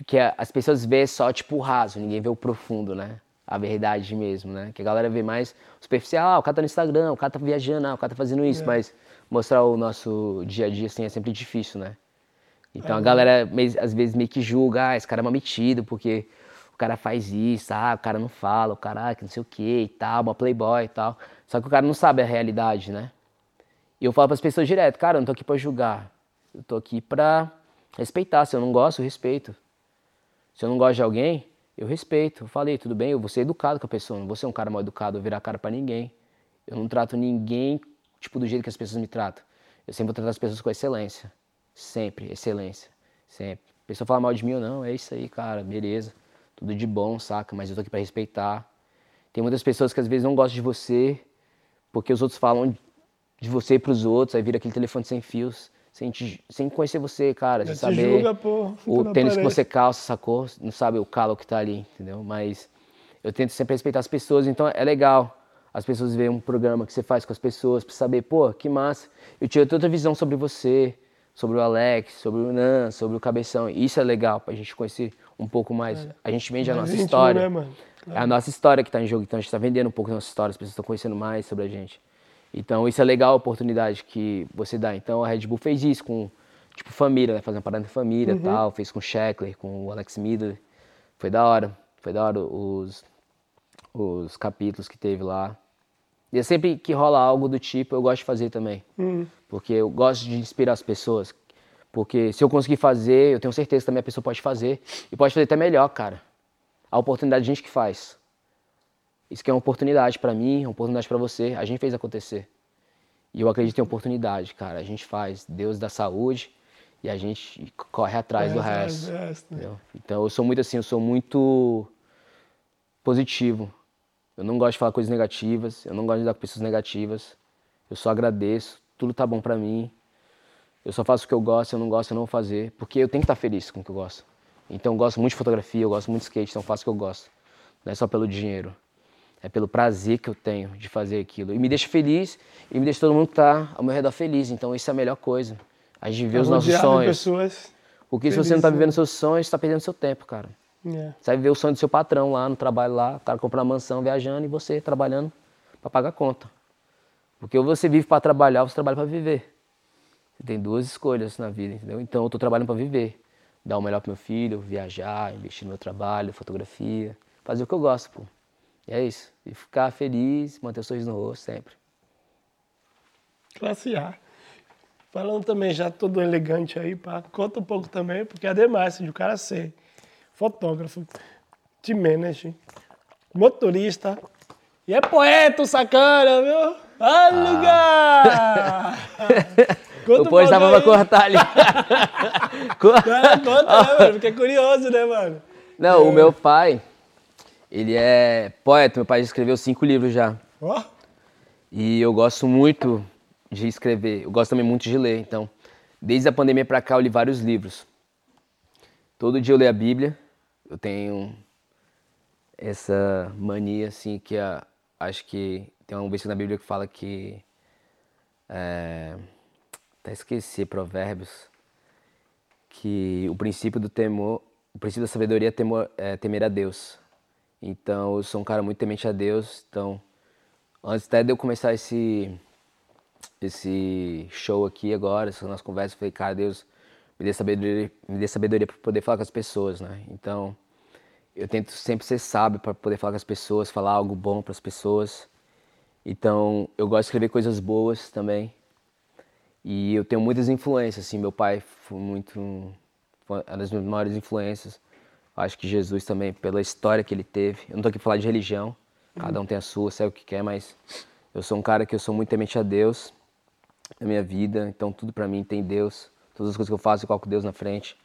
Que as pessoas vê só, tipo, o raso, ninguém vê o profundo, né? A verdade mesmo, né? Que a galera vê mais superficial, ah, o cara tá no Instagram, o cara tá viajando, ah, o cara tá fazendo isso, mas mostrar o nosso dia a dia, assim, é sempre difícil, né? Então a galera às vezes meio que julga, ah, esse cara é mal metido, porque o cara faz isso, ah, o cara não fala, o cara ah, que não sei o que e tal, uma playboy e tal. Só que o cara não sabe a realidade, né? E eu falo para as pessoas direto, cara, eu não tô aqui para julgar. Eu tô aqui pra Respeitar. Se eu não gosto, eu respeito. Se eu não gosto de alguém, eu respeito. Eu falei, tudo bem, eu vou ser educado com a pessoa. Não vou ser um cara mal educado, eu virar cara para ninguém. Eu não trato ninguém, tipo, do jeito que as pessoas me tratam. Eu sempre vou tratar as pessoas com excelência. Sempre, excelência. Sempre. A pessoa fala mal de mim ou não, é isso aí, cara, beleza. Tudo de bom, saca? Mas eu tô aqui pra respeitar. Tem muitas pessoas que às vezes não gostam de você, porque os outros falam de você pros outros, aí vira aquele telefone sem fios, sem, te, sem conhecer você, cara, sem saber julga, o tênis que você calça, sacou? Não sabe o calo que tá ali, entendeu? Mas eu tento sempre respeitar as pessoas, então é legal as pessoas verem um programa que você faz com as pessoas pra saber, pô, que massa, eu tive outra visão sobre você, sobre o Alex, sobre o Nan, sobre o Cabeção. Isso é legal pra gente conhecer um pouco mais. É. A gente vende a nossa história. Né, mano? É a nossa história que tá em jogo, então a gente tá vendendo um pouco da nossa história, as pessoas estão conhecendo mais sobre a gente. Então isso é legal a oportunidade que você dá. Então a Red Bull fez isso com, tipo, família, né? Fazer uma parada de família e uhum. tal. Fez com o Sheckler, com o Alex Miller. Foi da hora. Foi da hora os, os capítulos que teve lá. E é sempre que rola algo do tipo, eu gosto de fazer também. Uhum. Porque eu gosto de inspirar as pessoas. Porque se eu conseguir fazer, eu tenho certeza que também a pessoa pode fazer. E pode fazer até melhor, cara. A oportunidade de gente que faz. Isso que é uma oportunidade para mim, uma oportunidade para você. A gente fez acontecer. E eu acredito em oportunidade, cara. A gente faz. Deus dá saúde e a gente corre atrás é, do resto. É, é, então eu sou muito assim, eu sou muito positivo. Eu não gosto de falar coisas negativas, eu não gosto de lidar com pessoas negativas. Eu só agradeço, tudo tá bom para mim. Eu só faço o que eu gosto, eu não gosto, eu não vou fazer, porque eu tenho que estar feliz com o que eu gosto. Então eu gosto muito de fotografia, eu gosto muito de skate, então eu faço o que eu gosto. Não é só pelo dinheiro, é pelo prazer que eu tenho de fazer aquilo. E me deixa feliz e me deixa todo mundo que tá ao meu redor feliz, então isso é a melhor coisa. A gente viver é os nossos sonhos. Pessoas porque se você não tá vivendo seus sonhos, você tá perdendo seu tempo, cara. Yeah. É. Você vai viver o sonho do seu patrão lá no trabalho lá, o cara comprar uma mansão viajando e você trabalhando para pagar a conta. Porque ou você vive para trabalhar ou você trabalha para viver. Você tem duas escolhas na vida, entendeu? Então eu tô trabalhando para viver. Dar o melhor pro meu filho, viajar, investir no meu trabalho, fotografia, fazer o que eu gosto, pô. E é isso. E ficar feliz, manter o sorriso no rosto sempre. Classe A. Falando também já todo elegante aí, pá, conta um pouco também, porque é demais de o cara ser fotógrafo, de manager, motorista e é poeta, sacana, viu? Ah, lugar! o pois dava pra cortar ali. conta, né, mano? Fiquei curioso, né, mano? Não, é. o meu pai, ele é poeta. Meu pai escreveu cinco livros já. Oh. E eu gosto muito de escrever. Eu gosto também muito de ler. Então, desde a pandemia pra cá, eu li vários livros. Todo dia eu leio a Bíblia. Eu tenho essa mania, assim, que a, acho que tem um versículo na Bíblia que fala que. É, até esqueci, Provérbios. Que o princípio do temor, o princípio da sabedoria é, temor, é temer a Deus. Então eu sou um cara muito temente a Deus. Então, antes até de eu começar esse, esse show aqui agora, essa nossa conversa, eu falei, cara, Deus, me dê sabedoria, me dê sabedoria para poder falar com as pessoas, né? Então, eu tento sempre ser sábio para poder falar com as pessoas, falar algo bom para as pessoas. Então, eu gosto de escrever coisas boas também. E eu tenho muitas influências, assim, meu pai foi muito uma das minhas maiores influências. Acho que Jesus também, pela história que ele teve. Eu não tô aqui pra falar de religião, cada um tem a sua, sabe o que quer, mas eu sou um cara que eu sou muito temente a Deus na minha vida, então tudo para mim tem Deus. Todas as coisas que eu faço, eu coloco Deus na frente.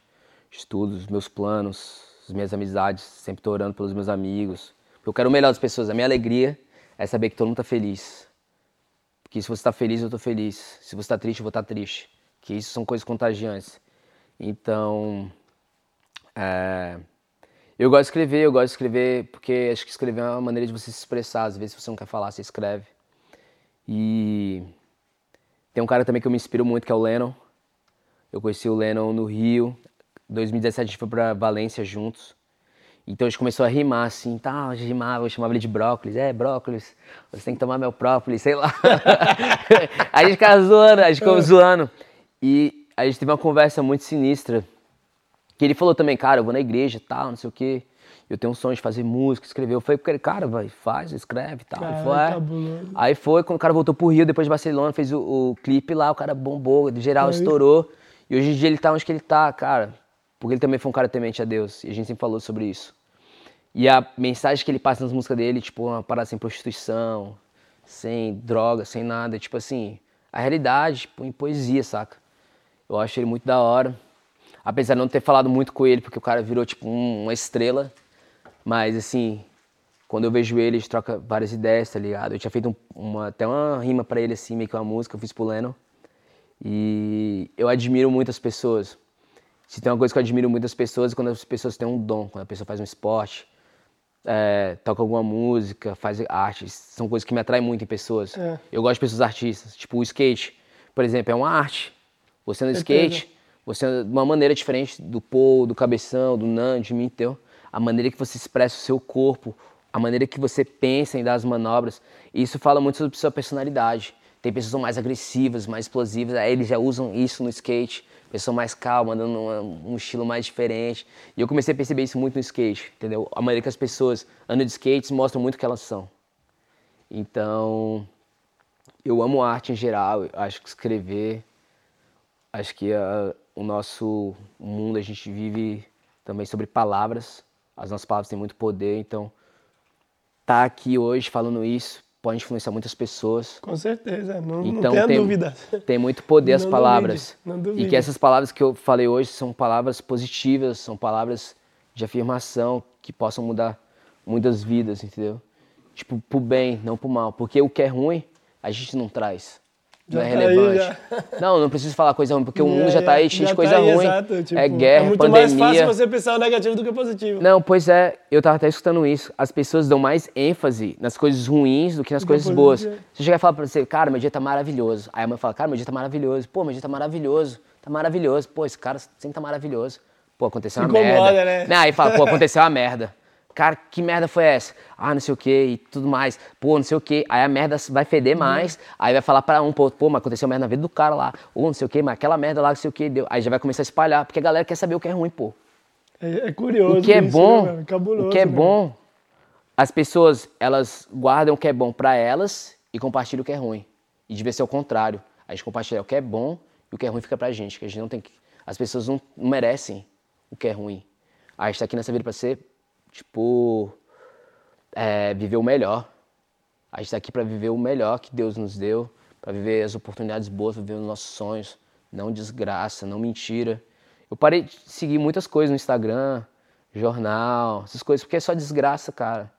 Estudos, meus planos, as minhas amizades, sempre tô orando pelos meus amigos. Eu quero o melhor das pessoas. A minha alegria é saber que todo mundo tá feliz. Porque se você está feliz, eu estou feliz. Se você está triste, eu vou estar tá triste. Que isso são coisas contagiantes. Então, é, eu gosto de escrever, eu gosto de escrever porque acho que escrever é uma maneira de você se expressar. Às vezes, se você não quer falar, você escreve. E tem um cara também que eu me inspiro muito, que é o Lennon. Eu conheci o Lennon no Rio. Em 2017 a gente foi para Valência juntos. Então a gente começou a rimar assim, tal, tá, rimava, eu chamava ele de brócolis, é, brócolis, você tem que tomar meu própolis, sei lá. a gente ficava zoando, a gente ficou é. zoando. E a gente teve uma conversa muito sinistra, que ele falou também, cara, eu vou na igreja e tal, não sei o quê. Eu tenho um sonho de fazer música, escrever. Eu falei pro ele, cara, vai, faz, escreve e tal. Cara, foi, é. Aí foi, quando o cara voltou pro Rio, depois de Barcelona, fez o, o clipe lá, o cara bombou, geral é estourou. E hoje em dia ele tá onde que ele tá, cara. Porque ele também foi um cara temente a Deus. E a gente sempre falou sobre isso. E a mensagem que ele passa nas músicas dele, tipo, uma parada sem prostituição, sem droga, sem nada. Tipo assim, a realidade, tipo, em poesia, saca? Eu acho ele muito da hora. Apesar de não ter falado muito com ele, porque o cara virou, tipo, um, uma estrela. Mas, assim, quando eu vejo ele, a gente troca várias ideias, tá ligado? Eu tinha feito um, uma, até uma rima pra ele, assim, meio que uma música, eu fiz pro Lennon. E eu admiro muitas pessoas. Se tem uma coisa que eu admiro muitas pessoas é quando as pessoas têm um dom, quando a pessoa faz um esporte, é, toca alguma música, faz arte. São coisas que me atraem muito em pessoas. É. Eu gosto de pessoas artistas. Tipo, o skate, por exemplo, é uma arte. Você no skate, você de uma maneira diferente do Paul, do Cabeção, do Nan, de mim, teu. A maneira que você expressa o seu corpo, a maneira que você pensa em dar as manobras. Isso fala muito sobre sua personalidade. Tem pessoas que são mais agressivas, mais explosivas, aí eles já usam isso no skate. Pessoa mais calma, dando um estilo mais diferente. E eu comecei a perceber isso muito no skate, entendeu? A maioria que as pessoas andam de skates mostram muito o que elas são. Então, eu amo arte em geral, acho que escrever, acho que a, o nosso mundo, a gente vive também sobre palavras. As nossas palavras têm muito poder, então tá aqui hoje falando isso pode influenciar muitas pessoas. Com certeza, não, então, não tem, dúvida. Tem muito poder as palavras. duvide, não duvide. E que essas palavras que eu falei hoje são palavras positivas, são palavras de afirmação que possam mudar muitas vidas, entendeu? Tipo, pro bem, não pro mal. Porque o que é ruim, a gente não traz. Não Já é tá aí, relevante. Não, não preciso falar coisa ruim, porque o mundo já tá aí cheio de coisa tá aí, ruim. exato, tipo, é guerra, É muito pandemia. mais fácil você pensar o negativo do que o positivo. Não, pois é, eu tava até escutando isso. As pessoas dão mais ênfase nas coisas ruins do que nas Do coisas boas. Você chega e fala pra você, cara, meu dia tá maravilhoso. Aí a mãe fala, cara, meu dia tá maravilhoso. Pô, meu dia tá maravilhoso. Tá maravilhoso. Pô, esse cara sempre tá maravilhoso. Pô, aconteceu uma Incomoda, merda. né? Não, aí fala, pô, aconteceu uma merda. Cara, que merda foi essa? Ah, não sei o que e tudo mais. Pô, não sei o que. Aí a merda vai feder Uhum. mais. Aí vai falar pra um, pô, pô, mas aconteceu merda na vida do cara lá. Ou não sei o que, mas aquela merda lá, não sei o que, deu. Aí já vai começar a espalhar, porque a galera quer saber o que é ruim, pô. É, é curioso. O que é isso, bom, né? Cabuloso, o que é né? bom, as pessoas, elas guardam o que é bom pra elas e compartilham o que é ruim. E devia ser o contrário. A gente compartilha o que é bom e o que é ruim fica pra gente, que a gente não tem que... As pessoas não, não merecem o que é ruim. A gente tá aqui nessa vida pra ser, tipo, é, viver o melhor. A gente tá aqui pra viver o melhor que Deus nos deu, pra viver as oportunidades boas, viver os nossos sonhos, não desgraça, não mentira. Eu parei de seguir muitas coisas no Instagram, jornal, essas coisas, porque é só desgraça, cara.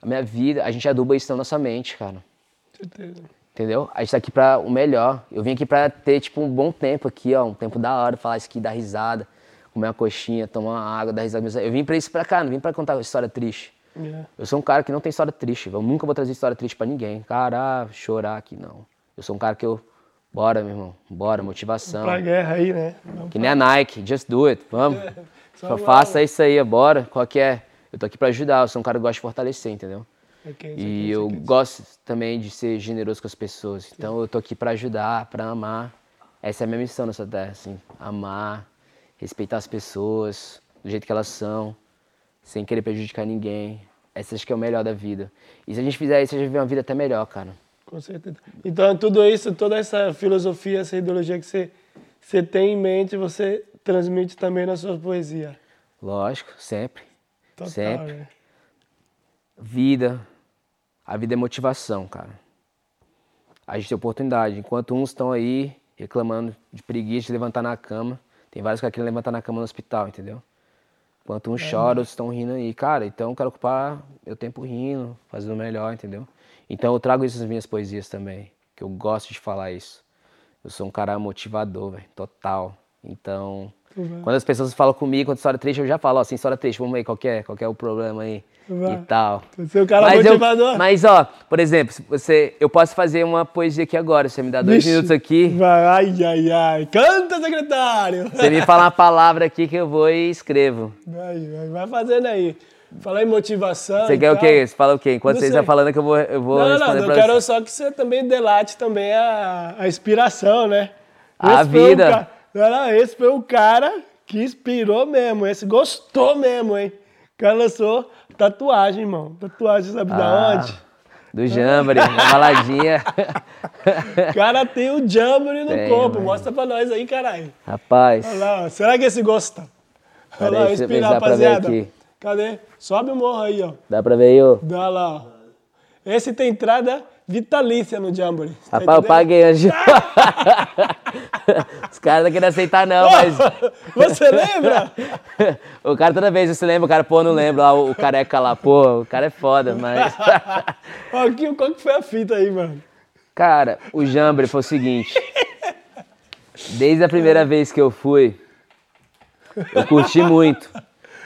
A minha vida, a gente aduba isso na nossa mente, cara. Certeza. Entendeu? A gente tá aqui pra o melhor. Eu vim aqui pra ter, tipo, um bom tempo aqui, ó. Um tempo da hora, falar isso aqui, dar risada, comer uma coxinha, tomar uma água, dar risada. Eu vim pra isso pra cá, não vim pra contar uma história triste. É. Eu sou um cara que não tem história triste. Eu nunca vou trazer história triste pra ninguém. Cara, chorar aqui, não. Eu sou um cara que eu... Bora, meu irmão. Bora, motivação. Pra guerra aí, né? Vamos Que nem a Nike, just do it, vamos. Só faça isso aí, bora. Qual que é? Eu tô aqui pra ajudar, eu sou um cara que gosta de fortalecer, entendeu? É E é eu quente. gosto também de ser generoso com as pessoas. Então eu tô aqui pra ajudar, pra amar. Essa é a minha missão nessa terra, assim. Amar, respeitar as pessoas do jeito que elas são, sem querer prejudicar ninguém. Essa acho que é o melhor da vida. E se a gente fizer isso, a gente vai viver uma vida até melhor, cara. Com certeza. Então, tudo isso, toda essa filosofia, essa ideologia que você, você tem em mente, você transmite também na sua poesia. Lógico, sempre. Total, sempre. né? Vida. A vida é motivação, cara. A gente tem oportunidade. Enquanto uns estão aí reclamando de preguiça de levantar na cama, tem vários que querem levantar na cama no hospital, entendeu? Enquanto uns choram, outros estão rindo aí. Cara, então eu quero ocupar meu tempo rindo, fazendo o melhor, entendeu? Então eu trago isso nas minhas poesias também, que eu gosto de falar isso. Eu sou um cara motivador, velho, total. Então, Quando as pessoas falam comigo, quando história triste, eu já falo, ó, assim, história triste, vamos aí, qual que é, qual que é o problema aí e tal. Você é um cara Mas eu- motivador. mas, ó, por exemplo, você, eu posso fazer uma poesia aqui agora, você me dá dois Vixe. minutos aqui, Vai, ai, ai, ai. Canta, secretário! você me fala uma palavra aqui que eu vou e escrevo. Vai, vai, vai fazendo aí. Falar em motivação. Você quer o quê? Você fala o quê? Enquanto Não você sei. está falando que eu vou, eu vou Não, não, não. Eu quero você. só que você também delate também a, a inspiração, né? A vida. Não, esse foi o cara que inspirou mesmo. Esse gostou mesmo, hein? O cara lançou tatuagem, irmão. Tatuagem, sabe da Ah. onde? Do Jamboree, uma baladinha. cara tem o Jamboree no Tem, corpo. mano. Mostra pra nós aí, caralho. Rapaz, Olha lá, ó. será que esse gosta? Olha lá, ver rapaziada. aqui. Cadê? Sobe o morro aí, ó. dá pra ver aí, ô? Dá lá, ó. Esse tem entrada vitalícia no Jamboree. Tá Rapaz, eu entendendo? paguei de- Os caras não querem aceitar, não, mas. Você lembra? o cara toda vez você lembra, o cara, pô, não lembro lá, o, careca lá, pô, o cara é foda, mas. Aqui, qual que foi a fita aí, mano? Cara, o Jambre foi o seguinte. Desde a primeira vez que eu fui, eu curti muito.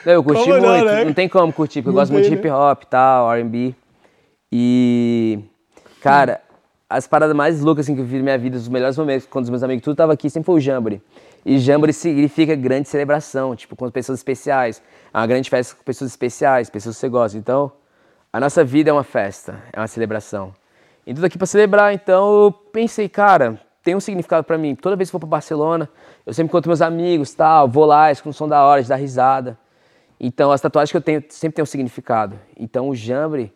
Não, eu curti Como não, muito. né? Não tem como curtir, porque eu Não gosto muito de tem, hip hop e tal, R&B. E, cara, as paradas mais loucas assim, que eu vi na minha vida, os melhores momentos, quando os meus amigos tudo tava aqui, sempre foi o Jamboree. E Jamboree significa grande celebração, tipo, com pessoas especiais. É uma grande festa com pessoas especiais, pessoas que você gosta. Então, a nossa vida é uma festa, é uma celebração. E tudo aqui pra celebrar, então eu pensei, cara, tem um significado pra mim. Toda vez que vou pra Barcelona, eu sempre encontro meus amigos, tal, vou lá, escuto um som da hora, de risada. Então, as tatuagens que eu tenho sempre tem um significado. Então, o jambre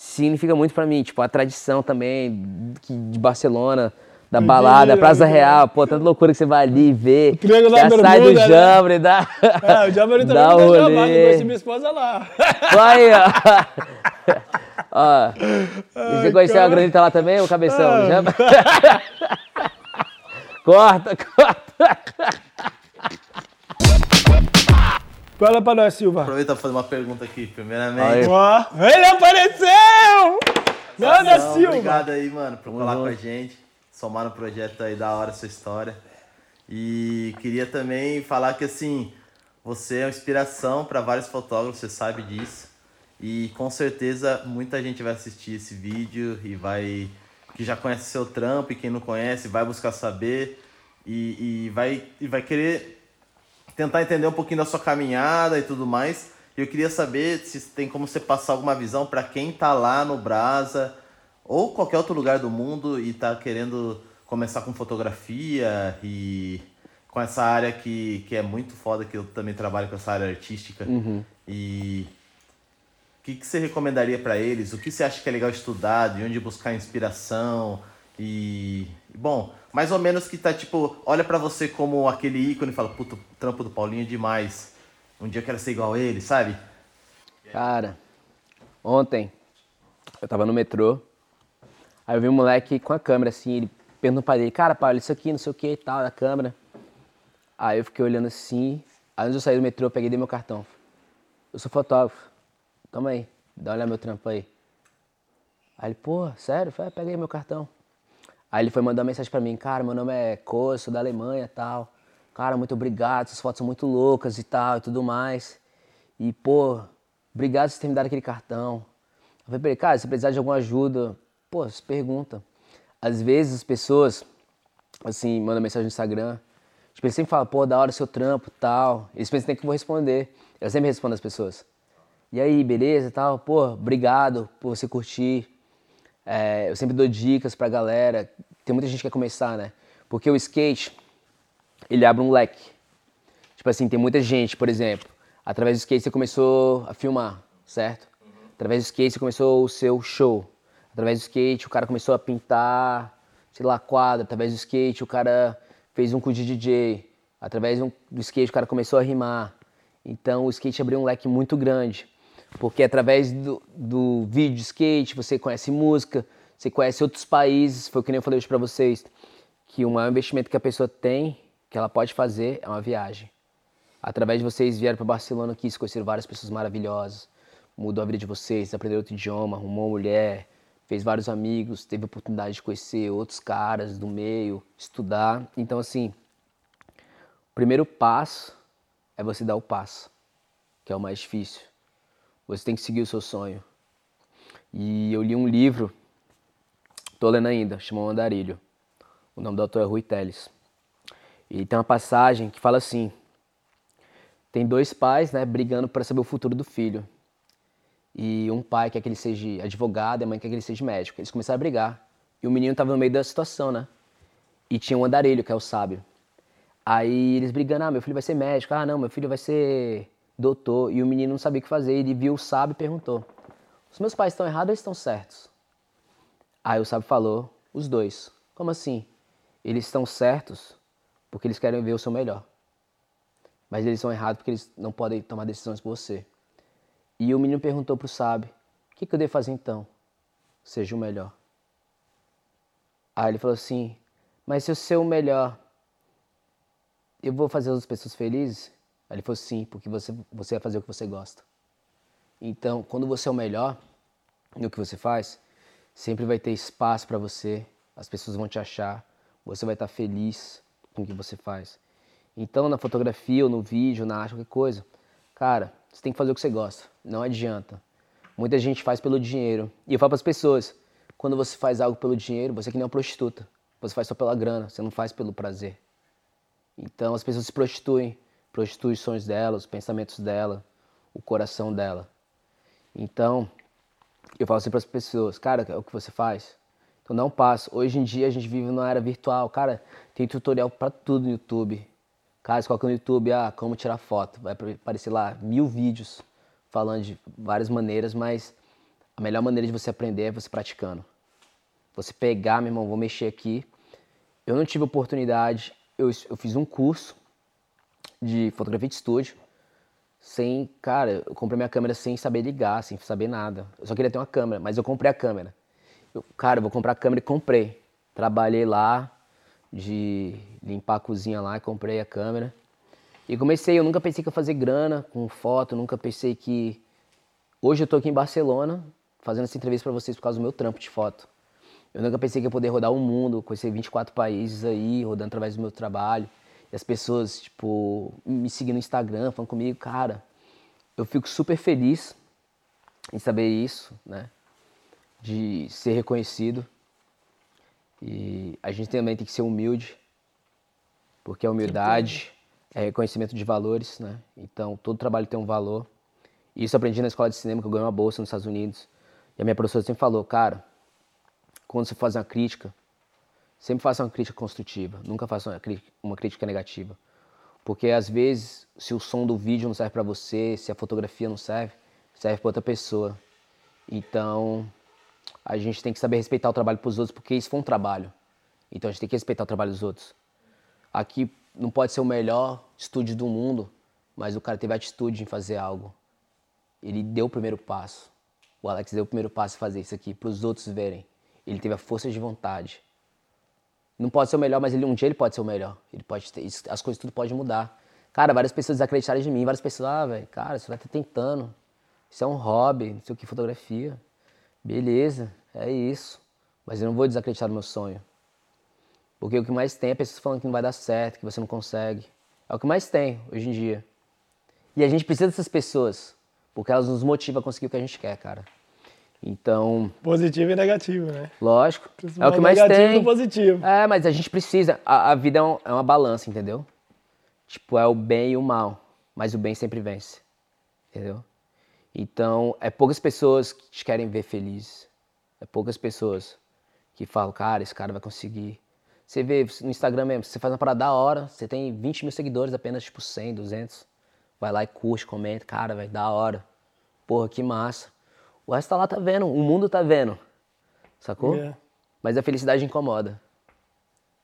significa muito pra mim, tipo, a tradição também de Barcelona, da balada, Praça Real, pô, tanta loucura que você vai ali ver. Já sai do Bermuda, né? jambre, dá. É, o Jamboree também dá um trabalho, rolê. conheci minha esposa lá. Vai, ó. ó. Você conheceu a Granita lá também, o cabeção? Ah. Já- corta, corta. Fala pra nós, Silva. Aproveitar pra fazer uma pergunta aqui, primeiramente. Ó, ele apareceu! Manda, Não, Silva! Obrigado aí, mano, por colar com a gente, somar no projeto aí da hora sua história. E queria também falar que assim, você é uma inspiração para vários fotógrafos, você sabe disso. E com certeza muita gente vai assistir esse vídeo e vai que já conhece seu trampo e quem não conhece vai buscar saber e, e vai e vai querer tentar entender um pouquinho da sua caminhada e tudo mais. Eu queria saber se tem como você passar alguma visão para quem tá lá no Brasa ou qualquer outro lugar do mundo e tá querendo começar com fotografia e com essa área que, que é muito foda, que eu também trabalho com essa área artística. E o que, que você recomendaria para eles? O que você acha que é legal estudar? De onde buscar inspiração? E, bom, mais ou menos que tá tipo, olha pra você como aquele ícone e fala, puta, o trampo do Paulinho é demais. Um dia eu quero ser igual a ele, sabe? Cara, ontem eu tava no metrô, aí eu vi um moleque com a câmera assim, ele perguntou pra ele, cara, Paulo, isso aqui, não sei o que e tal, da câmera. Aí eu fiquei olhando assim, aí antes eu sair do metrô, eu peguei dei meu cartão. Eu sou fotógrafo, toma aí, dá uma olhada meu trampo aí. Aí ele, pô, sério? Falei, "É, pega aí meu cartão. Aí ele foi mandar mensagem pra mim, cara, meu nome é Coa, sou da Alemanha tal. Cara, muito obrigado, suas fotos são muito loucas e tal e tudo mais. E, pô, obrigado por ter me dado aquele cartão. Eu falei pra ele, cara, se precisar de alguma ajuda, pô, se pergunta. Às vezes as pessoas, assim, mandam mensagem no Instagram, tipo, eles sempre falam, pô, da hora seu trampo tal. Eles pensam que eu vou responder. Eu sempre respondo às pessoas. E aí, beleza tal? Pô, obrigado por você curtir. É, eu sempre dou dicas pra galera. Tem muita gente que quer começar, né? Porque o skate, ele abre um leque. Tipo assim, tem muita gente, por exemplo, através do skate você começou a filmar, certo? Através do skate você começou o seu show. Através do skate o cara começou a pintar, sei lá, quadro. Através do skate o cara fez um com de DJ. Através do skate o cara começou a rimar. Então o skate abriu um leque muito grande. Porque através do, do vídeo de skate você conhece música, você conhece outros países. Foi o que nem eu falei hoje pra vocês. Que o maior investimento que a pessoa tem, que ela pode fazer, é uma viagem. Através de vocês vieram para Barcelona aqui, conheceram várias pessoas maravilhosas, mudou a vida de vocês, aprendeu outro idioma, arrumou uma mulher, fez vários amigos, teve a oportunidade de conhecer outros caras do meio, estudar. Então, assim, o primeiro passo é você dar o passo, que é o mais difícil. Você tem que seguir o seu sonho. E eu li um livro, tô lendo ainda, chama O Andarilho. O nome do autor é Rui Teles. E tem uma passagem que fala assim: tem dois pais, né, brigando para saber o futuro do filho. E um pai quer que ele seja advogado a mãe quer que ele seja médico. Eles começaram a brigar. E o menino estava no meio da situação, né? E tinha um andarilho, que é o sábio. Aí eles brigando, ah, meu filho vai ser médico, ah, não, meu filho vai ser doutor. E o menino não sabia o que fazer. Ele viu o sábio e perguntou: os meus pais estão errados ou estão certos? Aí o sábio falou, os dois. Como assim? Eles estão certos porque eles querem ver o seu melhor. Mas eles são errados porque eles não podem tomar decisões por você. E o menino perguntou para o sábio, o que, que eu devo fazer então? Seja o melhor. Aí ele falou assim, mas se eu ser o melhor, eu vou fazer as pessoas felizes? Aí ele falou sim, porque você, você vai fazer o que você gosta. Então, quando você é o melhor no que você faz, sempre vai ter espaço para você, as pessoas vão te achar, você vai estar feliz com o que você faz. Então, na fotografia, ou no vídeo, na arte, qualquer coisa, cara, você tem que fazer o que você gosta, não adianta. Muita gente faz pelo dinheiro. E eu falo para as pessoas, quando você faz algo pelo dinheiro, você é que nem uma prostituta. Você faz só pela grana, você não faz pelo prazer. Então as pessoas se prostituem, prostituem os sonhos dela, os pensamentos dela, o coração dela. Então, eu falo assim para as pessoas, cara, é o que você faz. Então não passo. Hoje em dia a gente vive numa era virtual, cara, tem tutorial para tudo no YouTube. Cara, você coloca no YouTube, ah, como tirar foto, vai aparecer lá mil vídeos falando de várias maneiras, mas a melhor maneira de você aprender é você praticando. Você pegar, meu irmão, vou mexer aqui. Eu não tive oportunidade, eu, eu fiz um curso de fotografia de estúdio, sem, cara, eu comprei minha câmera sem saber ligar, sem saber nada. Eu só queria ter uma câmera, mas eu comprei a câmera. Eu, cara, eu vou comprar a câmera e comprei. Trabalhei lá de limpar a cozinha lá e comprei a câmera. E comecei, eu nunca pensei que ia fazer grana com foto, nunca pensei que. Hoje eu tô aqui em Barcelona fazendo essa entrevista para vocês por causa do meu trampo de foto. Eu nunca pensei que ia poder rodar o mundo, conhecer 24 países aí, rodando através do meu trabalho. E as pessoas, tipo, me seguindo no Instagram, falando comigo, cara, eu fico super feliz em saber isso, né? De ser reconhecido. E a gente também tem que ser humilde, porque a humildade é reconhecimento de valores, né? Então, todo trabalho tem um valor. E isso aprendi na escola de cinema, que eu ganhei uma bolsa nos Estados Unidos. E a minha professora sempre falou, cara, quando você faz uma crítica, sempre faça uma crítica construtiva, nunca faça uma crítica, uma crítica negativa. Porque às vezes, se o som do vídeo não serve para você, se a fotografia não serve, serve para outra pessoa. Então, a gente tem que saber respeitar o trabalho dos outros, porque isso foi um trabalho. Então a gente tem que respeitar o trabalho dos outros. Aqui não pode ser o melhor estúdio do mundo, mas o cara teve atitude em fazer algo. Ele deu o primeiro passo. O Alex deu o primeiro passo em fazer isso aqui, para os outros verem. Ele teve a força de vontade. Não pode ser o melhor, mas ele, um dia ele pode ser o melhor. Ele pode ter, as coisas tudo pode mudar. Cara, várias pessoas desacreditaram de mim, várias pessoas, ah, velho, cara, você vai estar tentando. Isso é um hobby, não sei o que, fotografia. Beleza, é isso. Mas eu não vou desacreditar no meu sonho. Porque o que mais tem é pessoas falando que não vai dar certo, que você não consegue. É o que mais tem hoje em dia. E a gente precisa dessas pessoas, porque elas nos motivam a conseguir o que a gente quer, cara. Então. Positivo e negativo, né? Lógico. É o que mais tem. positivo. É, mas a gente precisa. A, a vida é, um, é, uma balança, entendeu? Tipo, é o bem e o mal. Mas o bem sempre vence. Entendeu? Então, é poucas pessoas que te querem ver feliz. É poucas pessoas que falam, cara, esse cara vai conseguir. Você vê no Instagram mesmo, você faz uma parada da hora, você tem 20 mil seguidores, apenas tipo 100, 200. Vai lá e curte, comenta, cara, vai da hora. Porra, que massa. O resto tá lá, tá vendo, o mundo tá vendo. Sacou? Yeah. Mas a felicidade incomoda.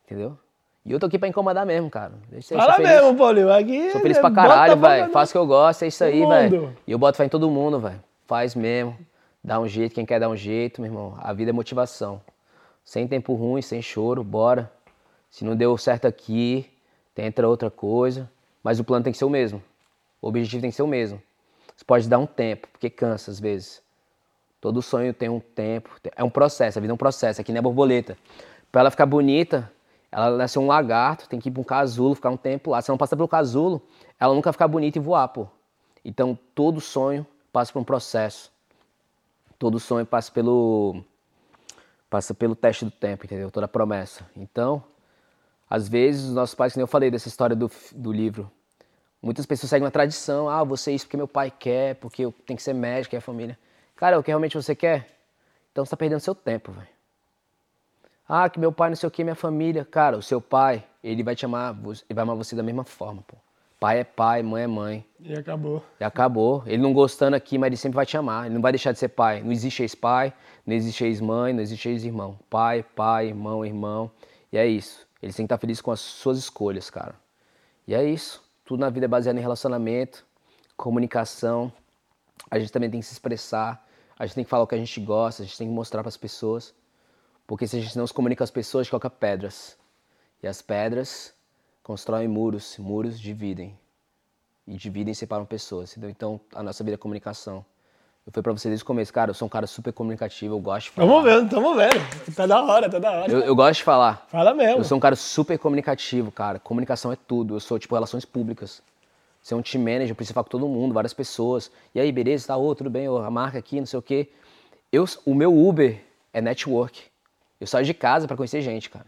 Entendeu? E eu tô aqui pra incomodar mesmo, cara. Fala mesmo, Paulinho. Aqui sou feliz pra caralho, velho. Faço o que eu gosto, é isso aí, velho. E eu boto fé em todo mundo, velho. Faz mesmo. Dá um jeito, quem quer dar um jeito, meu irmão. A vida é motivação. Sem tempo ruim, sem choro, bora. Se não deu certo aqui, tenta outra coisa. Mas o plano tem que ser o mesmo. O objetivo tem que ser o mesmo. Você pode dar um tempo, porque cansa às vezes. Todo sonho tem um tempo, é um processo, a vida é um processo, aqui nem é borboleta. Para ela ficar bonita, ela nasceu um lagarto, tem que ir para um casulo, ficar um tempo lá. Se não passar pelo casulo, ela nunca ficar bonita e voar, pô. Então, todo sonho passa por um processo. Todo sonho passa pelo passa pelo teste do tempo, entendeu? Toda promessa. Então, às vezes, os nossos pais, como eu falei dessa história do, do livro, muitas pessoas seguem uma tradição, ah, você é isso porque meu pai quer, porque eu tenho que ser médico, é a família. Cara, é o que realmente você quer? Então você tá perdendo seu tempo, velho. Ah, que meu pai não sei o que, minha família. Cara, o seu pai, ele vai te amar, ele vai amar você da mesma forma, pô. Pai é pai, mãe é mãe. E acabou. E acabou. Ele não gostando aqui, mas ele sempre vai te amar. Ele não vai deixar de ser pai. Não existe ex-pai, não existe ex-mãe, não existe ex-irmão. Pai, pai, irmão, irmão. E é isso. Ele tem que estar feliz com as suas escolhas, cara. E é isso. Tudo na vida é baseado em relacionamento, comunicação. A gente também tem que se expressar. A gente tem que falar o que a gente gosta, a gente tem que mostrar para as pessoas. Porque se a gente não se comunica com as pessoas, a gente coloca pedras. E as pedras constroem muros, muros dividem. E dividem e separam pessoas. Entendeu? Então, a nossa vida é comunicação. Eu falei pra você desde o começo, cara, eu sou um cara super comunicativo, eu gosto de falar. Tamo vendo, tamo vendo. Tá da hora, tá da hora. Eu, eu gosto de falar. Fala mesmo. Eu sou um cara super comunicativo, cara. Comunicação é tudo. Eu sou, tipo, relações públicas. Ser um team manager, eu preciso falar com todo mundo, várias pessoas. E aí, beleza? Tá, ô, tudo bem? Ô, a marca aqui, não sei o quê. Eu, o meu Uber é network. Eu saio de casa para conhecer gente, cara.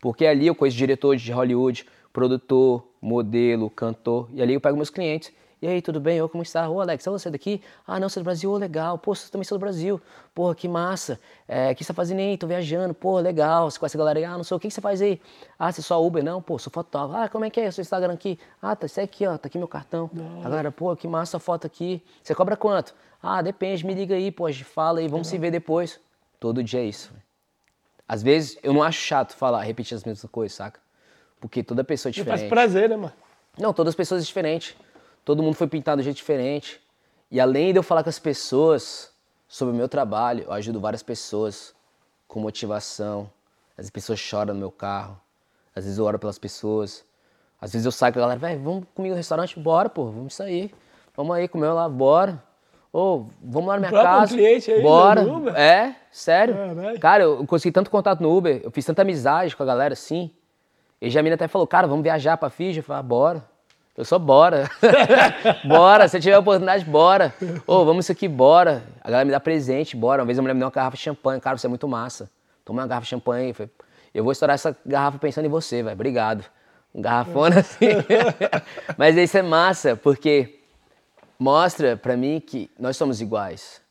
Porque ali eu conheço diretor de Hollywood, produtor, modelo, cantor. E ali eu pego meus clientes. E aí, tudo bem? Ô, como está? Ô, Alex, é você daqui? Ah, não, você é do Brasil? Ô, legal. Pô, você também sou do Brasil. Porra, que massa. É, o que você tá fazendo aí? Tô viajando. Pô, legal. Você conhece a galera aí? Ah, não sei. O que você faz aí? Ah, você é só Uber? Não, pô, sou fotógrafo. Ah, como é que é o seu Instagram aqui? Ah, tá, isso aqui, ó. Tá aqui meu cartão. Não. A galera, pô, que massa a foto aqui. Você cobra quanto? Ah, depende. Me liga aí, pô. A gente fala aí. Vamos se ver depois. Todo dia é isso. Às vezes, eu não acho chato falar, repetir as mesmas coisas, saca? Porque toda pessoa é diferente. Faz prazer, né, mano? Não, todas as pessoas são diferentes. Todo mundo foi pintado de jeito diferente. E além de eu falar com as pessoas sobre o meu trabalho, eu ajudo várias pessoas com motivação. As pessoas choram no meu carro. Às vezes eu oro pelas pessoas. Às vezes eu saio com a galera, velho, vamos comigo no restaurante? Bora, pô, vamos sair. Vamos aí comer lá, bora. Ou, vamos lá na minha casa. cliente aí, bora. É, sério. Caralho. Cara, eu consegui tanto contato no Uber, eu fiz tanta amizade com a galera assim. E já a mina até falou, cara, vamos viajar pra Fiji? Eu falei, ah, bora. Eu sou bora. bora, se tiver oportunidade, bora. Ô, oh, vamos isso aqui, bora. A galera me dá presente, bora. Uma vez a mulher me deu uma garrafa de champanhe. Cara, você é muito massa. Toma uma garrafa de champanhe. Eu vou estourar essa garrafa pensando em você, velho. Obrigado. Um garrafona assim. Mas isso é massa, porque mostra pra mim que nós somos iguais.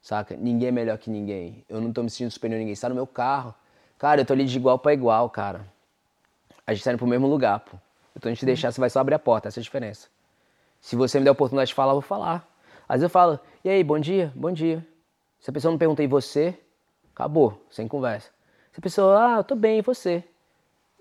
Saca? Ninguém é melhor que ninguém. Eu não tô me sentindo superior a ninguém. Você tá no meu carro. Cara, eu tô ali de igual para igual, cara. A gente tá indo pro mesmo lugar, pô. Então a gente deixar, você vai só abrir a porta, essa é a diferença. Se você me der a oportunidade de falar, eu vou falar. Às vezes eu falo, e aí, bom dia? Bom dia. Se a pessoa não pergunta, e você? Acabou, sem conversa. Se a pessoa, ah, eu tô bem, e você?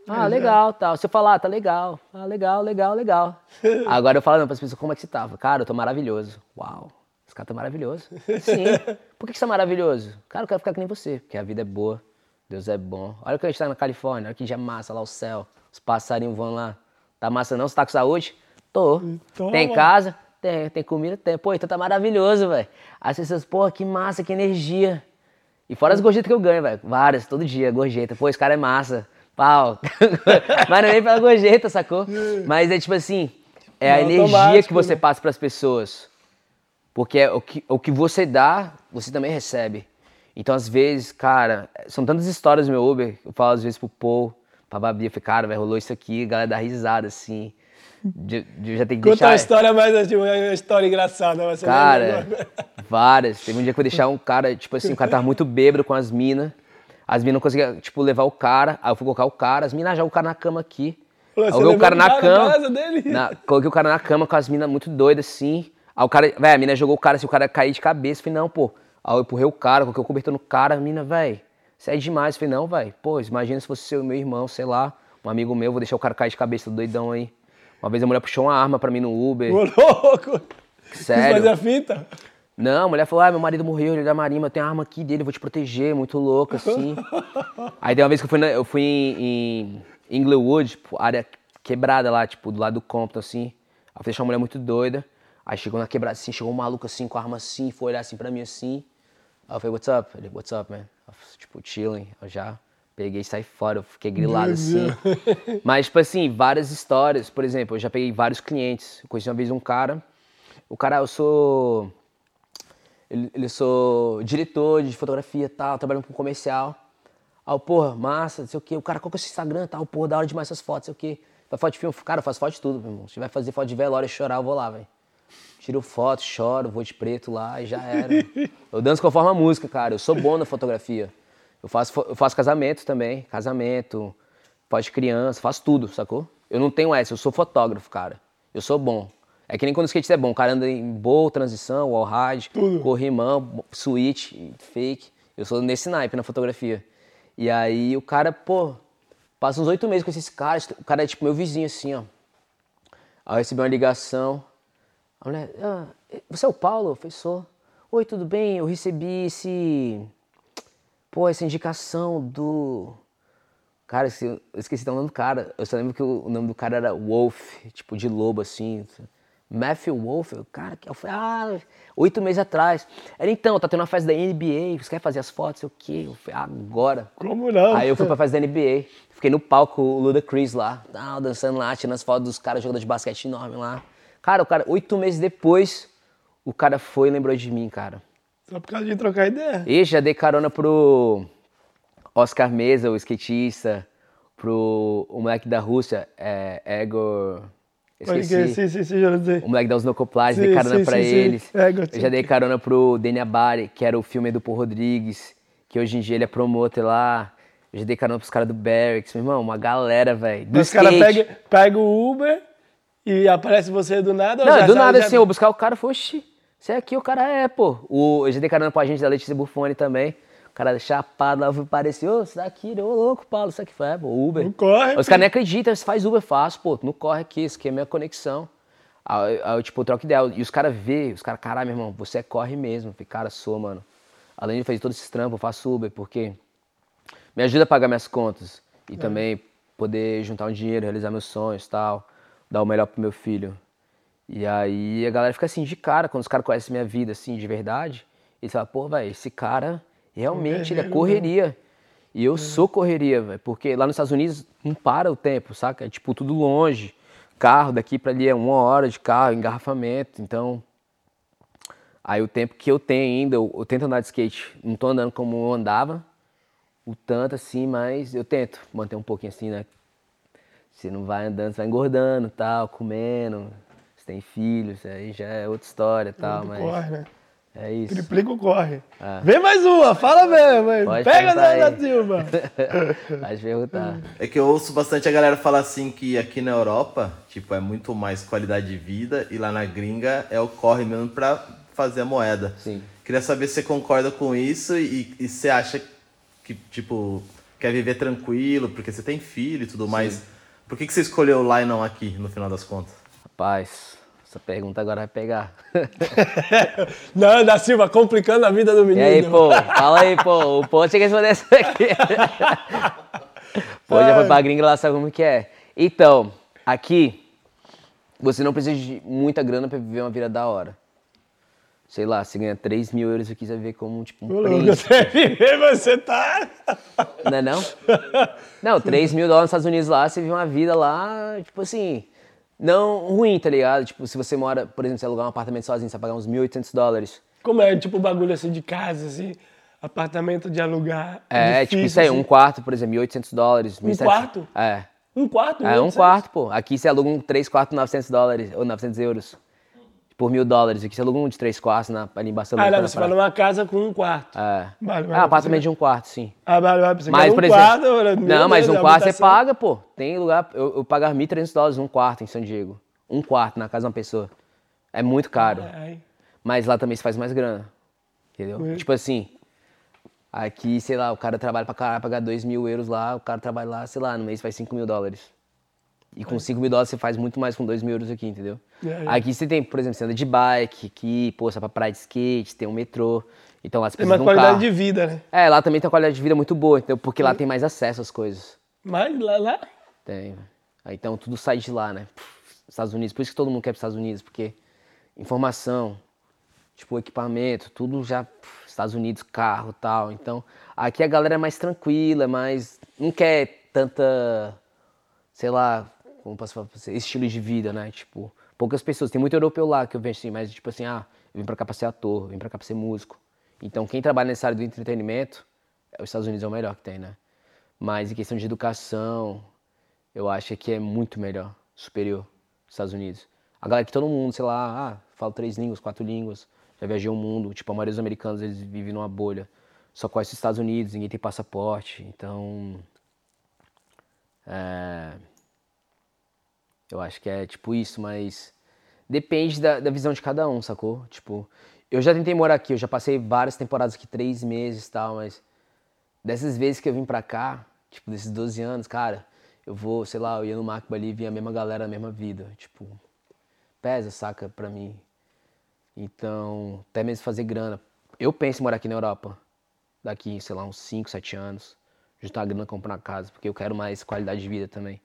Ah, legal, tal. Se eu falar, ah, tá legal. Ah, legal, legal, legal. Agora eu falo não, para as pessoas, como é que você tava? Cara, eu tô maravilhoso. Uau, esse cara tá maravilhoso. Sim. Por que, que você tá maravilhoso? Cara, eu quero ficar que nem você, porque a vida é boa, Deus é bom. Olha que a gente tá na Califórnia, olha que dia massa lá o céu. Os passarinhos vão lá. Tá massa não? Você tá com saúde? Tô. Toma. Tem casa? Tem. Tem comida? Tem. Pô, então tá maravilhoso, velho. As pessoas, pô, que massa, que energia. E fora as gorjetas que eu ganho, velho. Várias, todo dia, gorjeta. Pô, esse cara é massa. Pau. Mas não é nem pela gorjeta, sacou? Mas é tipo assim, é a energia que você né? passa pras pessoas. Porque é o que, o que você dá, você também recebe. Então, às vezes, cara, são tantas histórias no meu Uber, eu falo às vezes pro Paul, pra Babi, eu falei, cara, vai rolou isso aqui, a galera dá risada, assim. De, de já tem que Conta deixar... uma história mais, assim, uma história engraçada. Você cara, várias. Teve um dia que eu deixar um cara, tipo assim, o cara tava muito bêbado com as minas. As minas não conseguiam, tipo, levar o cara. Aí eu fui colocar o cara, as minas já o cara na cama aqui. Você aí o cara na cama. casa dele? Na, coloquei o cara na cama com as minas muito doidas, assim. Aí o cara, velho, a mina jogou o cara, assim, o cara cair de cabeça. Eu falei, não, pô. Aí eu empurrei o cara, coloquei o cobertor no cara, a mina, velho, isso é demais. Eu falei, não, velho, pô, imagina se fosse seu meu irmão, sei lá um amigo meu, vou deixar o cara cair de cabeça doidão aí. Uma vez a mulher puxou uma arma pra mim no Uber. Ô, louco! Sério? Quis fazer a fita? Não, a mulher falou, ah, meu marido morreu, ele é da marinha, eu tenho a arma aqui dele, vou te proteger, muito louco, assim. aí tem uma vez que eu fui, na, eu fui em, em Inglewood, tipo, área quebrada lá, tipo, do lado do Compton, assim. Aí eu deixei uma mulher muito doida. Aí chegou na quebrada assim, chegou um maluco assim, com a arma assim, foi olhar assim pra mim assim. Aí eu falei, what's up? Ele, what's up, man? Tipo, chilling, eu já Peguei e saí fora, eu fiquei grilado assim. Mas, tipo assim, várias histórias. Por exemplo, eu já peguei vários clientes. Eu conheci uma vez um cara. O cara, eu sou. Ele, ele sou diretor de fotografia e tal, trabalhando com comercial. Aí, porra, massa, não sei o quê. O cara, qual que é o seu Instagram tal? Porra, da hora demais essas fotos, não sei o quê. Faz foto de filme? Cara, eu faço foto de tudo, meu irmão. Se vai fazer foto de velório e chorar, eu vou lá, velho. Tiro foto, choro, vou de preto lá e já era. eu danço conforme a música, cara. Eu sou bom na fotografia. Eu faço, eu faço casamento também, casamento, pós-criança, faço tudo, sacou? Eu não tenho essa, eu sou fotógrafo, cara. Eu sou bom. É que nem quando o skatista é bom, o cara anda em boa transição, wall ride, corrimão, switch, fake. Eu sou nesse naipe na fotografia. E aí o cara, pô, passa uns oito meses com esses caras. O cara é tipo meu vizinho, assim, ó. Aí eu recebi uma ligação. A mulher, ah, você é o Paulo? Eu falei, sou. Oi, tudo bem? Eu recebi esse. Pô, essa indicação do. Cara, eu esqueci o nome do cara. Eu só lembro que o nome do cara era Wolf, tipo de lobo, assim. Matthew Wolf, cara, que eu falei, ah, oito meses atrás. Era então, tá tendo uma festa da NBA, você quer fazer as fotos, sei o quê? Eu falei, agora. Como não? Aí eu fui pra festa da NBA, fiquei no palco, o Luda Chris lá, dançando lá, tirando as fotos dos caras jogando de basquete enorme lá. Cara, o cara, oito meses depois, o cara foi e lembrou de mim, cara. Só por causa de trocar ideia. E já dei carona pro Oscar Mesa, o skatista, pro o moleque da Rússia, é, Egor... Esqueci. Sim, sim, sim, já. O moleque da Osnocoplast, dei carona sim, pra sim, eles. Sim. É, eu já dei carona pro Denia Bari, que era o filme do Paul Rodrigues, que hoje em dia ele é promotor lá. Eu já dei carona pros caras do Barracks, meu irmão, uma galera, velho. Os caras pegam pega o Uber e aparece você do nada? Não, do nada já... assim, eu buscar o cara, oxi, você é aqui, o cara é, pô. O, eu já dei carona pro agente da Letícia Buffoni também. O cara chapado lá apareceu, ô, você tá aqui, ô louco, Paulo, isso aqui foi, é, pô, Uber. Não corre. Os caras nem acreditam, você faz Uber fácil, pô, não corre aqui, isso aqui é minha conexão. Aí, aí eu, tipo, troco ideia. E os caras vê, os caras, caralho, meu irmão, você corre mesmo. Falei, cara, sou, mano. Além de fazer todos esses trampos, eu faço Uber, porque me ajuda a pagar minhas contas. E é. também poder juntar um dinheiro, realizar meus sonhos tal. Dar o melhor pro meu filho. E aí a galera fica assim, de cara, quando os caras conhecem minha vida, assim, de verdade. Eles falam, pô, velho, esse cara Realmente, ele é correria. E eu sou correria, velho, porque lá nos Estados Unidos não para o tempo, saca? É tipo tudo longe. Carro daqui para ali é uma hora de carro, engarrafamento. Então, aí o tempo que eu tenho ainda, eu, eu tento andar de skate. Não tô andando como eu andava, o tanto assim, mas eu tento manter um pouquinho assim, né? Você não vai andando, você vai engordando, tal, comendo. Você tem filhos, aí já é outra história, tal, mas. Corre, né? É isso. Triplica o corre. Ah. Vem mais uma, fala mesmo. Pode Pega da, da Silva. Pode perguntar. É que eu ouço bastante a galera falar assim que aqui na Europa, tipo, é muito mais qualidade de vida e lá na gringa é o corre mesmo pra fazer a moeda. Sim. Queria saber se você concorda com isso e, e você acha que, tipo, quer viver tranquilo, porque você tem filho e tudo Sim. Por que, que você escolheu lá e não aqui, no final das contas? Rapaz, essa pergunta agora vai pegar. Não, da Silva, complicando a vida do menino. E aí, pô? Fala aí, pô. O pô tinha que responder isso aqui. pô, já foi pra gringa lá, sabe como que é. Então, aqui, você não precisa de muita grana pra viver uma vida da hora. Sei lá, você ganha 3 mil euros aqui, você vai ver como, tipo, um Ô, Você viver, você tá... Não é não? Não, 3 mil dólares nos Estados Unidos lá, você vive uma vida lá, tipo assim não ruim, tá ligado? Tipo, se você mora, por exemplo, você alugar um apartamento sozinho, você vai pagar uns 1.800 dólares. Como é, tipo, bagulho assim de casa, assim, apartamento de alugar? É, difícil, tipo, isso aí, assim. um quarto, por exemplo, 1.800 dólares. Um 1, quarto? É. Um quarto? É, um quarto, pô. Aqui você aluga um 3 quartos, 900 dólares, ou 900 euros por mil dólares. Aqui você aluga um de três quartos na, ali em Barcelona. Ah, não, você fala uma casa com um quarto. É. Vale, vale, ah, apartamento de um quarto, sim. Ah, vale, vale. Você mas, um por exemplo, quarto, não, mas um quarto você paga, pô. Tem lugar, eu, eu pago 1.300 dólares um quarto em São Diego um quarto na casa de uma pessoa. É muito caro. Ai. Mas lá também se faz mais grana. Entendeu? É. Tipo assim, aqui, sei lá, o cara trabalha pra caralho, pagar 2 mil euros lá, o cara trabalha lá, sei lá, no mês faz 5 mil dólares. E com 5 mil dólares você faz muito mais com 2 mil euros aqui, entendeu? É, é. Aqui você tem, por exemplo, você anda de bike, aqui, pô, você vai pra praia de skate, tem um metrô. Então lá você Tem uma qualidade de vida, né? É, lá também tem uma qualidade de vida muito boa, entendeu? Porque lá tem mais acesso às coisas. Mas lá, lá? Tem. Então tudo sai de lá, né? Estados Unidos. Por isso que todo mundo quer para os Estados Unidos, porque informação, tipo equipamento, tudo já Estados Unidos, carro, tal. Então, aqui a galera é mais tranquila, mais não quer tanta, sei lá, como posso falar, estilo de vida, né? Tipo, poucas pessoas. Tem muito europeu lá que eu vejo assim, mas tipo assim, ah, eu vim para cá para ser ator, vim para cá para ser músico. Então, quem trabalha nessa área do entretenimento, os Estados Unidos é o melhor que tem, né? Mas em questão de educação, eu acho que é muito melhor, superior. Estados Unidos. A galera que todo mundo, sei lá, ah, fala três línguas, quatro línguas, já viajei o mundo. Tipo, a maioria dos americanos, eles vivem numa bolha. Só conhece os Estados Unidos, ninguém tem passaporte. Então, é... Eu acho que é tipo isso, mas depende da, da visão de cada um, sacou? Tipo, eu já tentei morar aqui, eu já passei várias temporadas aqui, três meses e tal, mas dessas vezes que eu vim pra cá, tipo, desses 12 anos, cara, eu vou, sei lá, eu ia no Macba ali e via a mesma galera, a mesma vida. Tipo, pesa, saca, pra mim. Então, até mesmo fazer grana. Eu penso em morar aqui na Europa, daqui, sei lá, uns 5, 7 anos. Juntar grana comprar casa, porque eu quero mais qualidade de vida também.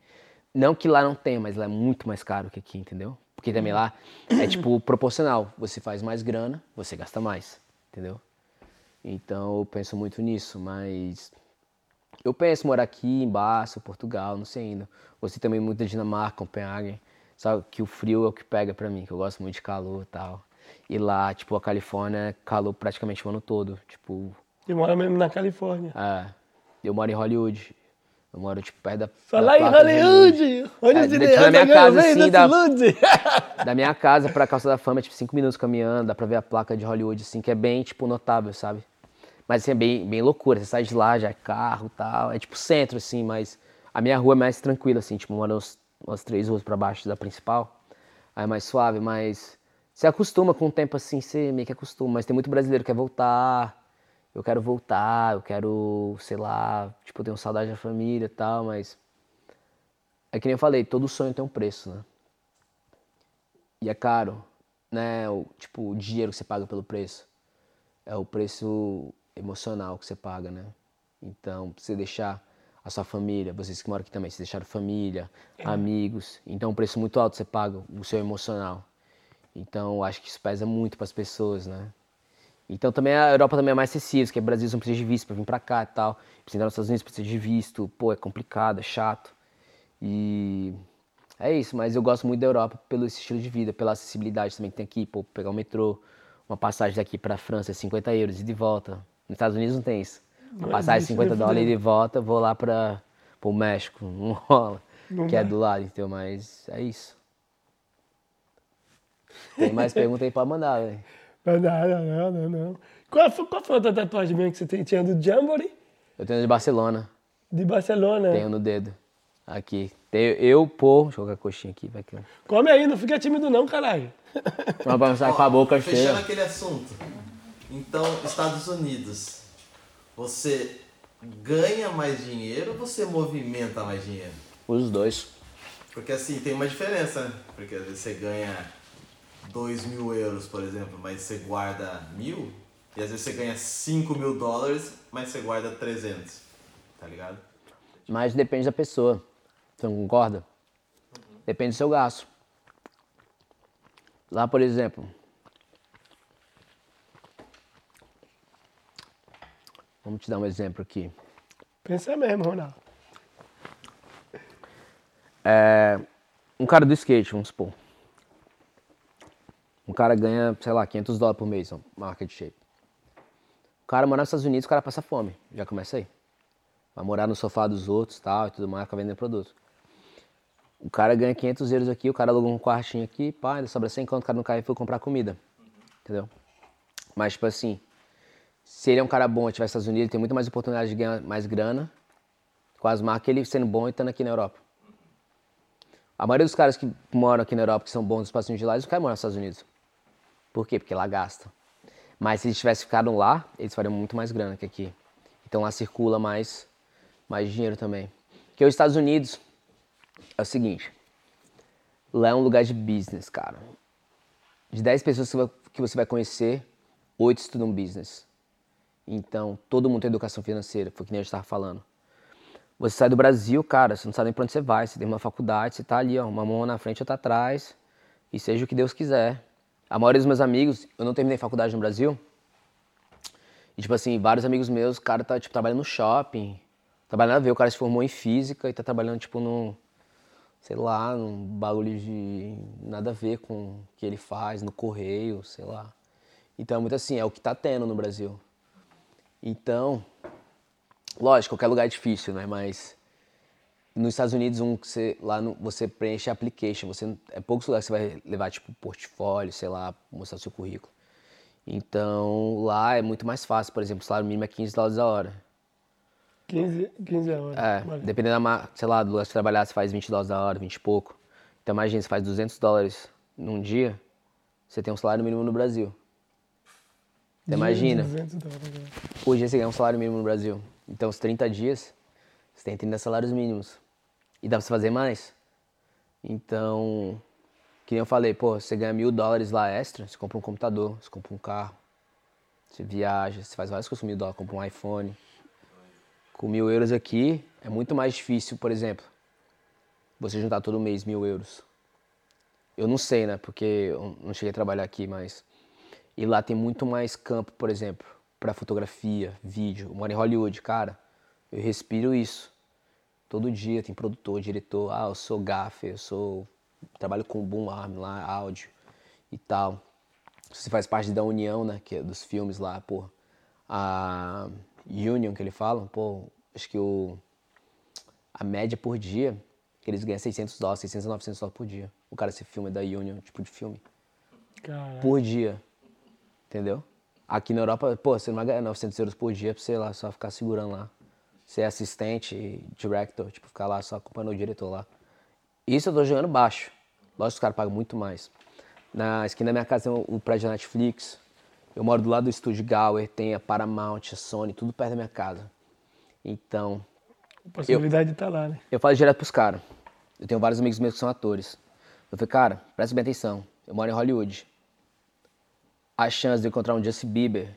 Não que lá não tenha, mas lá é muito mais caro que aqui, entendeu? Porque também lá é tipo proporcional. Você faz mais grana, você gasta mais, entendeu? Então eu penso muito nisso, mas eu penso morar aqui em Barça, Portugal, não sei ainda. Gostei também muito da Dinamarca, Copenhague. Sabe que o frio é o que pega pra mim, que eu gosto muito de calor e tal. E lá, tipo, a Califórnia é calor praticamente o ano todo. Tipo. Eu moro mesmo na Califórnia. É. Eu moro em Hollywood. Eu moro, tipo, perto da. Falar em Hollywood! Onde é, tipo, na minha casa, assim, da, da minha casa pra Calça da Fama, é, tipo, cinco minutos caminhando, dá pra ver a placa de Hollywood, assim, que é bem, tipo, notável, sabe? Mas, assim, é bem, bem loucura. Você sai de lá, já é carro e tal. É, tipo, centro, assim, mas a minha rua é mais tranquila, assim, tipo, moro uns, umas três ruas pra baixo da principal. Aí é mais suave, mas você acostuma com o tempo, assim, você meio que acostuma. Mas tem muito brasileiro que quer voltar eu quero voltar, eu quero, sei lá, tipo, eu tenho saudade da família e tal, mas é que nem eu falei, todo sonho tem um preço, né? E é caro, né? O, tipo, o dinheiro que você paga pelo preço é o preço emocional que você paga, né? Então, você deixar a sua família, vocês que moram aqui também, vocês deixaram família, é. amigos, então um preço muito alto você paga o seu emocional. Então, acho que isso pesa muito para as pessoas, né? Então também a Europa também é mais acessível, que o Brasil não precisa de visto para vir para cá e tal. Precisa entrar nos Estados Unidos, precisa de visto, pô, é complicado, é chato. E é isso, mas eu gosto muito da Europa pelo estilo de vida, pela acessibilidade também que tem aqui, pô, pegar o metrô, uma passagem daqui para a França é 50 euros e de volta. Nos Estados Unidos não tem isso. Uma passagem de 50 dólares e de volta, vou lá para o México, não rola, não que é do lado, então, mas é isso. Tem mais perguntas aí para mandar, velho. Não, não, não, não. Qual, foi, qual foi a outra tatuagem mesmo que você tem? tinha do Jamboree? Eu tenho de Barcelona. De Barcelona? Tenho no dedo. Aqui. Tenho, eu, pô, deixa eu colocar a coxinha aqui, vai aqui. Come aí, não fica tímido não, caralho. Vai sair com a boca fechando cheia. Fechando aquele assunto. Então, Estados Unidos, você ganha mais dinheiro ou você movimenta mais dinheiro? Os dois. Porque assim, tem uma diferença, né? Porque às vezes você ganha 2 mil euros, por exemplo, mas você guarda mil, e às vezes você ganha 5 mil dólares, mas você guarda 300, tá ligado? Mas depende da pessoa, você não concorda? Uhum. Depende do seu gasto. Lá, por exemplo, vamos te dar um exemplo aqui. Pensa mesmo, Ronaldo. É, um cara do skate, vamos supor. Cara ganha, sei lá, 500 dólares por mês, market shape. O cara mora nos Estados Unidos, o cara passa fome. Já começa aí. Vai morar no sofá dos outros tal, e tudo mais, fica vendendo produto. O cara ganha 500 euros aqui, o cara aluga um quartinho aqui, pá, ainda sobra 100 conto, o cara não cai e foi comprar comida. Entendeu? Mas, tipo assim, se ele é um cara bom e estiver nos Estados Unidos, ele tem muito mais oportunidade de ganhar mais grana com as marcas, ele sendo bom e estando aqui na Europa. A maioria dos caras que moram aqui na Europa, que são bons nos passinhos de lá, eles não querem morar nos Estados Unidos. Por quê? Porque lá gasta. Mas se eles tivessem ficado lá, eles fariam muito mais grana que aqui. Então lá circula mais, mais dinheiro também. Porque os Estados Unidos é o seguinte: lá é um lugar de business, cara. De 10 pessoas que você vai conhecer, 8 estudam business. Então, todo mundo tem educação financeira, foi o que nem gente estava falando. Você sai do Brasil, cara, você não sabe nem pra onde você vai. Você tem uma faculdade, você tá ali, ó, uma mão na frente, outra atrás. E seja o que Deus quiser. A maioria dos meus amigos, eu não terminei faculdade no Brasil. E, tipo assim, vários amigos meus, o cara tá, tipo, trabalhando no shopping. Trabalhando a ver, o cara se formou em física e tá trabalhando, tipo, num, sei lá, num bagulho de nada a ver com o que ele faz, no correio, sei lá. Então é muito assim, é o que tá tendo no Brasil. Então, lógico, qualquer lugar é difícil, né? Mas nos Estados Unidos, um que você, lá no, você preenche a application, você, é poucos lugares que você vai levar, tipo, portfólio, sei lá, mostrar o seu currículo. Então, lá é muito mais fácil, por exemplo, o salário mínimo é 15 dólares a hora. 15, 15 a hora. É, dependendo da, sei lá, do lugar que você trabalhar, você faz 20 dólares a hora, 20 e pouco. Então imagina, você faz 200 dólares num dia, você tem um salário mínimo no Brasil. Então, imagina, 200 dólares, hoje você ganha um salário mínimo no Brasil. Então, os 30 dias, você tem 30 salários mínimos. E dá pra você fazer mais. Então, que nem eu falei, pô, você ganha mil dólares lá extra, você compra um computador, você compra um carro, você viaja, você faz várias coisas com mil dólares, compra um iPhone. Com mil euros aqui, é muito mais difícil, por exemplo, você juntar todo mês mil euros. Eu não sei, né, porque eu não cheguei a trabalhar aqui, mas... E lá tem muito mais campo, por exemplo, para fotografia, vídeo. Eu moro em Hollywood, cara, eu respiro isso. Todo dia tem produtor, diretor, ah, eu sou gaffer, eu sou trabalho com boom arm lá, áudio e tal. Você faz parte da união, né, que é dos filmes lá, pô. A Union que ele fala, pô, acho que o a média por dia que eles ganham 600 dólares, 600 a 900 dólares por dia. O cara se filma da Union, tipo de filme, Caralho. por dia. Entendeu? Aqui na Europa, pô, você não vai ganhar 900 euros por dia pra, sei lá, só ficar segurando lá. Ser assistente, director, tipo, ficar lá só acompanhando o diretor lá. Isso eu tô jogando baixo. Lógico que os caras pagam muito mais. Na esquina da minha casa tem o prédio da Netflix. Eu moro do lado do estúdio Gower, tem a Paramount, a Sony, tudo perto da minha casa. Então, A possibilidade de estar lá, né? eu falo direto pros caras. Eu tenho vários amigos meus que são atores. Eu falei, cara, presta bem atenção. Eu moro em Hollywood. A chance de eu encontrar um Justin Bieber,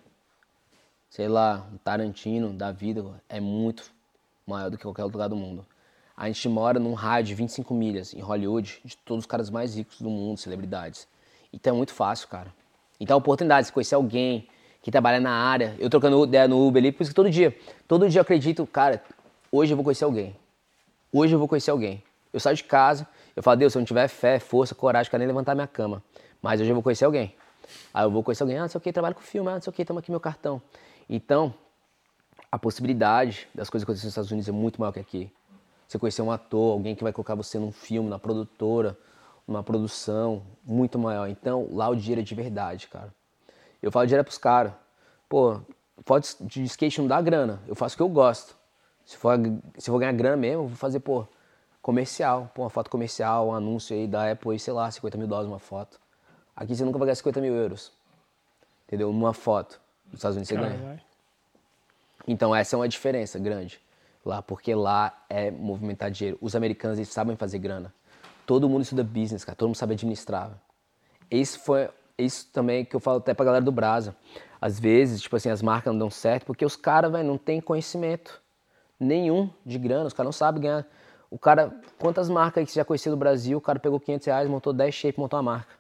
sei lá, um Tarantino da vida, é muito maior do que qualquer outro lugar do mundo. A gente mora num raio de 25 milhas em Hollywood de todos os caras mais ricos do mundo, celebridades. Então é muito fácil, cara. Então a oportunidade de conhecer alguém que trabalha na área, eu trocando ideia no Uber ali, por isso que todo dia, todo dia eu acredito, cara, hoje eu vou conhecer alguém. Hoje eu vou conhecer alguém. Eu saio de casa, eu falo, Deus, se eu não tiver fé, força, coragem, quero nem levantar minha cama. Mas hoje eu vou conhecer alguém. Aí eu vou conhecer alguém, ah, não sei o que, trabalho com filme, ah, não sei o que, toma aqui meu cartão. Então, a possibilidade das coisas acontecerem nos Estados Unidos é muito maior que aqui. Você conhecer um ator, alguém que vai colocar você num filme, na produtora, numa produção, muito maior. Então, lá o dinheiro é de verdade, cara. Eu falo direto pros caras, pô, foto de skate não dá grana, eu faço o que eu gosto. Se for, se for ganhar grana mesmo, eu vou fazer, pô, comercial, pô, uma foto comercial, um anúncio aí da Apple, sei lá, 50 mil dólares uma foto. Aqui você nunca vai ganhar 50 mil euros, entendeu? Numa foto. Nos Estados Unidos você ganha. Então essa é uma diferença grande lá, porque lá é movimentar dinheiro. Os americanos eles sabem fazer grana. Todo mundo estuda business, cara. Todo mundo sabe administrar. Isso foi isso também que eu falo até pra galera do Brasa. Às vezes, tipo assim, as marcas não dão certo porque os caras, velho, não tem conhecimento nenhum de grana. Os caras não sabem ganhar. O cara, quantas marcas aí que você já conhecia do Brasil, o cara pegou 500 reais, montou 10 shape, montou uma marca.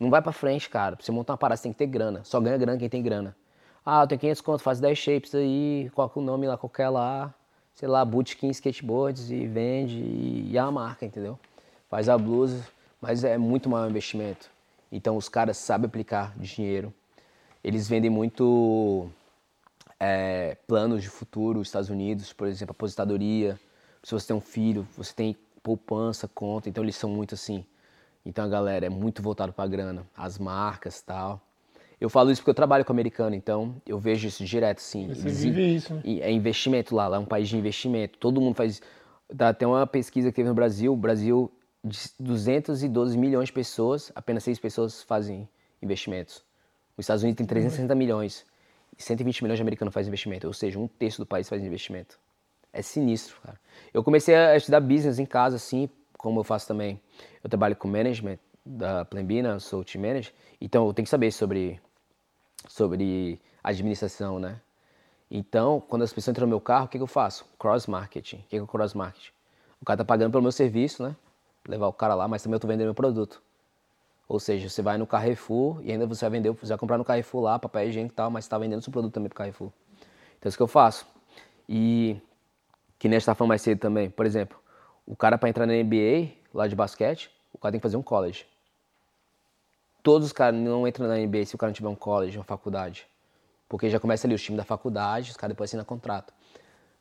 Não vai pra frente, cara. Pra você montar uma parada, você tem que ter grana. Só ganha grana quem tem grana. Ah, eu tenho 500 conto, faz 10 shapes aí, coloca o nome lá, qualquer lá, sei lá, Bootkin Skateboards e vende e, e é a marca, entendeu? Faz a blusa, mas é muito maior investimento. Então os caras sabem aplicar dinheiro. Eles vendem muito é, planos de futuro, Estados Unidos, por exemplo, aposentadoria. Se você tem um filho, você tem poupança, conta, então eles são muito assim. Então a galera é muito voltado para grana, as marcas tal. Eu falo isso porque eu trabalho com americano, então eu vejo isso direto, assim. Você vive isso, né? e É investimento lá, lá é um país de investimento. Todo mundo faz. Dá até uma pesquisa que teve no Brasil, o Brasil, de 212 milhões de pessoas, apenas 6 pessoas fazem investimentos. Os Estados Unidos tem 360 milhões, e 120 milhões de americanos fazem investimento, ou seja, um terço do país faz investimento. É sinistro, cara. Eu comecei a estudar business em casa, assim, como eu faço também. Eu trabalho com management da Plembina, sou team manager, então eu tenho que saber sobre, sobre administração, né? Então, quando as pessoas entram no meu carro, o que, que eu faço? Cross marketing. O que, que é o cross marketing? O cara tá pagando pelo meu serviço, né? Levar o cara lá, mas também eu tô vendendo meu produto. Ou seja, você vai no Carrefour e ainda você vai vender, você vai comprar no Carrefour lá, papel higiênico e tal, mas você tá vendendo seu produto também pro Carrefour. Então, é isso que eu faço. E que nem tava falando mais cedo também. Por exemplo, o cara para entrar na NBA, lá de basquete, o cara tem que fazer um college. Todos os caras não entram na NBA se o cara não tiver um college, uma faculdade. Porque já começa ali os times da faculdade, os caras depois assinam contrato.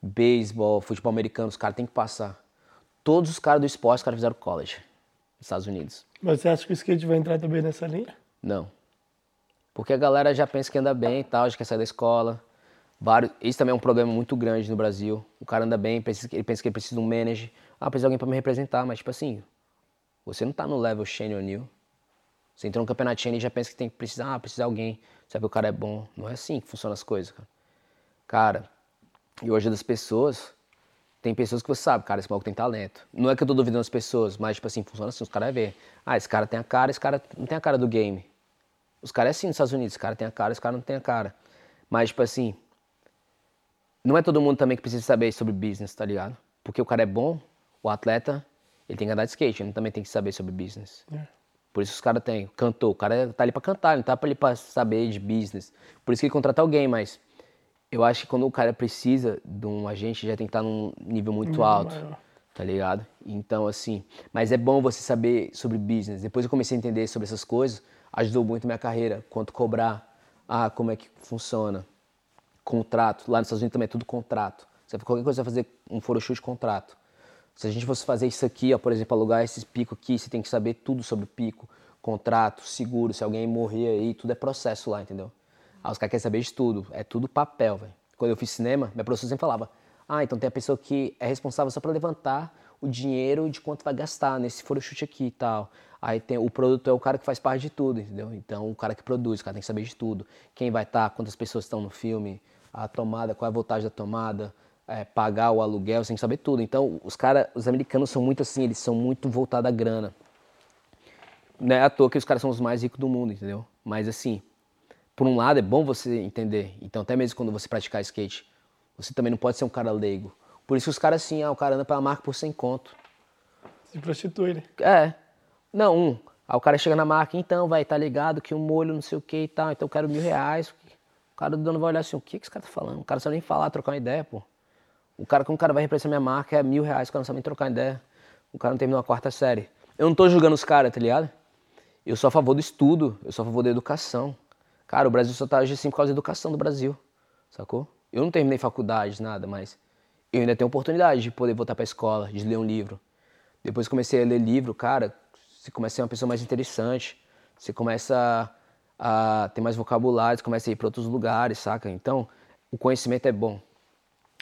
Beisebol, futebol americano, os caras têm que passar. Todos os caras do esporte, os caras fizeram college nos Estados Unidos. Mas você acha que o skate vai entrar também nessa linha? Não. Porque a galera já pensa que anda bem e tal, já quer sair da escola. Vários, isso também é um problema muito grande no Brasil. O cara anda bem, ele pensa que ele precisa de um manager. Ah, precisa de alguém para me representar, mas tipo assim, Você não tá no level Shane O'Neill. Você entrou no campeonato Shane e já pensa que tem que precisar, ah, precisa de alguém, sabe que o cara é bom. Não é assim que funcionam as coisas, cara. Cara, e hoje das pessoas, tem pessoas que você sabe, cara, esse maluco tem talento. Não é que eu tô duvidando das pessoas, mas, tipo assim, funciona assim, os caras vê. Ah, esse cara tem a cara, esse cara não tem a cara do game. Os caras é assim nos Estados Unidos, esse cara tem a cara, esse cara não tem a cara. Mas, tipo assim, não é todo mundo também que precisa saber sobre business, tá ligado? Porque o cara é bom, o atleta, ele tem que andar de skate, ele também tem que saber sobre business. É. Por isso os caras têm, cantor, o cara tá ali pra cantar, não tá ali pra saber de business. Por isso que ele contrata alguém, mas eu acho que quando o cara precisa de um agente, já tem que estar num nível muito alto, maior. tá ligado? Então, assim, mas é bom você saber sobre business. Depois eu comecei a entender sobre essas coisas, ajudou muito minha carreira, quanto cobrar, ah, como é que funciona, contrato. Lá nos Estados Unidos também é tudo contrato. Você qualquer coisa vai fazer um photoshoot contrato. Se a gente fosse fazer isso aqui, ó, por exemplo, alugar esses picos aqui, você tem que saber tudo sobre pico, contrato, seguro, se alguém morrer aí, tudo é processo lá, entendeu? Ah, os caras querem saber de tudo. É tudo papel, velho. Quando eu fiz cinema, minha professora sempre falava: Ah, então tem a pessoa que é responsável só para levantar o dinheiro de quanto vai gastar nesse photoshoot aqui e tal. Aí tem o produtor é o cara que faz parte de tudo, entendeu? Então o cara que produz, o cara tem que saber de tudo. Quem vai estar, tá, quantas pessoas estão no filme, a tomada, qual é a voltagem da tomada, é, pagar o aluguel, você tem que saber tudo. Então os caras, os americanos são muito assim, eles são muito voltados à grana. Não é à toa que os caras são os mais ricos do mundo, entendeu? Mas assim, por um lado, é bom você entender. Então, até mesmo quando você praticar skate, você também não pode ser um cara leigo. Por isso que os caras, assim, ah, o cara anda pela marca por sem conto. Se prostitui, né? É. Não, um. Aí o cara chega na marca, então, vai, tá ligado que o um molho não sei o que e tal, então eu quero mil reais. O cara do dono vai olhar assim, o que, que esse cara tá falando? O cara não sabe nem falar, trocar uma ideia, pô. O cara, como o cara vai representar minha marca, é mil reais, o cara não sabe nem trocar ideia. O cara não terminou a quarta série. Eu não tô julgando os caras, tá ligado? Eu sou a favor do estudo, eu sou a favor da educação. Cara, o Brasil só tá hoje assim por causa da educação do Brasil, sacou? Eu não terminei faculdade, nada, mas eu ainda tenho oportunidade de poder voltar pra escola, de ler um livro. Depois comecei a ler livro, cara, você começa a ser uma pessoa mais interessante, você começa a, a ter mais vocabulário, você começa a ir para outros lugares, saca? Então, o conhecimento é bom.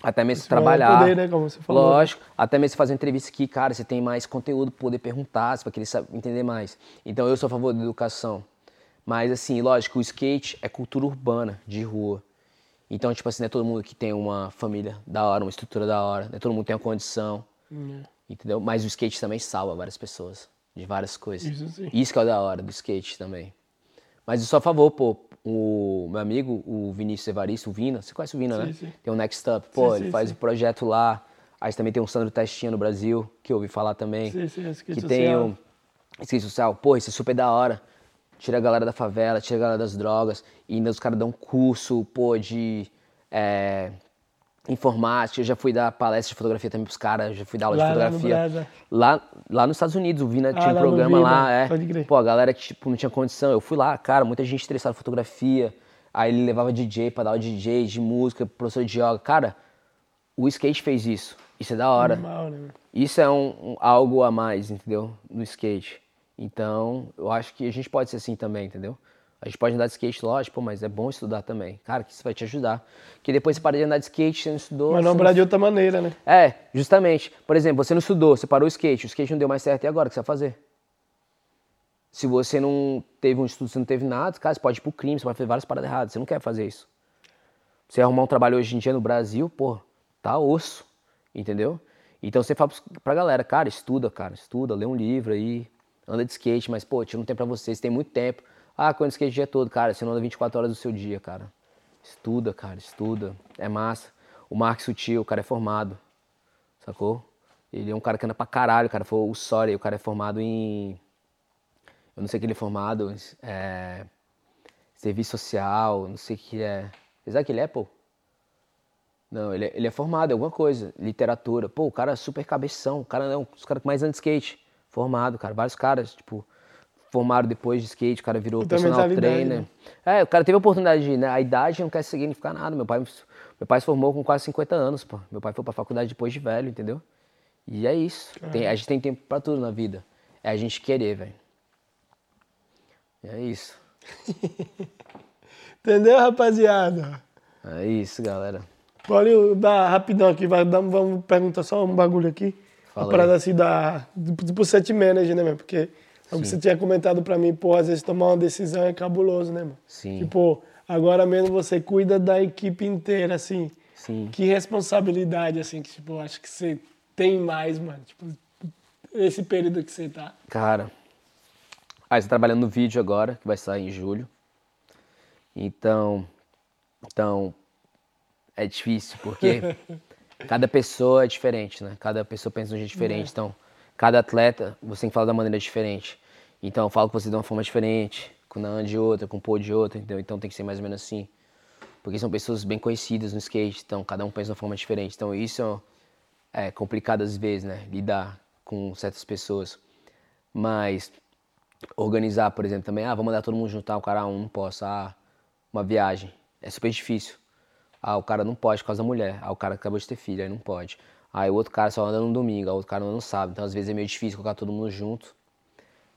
Até mesmo Isso trabalhar. Poder, né, como você falou. Lógico. Até mesmo fazer entrevista aqui, cara, você tem mais conteúdo para poder perguntar, vai querer entender mais. Então eu sou a favor da educação. Mas assim, lógico, o skate é cultura urbana, de rua. Então, tipo assim, não é todo mundo que tem uma família da hora, uma estrutura da hora, não é todo mundo que tem uma condição. Uhum. Entendeu? Mas o skate também salva várias pessoas de várias coisas. Isso, sim. Isso que é o da hora do skate também. Mas eu sou a favor, pô, o meu amigo, o Vinícius Evaristo, o Vina, você conhece o Vina, sim, né? Sim. Tem o Next Up, pô, sim, ele faz o projeto lá. Aí também tem o Sandro Testinha no Brasil, que eu ouvi falar também. Sim, sim, que social. tem o skate social. Pô, isso é super da hora tira a galera da favela, tira a galera das drogas, e ainda os caras dão curso, pô, de é, informática, eu já fui dar palestra de fotografia também pros caras, já fui dar aula lá, de fotografia. Lá, lá nos Estados Unidos, o Vina ah, tinha um programa lá, é. Pô, a galera que tipo, não tinha condição, eu fui lá, cara, muita gente interessada em fotografia, aí ele levava DJ pra dar aula de DJ, de música, professor de yoga. Cara, o skate fez isso. Isso é da hora. Normal, né? Isso é um, um, algo a mais, entendeu? No skate. Então, eu acho que a gente pode ser assim também, entendeu? A gente pode andar de skate, lógico, mas é bom estudar também. Cara, que isso vai te ajudar. Que depois você para de andar de skate, você não estudou. Mas não andar de outra maneira, né? É, justamente. Por exemplo, você não estudou, você parou o skate, o skate não deu mais certo, e agora o que você vai fazer? Se você não teve um estudo, você não teve nada, cara, você pode ir pro crime, você pode fazer várias paradas erradas. Você não quer fazer isso. Você arrumar um trabalho hoje em dia no Brasil, pô, tá osso, entendeu? Então você fala pra galera, cara, estuda, cara, estuda, lê um livro aí, anda de skate, mas, pô, tira um tempo pra vocês, tem muito tempo. Ah, quando skate o dia todo, cara, você não anda 24 horas do seu dia, cara. Estuda, cara, estuda. É massa. O Mark Sutil, o cara é formado, sacou? Ele é um cara que anda pra caralho, cara. Foi o Sorry, o cara é formado em. Eu não sei o que ele é formado. É... Serviço social, não sei o que é. Sabe que ele é, pô? Não, ele é, ele é formado em alguma coisa, literatura. Pô, o cara é super cabeção, o cara não, os caras que mais andam de skate formado, cara. Vários caras, tipo, formaram depois de skate, o cara virou personal trainer. Né? É, o cara teve a oportunidade de né? A idade não quer significar nada. Meu pai, meu pai se formou com quase 50 anos, pô. Meu pai foi pra faculdade depois de velho, entendeu? E é isso. Tem, a gente tem tempo pra tudo na vida. É a gente querer, velho. É isso. Entendeu, rapaziada? É isso, galera. Pode dar rapidão aqui, vai, dar, vamos perguntar só um bagulho aqui. Fala a parada assim da. Tipo, set manager, né, mano? Porque é o que você tinha comentado pra mim, pô, às vezes tomar uma decisão é cabuloso, né, mano? Sim. Tipo, agora mesmo você cuida da equipe inteira, assim. Sim. Que responsabilidade, assim, que, tipo, acho que você tem mais, mano. Tipo, esse período que você tá. Cara. Ah, você tá trabalhando no vídeo agora, que vai sair em julho. Então. Então. É difícil, porque cada pessoa é diferente, né? Cada pessoa pensa de um jeito diferente. É. Então, cada atleta, você tem que falar da maneira diferente. Então, eu falo com você de uma forma diferente, com o Nan de outra, com o Pô de outra, entendeu? Então tem que ser mais ou menos assim. Porque são pessoas bem conhecidas no skate, então cada um pensa de uma forma diferente. Então isso é complicado às vezes, né? Lidar com certas pessoas. Mas organizar, por exemplo, também, ah, vamos mandar todo mundo juntar, o cara, ah, um não posso, ah, uma viagem. É super difícil. Ah, o cara não pode por causa da mulher. Ah, o cara acabou de ter filho, aí não pode. Aí o outro cara só anda no domingo, o outro cara não sabe. Então às vezes é meio difícil colocar todo mundo junto.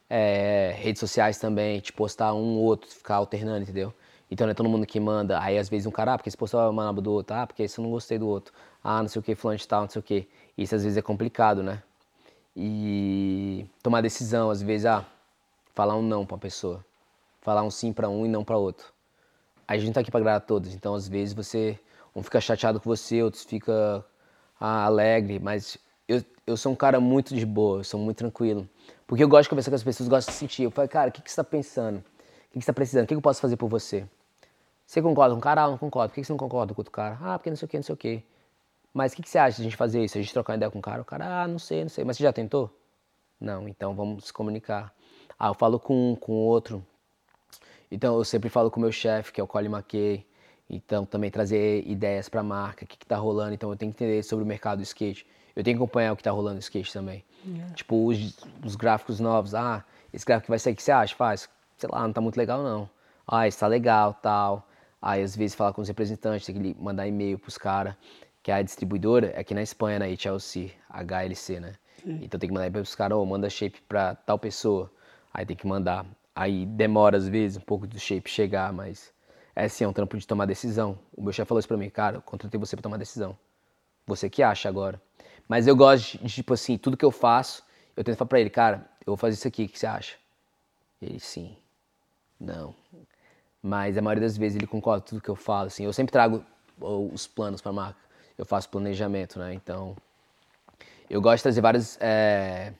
É, redes sociais também, te postar um ou outro, ficar alternando, entendeu? Então não é todo mundo que manda. Aí às vezes um cara, ah, porque esse postou a manaba do outro, ah, porque esse eu não gostei do outro. Ah, não sei o que, fulano de tal, não sei o que. Isso às vezes é complicado, né? E tomar decisão, às vezes, ah, falar um não pra uma pessoa. Falar um sim para um e não para outro. A gente tá aqui para agradar todos, então às vezes você, um fica chateado com você, outros fica ah, alegre, mas eu, eu sou um cara muito de boa, eu sou muito tranquilo. Porque eu gosto de conversar com as pessoas, gosto de sentir. Eu falo, cara, o que, que você tá pensando? O que, que você tá precisando? O que, que eu posso fazer por você? Você concorda com o cara? Ah, não concordo. Por que você não concorda com outro cara? Ah, porque não sei o que, não sei o que. Mas o que, que você acha de a gente fazer isso? A gente trocar ideia com o cara? O cara, ah, não sei, não sei. Mas você já tentou? Não, então vamos se comunicar. Ah, eu falo com um, com outro. Então eu sempre falo com o meu chefe, que é o Colin McKay. Então também trazer ideias para a marca, o que, está rolando. Então eu tenho que entender sobre o mercado do skate. Eu tenho que acompanhar o que está rolando no skate também. Yeah. Tipo, os, os, gráficos novos. Ah, esse gráfico vai sair, o que você acha? Faz. Sei lá, não tá muito legal não. Ah, está legal, tal. Aí às vezes falar com os representantes, tem que mandar e-mail pros caras, que a distribuidora é aqui na Espanha, na HLC, HLC, né? Sim. Então tem que mandar e-mail pros caras, oh, manda shape pra tal pessoa. Aí tem que mandar. Aí demora às vezes um pouco do shape chegar, mas é assim, é um trampo de tomar decisão. O meu chefe falou isso pra mim, cara, eu contratei você pra tomar decisão. Você que acha agora. Mas eu gosto de, tipo assim, tudo que eu faço, eu tento falar pra ele, cara, eu vou fazer isso aqui, o que você acha? Ele, sim. Não. Mas a maioria das vezes ele concorda com tudo que eu falo, assim. Eu sempre trago os planos pra marca. Eu faço planejamento, né? Então, eu gosto de trazer várias é,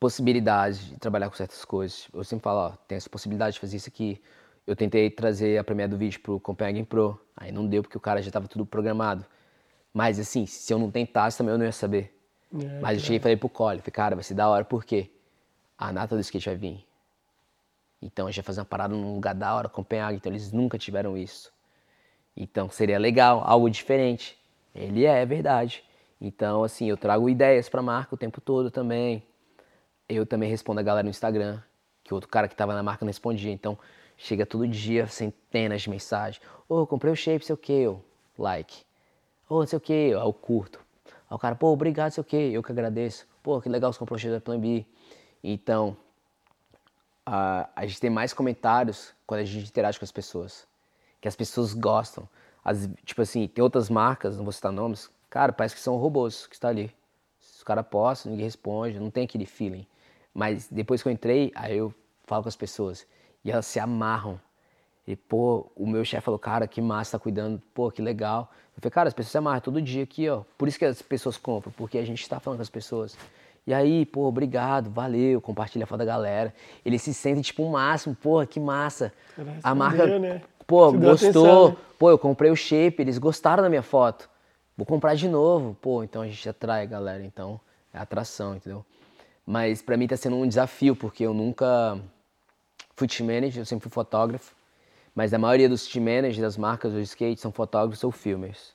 possibilidades de trabalhar com certas coisas. Eu sempre falo, ó, tem essa possibilidade de fazer isso aqui. Eu tentei trazer a Premiere do vídeo pro Copenhagen Pro, aí não deu porque o cara já estava tudo programado. Mas assim, se eu não tentasse também eu não ia saber. É, Mas eu cheguei e falei pro Cole, falei, cara, vai ser da hora, por quê? A nata do skate vai vir. Então a gente vai fazer uma parada num lugar da hora, Copenhague, então eles nunca tiveram isso. Então seria legal, algo diferente. Ele é, é verdade. Então, assim, eu trago ideias pra marca o tempo todo também. Eu também respondo a galera no Instagram, que outro cara que tava na marca não respondia. Então, chega todo dia centenas de mensagens. Ô, oh, comprei o shape, sei o que, eu like. Ô, oh, sei o que, eu curto. Aí o cara, pô, obrigado, sei o que, eu que agradeço. Pô, que legal você comprou o shape da Plan B. Então, a, a gente tem mais comentários quando a gente interage com as pessoas. Que as pessoas gostam. As, tipo assim, tem outras marcas, não vou citar nomes, cara, parece que são robôs que está ali. Os caras postam, ninguém responde, não tem aquele feeling. Mas depois que eu entrei, aí eu falo com as pessoas e elas se amarram. E, pô, o meu chefe falou, cara, que massa, tá cuidando, pô, que legal. Eu falei, cara, as pessoas se amarram todo dia aqui, ó. Por isso que as pessoas compram, porque a gente está falando com as pessoas. E aí, pô, obrigado, valeu, compartilha a foto da galera. Ele se sente tipo o um máximo, pô, que massa. a marca, né? pô, Se gostou. Atenção, né? Pô, eu comprei o shape, eles gostaram da minha foto. Vou comprar de novo. Pô, então a gente atrai a galera, então é atração, entendeu? Mas para mim tá sendo um desafio, porque eu nunca fui team manager, eu sempre fui fotógrafo. Mas a maioria dos team managers das marcas do skate são fotógrafos ou filmers.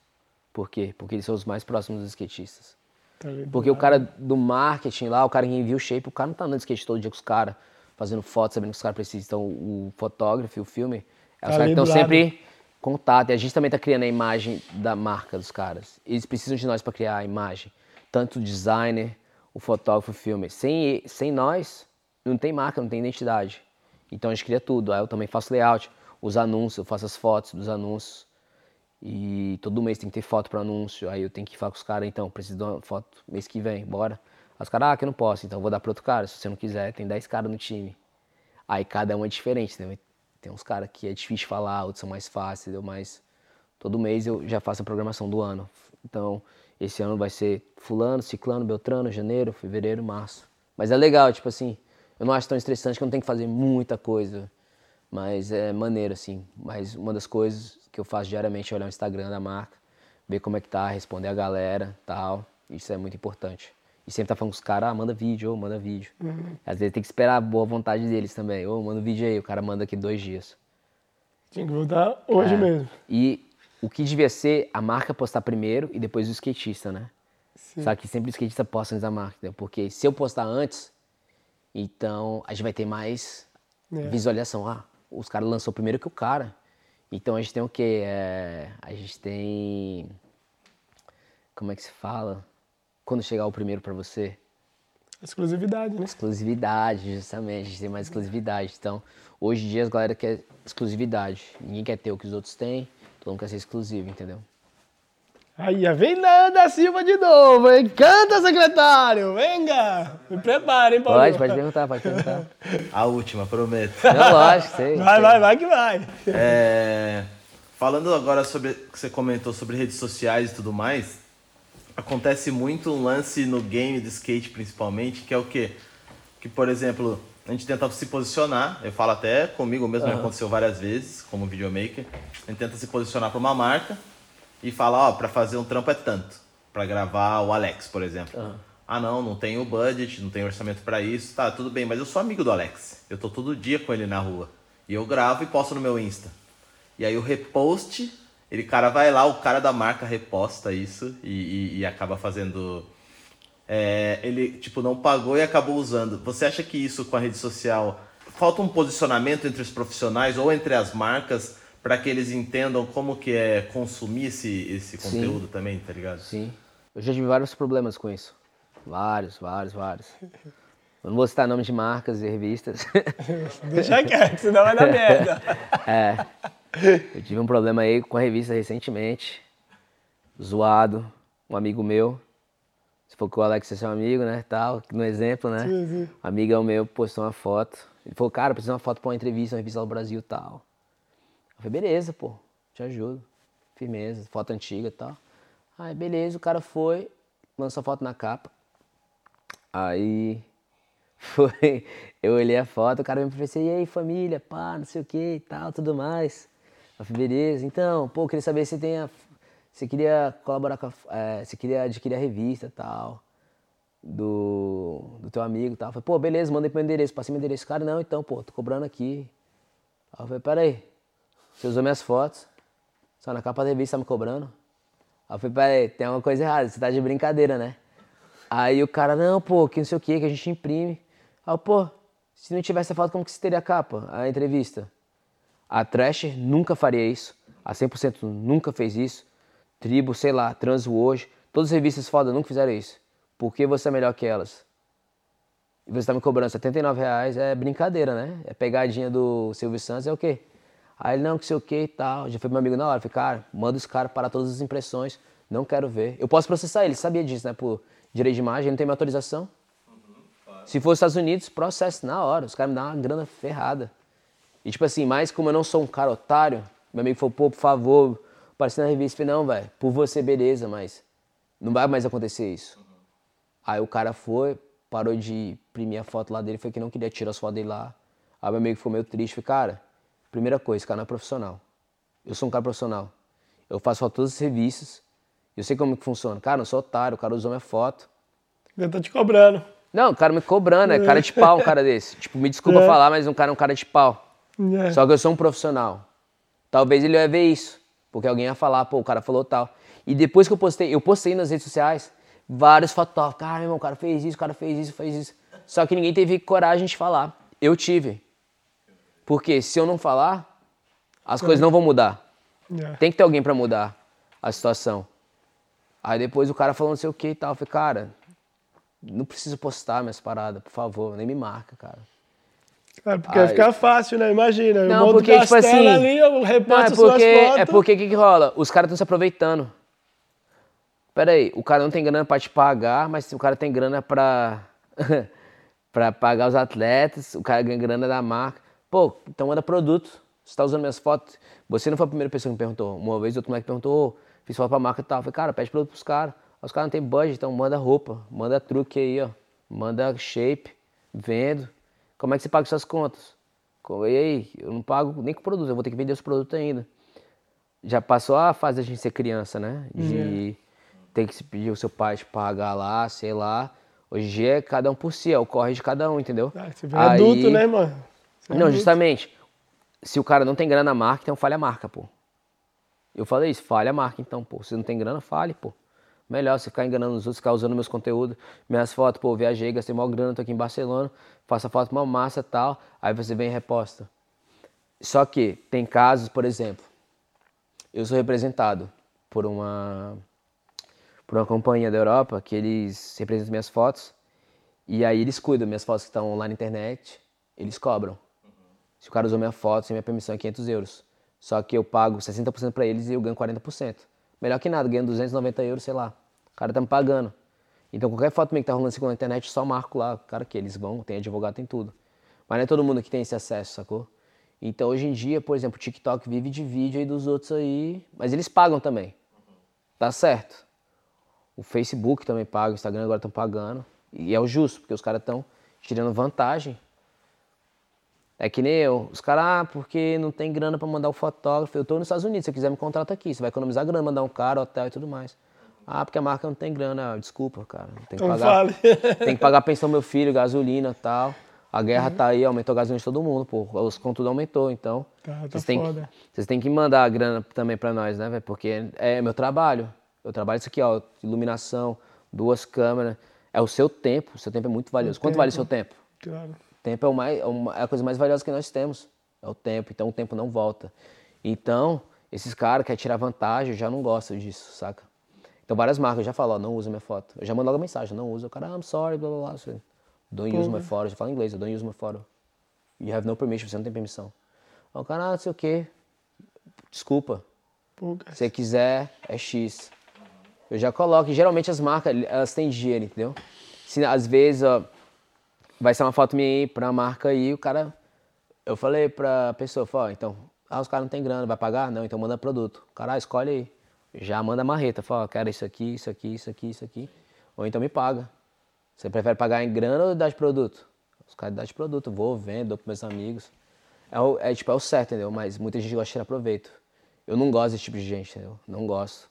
Por quê? Porque eles são os mais próximos dos skatistas. Tá Porque o cara do marketing lá, o cara que envia o shape, o cara não tá andando de skate todo dia com os caras, fazendo fotos, sabendo que os caras precisam. Então, o fotógrafo, o filme, é os tá caras que estão sempre em contato. E a gente também tá criando a imagem da marca dos caras. Eles precisam de nós para criar a imagem. Tanto o designer, o fotógrafo, o filme. Sem, sem nós, não tem marca, não tem identidade. Então a gente cria tudo. Aí eu também faço layout, os anúncios, eu faço as fotos dos anúncios. E todo mês tem que ter foto para anúncio. Aí eu tenho que falar com os caras, então, preciso de uma foto mês que vem, bora. Aí os caras, ah, que eu não posso, então eu vou dar para outro cara. Se você não quiser, tem 10 caras no time. Aí cada um é diferente, né? Tem uns caras que é difícil falar, outros são mais fáceis, entendeu? Mas todo mês eu já faço a programação do ano. Então, esse ano vai ser fulano, ciclano, beltrano, janeiro, fevereiro, março. Mas é legal, tipo assim, eu não acho tão estressante que eu não tenho que fazer muita coisa. Mas é maneiro, assim. Mas uma das coisas que eu faço diariamente é olhar o Instagram da marca, ver como é que tá, responder a galera tal. Isso é muito importante. E sempre tá falando com os caras, ah, manda vídeo, ou manda vídeo. Uhum. Às vezes tem que esperar a boa vontade deles também. Ou manda vídeo aí, o cara manda aqui dois dias. Tinha que voltar hoje é. mesmo. E o que devia ser a marca postar primeiro e depois o skatista, né? Sim. Só que sempre o skatista posta antes da marca, né? porque se eu postar antes, então a gente vai ter mais é. visualização. Ah, os caras lançou primeiro que o cara. Então a gente tem o quê? É, a gente tem. Como é que se fala? Quando chegar o primeiro para você? Exclusividade, né? Exclusividade, justamente. A gente tem mais exclusividade. Então, hoje em dia as galera quer exclusividade. Ninguém quer ter o que os outros têm, todo mundo quer ser exclusivo, entendeu? Aí, vem Nanda Silva de novo, hein? Canta, secretário! Venga! Me prepare, hein, Paulo? Pode, pode perguntar, pode perguntar. A última, prometo. Não, lógico, sei. Vai, sei. vai, vai que vai. É, falando agora sobre que você comentou sobre redes sociais e tudo mais, acontece muito um lance no game de skate, principalmente, que é o quê? Que, por exemplo, a gente tenta se posicionar, eu falo até comigo mesmo, uhum. aconteceu várias vezes, como videomaker, a gente tenta se posicionar para uma marca e fala, ó, para fazer um trampo é tanto, para gravar o Alex, por exemplo. Uhum. Ah, não, não tenho budget, não tenho orçamento para isso. Tá, tudo bem, mas eu sou amigo do Alex. Eu tô todo dia com ele na rua. E eu gravo e posto no meu Insta. E aí o repost, ele cara vai lá, o cara da marca reposta isso e, e, e acaba fazendo. É, ele, tipo, não pagou e acabou usando. Você acha que isso com a rede social falta um posicionamento entre os profissionais ou entre as marcas para que eles entendam como que é consumir esse, esse conteúdo Sim. também, tá ligado? Sim. Eu já tive vários problemas com isso. Vários, vários, vários. Eu não vou citar nomes de marcas e revistas. Deixa quieto, senão vai dar merda. É. Eu tive um problema aí com a revista recentemente. Zoado. Um amigo meu. Se for que o Alex é seu amigo, né? Tal, no exemplo, né? Sim, sim. Um amigo meu postou uma foto. Ele falou, cara, preciso de uma foto para uma entrevista, uma revista do Brasil tal. Eu falei, beleza, pô, te ajudo. Firmeza, foto antiga e tal. Aí, beleza, o cara foi, lançou a foto na capa. Aí foi, eu olhei a foto, o cara me ofereceu, e aí família, pá, não sei o que e tal, tudo mais. Eu falei, beleza, então, pô, queria saber se tem a, você queria colaborar com a, é, você queria adquirir a revista tal, do, do teu amigo tal. Eu falei, pô, beleza, mandei pro meu endereço, passei meu endereço. Cara, não, então, pô, tô cobrando aqui. Aí eu falei, peraí, você usou minhas fotos, só na capa da revista tá me cobrando. Aí eu falei, peraí, tem uma coisa errada, você tá de brincadeira, né? Aí o cara, não, pô, que não sei o que, que a gente imprime. Aí eu, pô, se não tivesse a foto, como que você teria a capa, a entrevista? A Thrasher nunca faria isso. A 100% nunca fez isso. Tribo, sei lá, Trans hoje, todas as revistas foda nunca fizeram isso. Por que você é melhor que elas? E você tá me cobrando 79 reais, é brincadeira, né? É pegadinha do Silvio Santos, é o quê? Aí ele, não, que sei o que e tal. Já foi meu amigo na hora. Falei, cara, manda os caras parar todas as impressões. Não quero ver. Eu posso processar ele, sabia disso, né? Por direito de imagem, não tem minha autorização. Uhum, Se for Estados Unidos, processo na hora. Os caras me dão uma grana ferrada. E tipo assim, mas como eu não sou um cara otário, meu amigo falou, pô, por favor, apareci na revista. Falei, não, velho, por você, beleza, mas não vai mais acontecer isso. Uhum. Aí o cara foi, parou de imprimir a foto lá dele, foi que não queria tirar as fotos dele lá. Aí meu amigo ficou meio triste, falei, cara, Primeira coisa, cara não é profissional. Eu sou um cara profissional. Eu faço foto todas as revistas. Eu sei como que funciona. Cara, não sou otário, o cara usou minha foto. Eu tô te cobrando. Não, o cara me cobrando, é cara de pau um cara desse. Tipo, me desculpa é. falar, mas um cara é um cara de pau. É. Só que eu sou um profissional. Talvez ele ia ver isso, porque alguém ia falar, pô, o cara falou tal. E depois que eu postei, eu postei nas redes sociais, vários fotógrafos, cara, meu irmão, o cara fez isso, o cara fez isso, fez isso. Só que ninguém teve coragem de falar. Eu tive. Porque se eu não falar, as coisas não vão mudar. Yeah. É. Tem que ter alguém para mudar a situação. Aí depois o cara falou não sei o que e tal. Eu falei, cara, não preciso postar minhas paradas, por favor, nem me marca, cara. É porque aí... fica fácil, né? Imagina. Não, porque, tipo assim. Ali, eu não, é porque, É porque o que, que rola? Os caras estão se aproveitando. Pera aí, o cara não tem grana pra te pagar, mas o cara tem grana pra. pra pagar os atletas, o cara ganha grana da marca. Pô, então manda produto. Você tá usando minhas fotos. Você não foi a primeira pessoa que me perguntou. Uma vez outro moleque perguntou, oh, fiz foto pra marca e tal. Eu falei, cara, pede produto pros caras. Os caras não tem budget, então manda roupa, manda truque aí, ó. Manda shape, vendo. Como é que você paga suas contas? E aí, eu não pago nem com produto, eu vou ter que vender os produtos ainda. Já passou a fase da gente ser criança, né? De uhum. ter que pedir o seu pai te pagar lá, sei lá. Hoje é cada um por si, é o corre de cada um, entendeu? Ah, você aí... adulto, né, mano? Você não, justamente. Se o cara não tem grana na marca, então falha a marca, pô. Eu falei isso, falha a marca então, pô. Se não tem grana, fale, pô. Melhor você ficar enganando os outros, ficar usando meus conteúdos, minhas fotos, pô, viajei, gastei maior grana, tô aqui em Barcelona, faço a foto uma massa e tal, aí você vem e reposta. Só que tem casos, por exemplo, eu sou representado por uma por uma companhia da Europa que eles representam minhas fotos e aí eles cuidam minhas fotos que estão lá na internet, eles cobram. Se o cara usou minha foto sem minha permissão é 500 euros. Só que eu pago 60% para eles e eu ganho 40%. Melhor que nada, ganhando 290 euros, sei lá. O cara tá me pagando. Então qualquer foto minha que tá rolando assim na internet, só marco lá. Cara, que eles vão, tem advogado, tem tudo. Mas não é todo mundo que tem esse acesso, sacou? Então hoje em dia, por exemplo, o TikTok vive de vídeo aí dos outros aí, mas eles pagam também. Tá certo. O Facebook também paga, o Instagram agora estão pagando. E é o justo, porque os caras estão tirando vantagem é que nem eu. Os caras, ah, porque não tem grana para mandar o fotógrafo. Eu tô nos Estados Unidos, se você quiser me contrata aqui. Você vai economizar grana, mandar um cara, hotel e tudo mais. Ah, porque a marca não tem grana. Ah, desculpa, cara. Tem que não pagar. Fale. tem que pagar a pensão do meu filho, gasolina e tal. A guerra uhum. tá aí, aumentou a gasolina de todo mundo, pô. Os contudo aumentou, então. Tá, tá vocês, que, vocês têm que mandar a grana também para nós, né, velho? Porque é meu trabalho. Eu trabalho isso aqui, ó. Iluminação, duas câmeras. É o seu tempo. O seu tempo é muito valioso. O Quanto tempo. vale o seu tempo? Claro tempo é, o mais, é, é a coisa mais valiosa que nós temos. É o tempo. Então o tempo não volta. Então, esses caras que querem tirar vantagem, já não gosto disso, saca? Então várias marcas já falam, ó, não usa minha foto. Eu já mando logo mensagem, não usa. O cara, I'm sorry, blá blá blá. Don't use my photo. Eu já falo em inglês, don't use my photo. You have no permission, você não tem permissão. o cara, ah, não sei o quê. Desculpa. Se você quiser, é X. Eu já coloco. geralmente as marcas, elas têm dinheiro, entendeu? Se, às vezes, ó, vai ser uma foto minha aí pra marca aí, o cara. Eu falei pra pessoa, falei, então, ah, os caras não tem grana, vai pagar? Não, então manda produto. Cara, ah, escolhe aí. Já manda marreta, fala, quero isso aqui, isso aqui, isso aqui, isso aqui. Ou então me paga. Você prefere pagar em grana ou dar de produto? Os caras dão de produto, vou, vendo, dou pros meus amigos. É, o, é tipo, é o certo, entendeu? Mas muita gente gosta de tirar proveito. Eu não gosto desse tipo de gente, entendeu? Não gosto.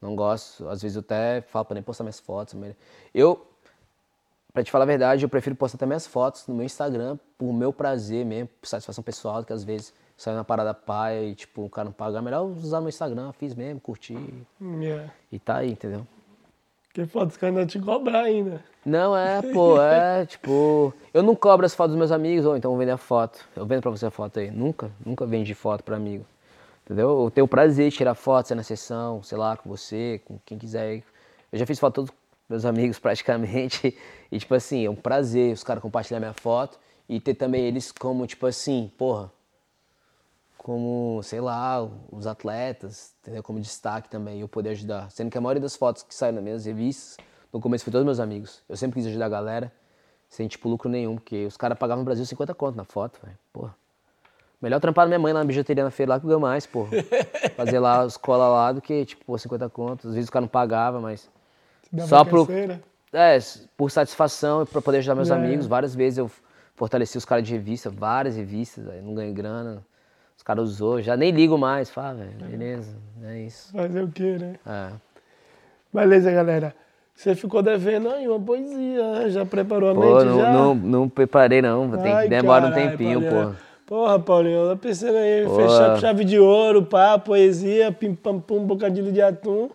Não gosto. Às vezes eu até falo pra nem postar minhas fotos. Eu, Pra te falar a verdade, eu prefiro postar também as fotos no meu Instagram por meu prazer mesmo, por satisfação pessoal, que às vezes sai na parada paia e tipo, o cara não paga. É melhor usar no Instagram, fiz mesmo, curti. Yeah. E tá aí, entendeu? Que foto os caras não te cobrar ainda. Não, é, pô, é tipo. Eu não cobro as fotos dos meus amigos, ou então vou vender a foto. Eu vendo pra você a foto aí. Nunca, nunca vendi foto pra amigo. Entendeu? Eu tenho o prazer de tirar fotos na sessão, sei lá, com você, com quem quiser. Eu já fiz foto todo meus amigos praticamente. E, tipo assim, é um prazer os caras compartilhar minha foto e ter também eles como, tipo assim, porra, como, sei lá, os atletas, entendeu? Como destaque também, eu poder ajudar. Sendo que a maioria das fotos que saem nas minhas revistas, no começo foi todos meus amigos. Eu sempre quis ajudar a galera, sem, tipo, lucro nenhum, porque os caras pagavam no Brasil 50 conto na foto, velho, porra. Melhor trampar minha mãe lá na bijuteria na feira lá que ganhou mais, porra. Fazer lá os cola lá do que, tipo, 50 conto. Às vezes o cara não pagava, mas só pro, é, por satisfação e para poder ajudar meus é. amigos. Várias vezes eu fortaleci os caras de revista, várias revistas, não ganhei grana. Os caras usou, já nem ligo mais. Fala, velho, beleza, é isso. Fazer o quê, né? É. Beleza, galera. Você ficou devendo aí uma poesia, né? já preparou a pô, mente não, já? Não, não preparei não, tem, Ai, demora carai, um tempinho, pô. Porra, Paulinho, eu tô pensando aí, fechar com chave de ouro, pá, poesia, pim pam pum, bocadilho de atum.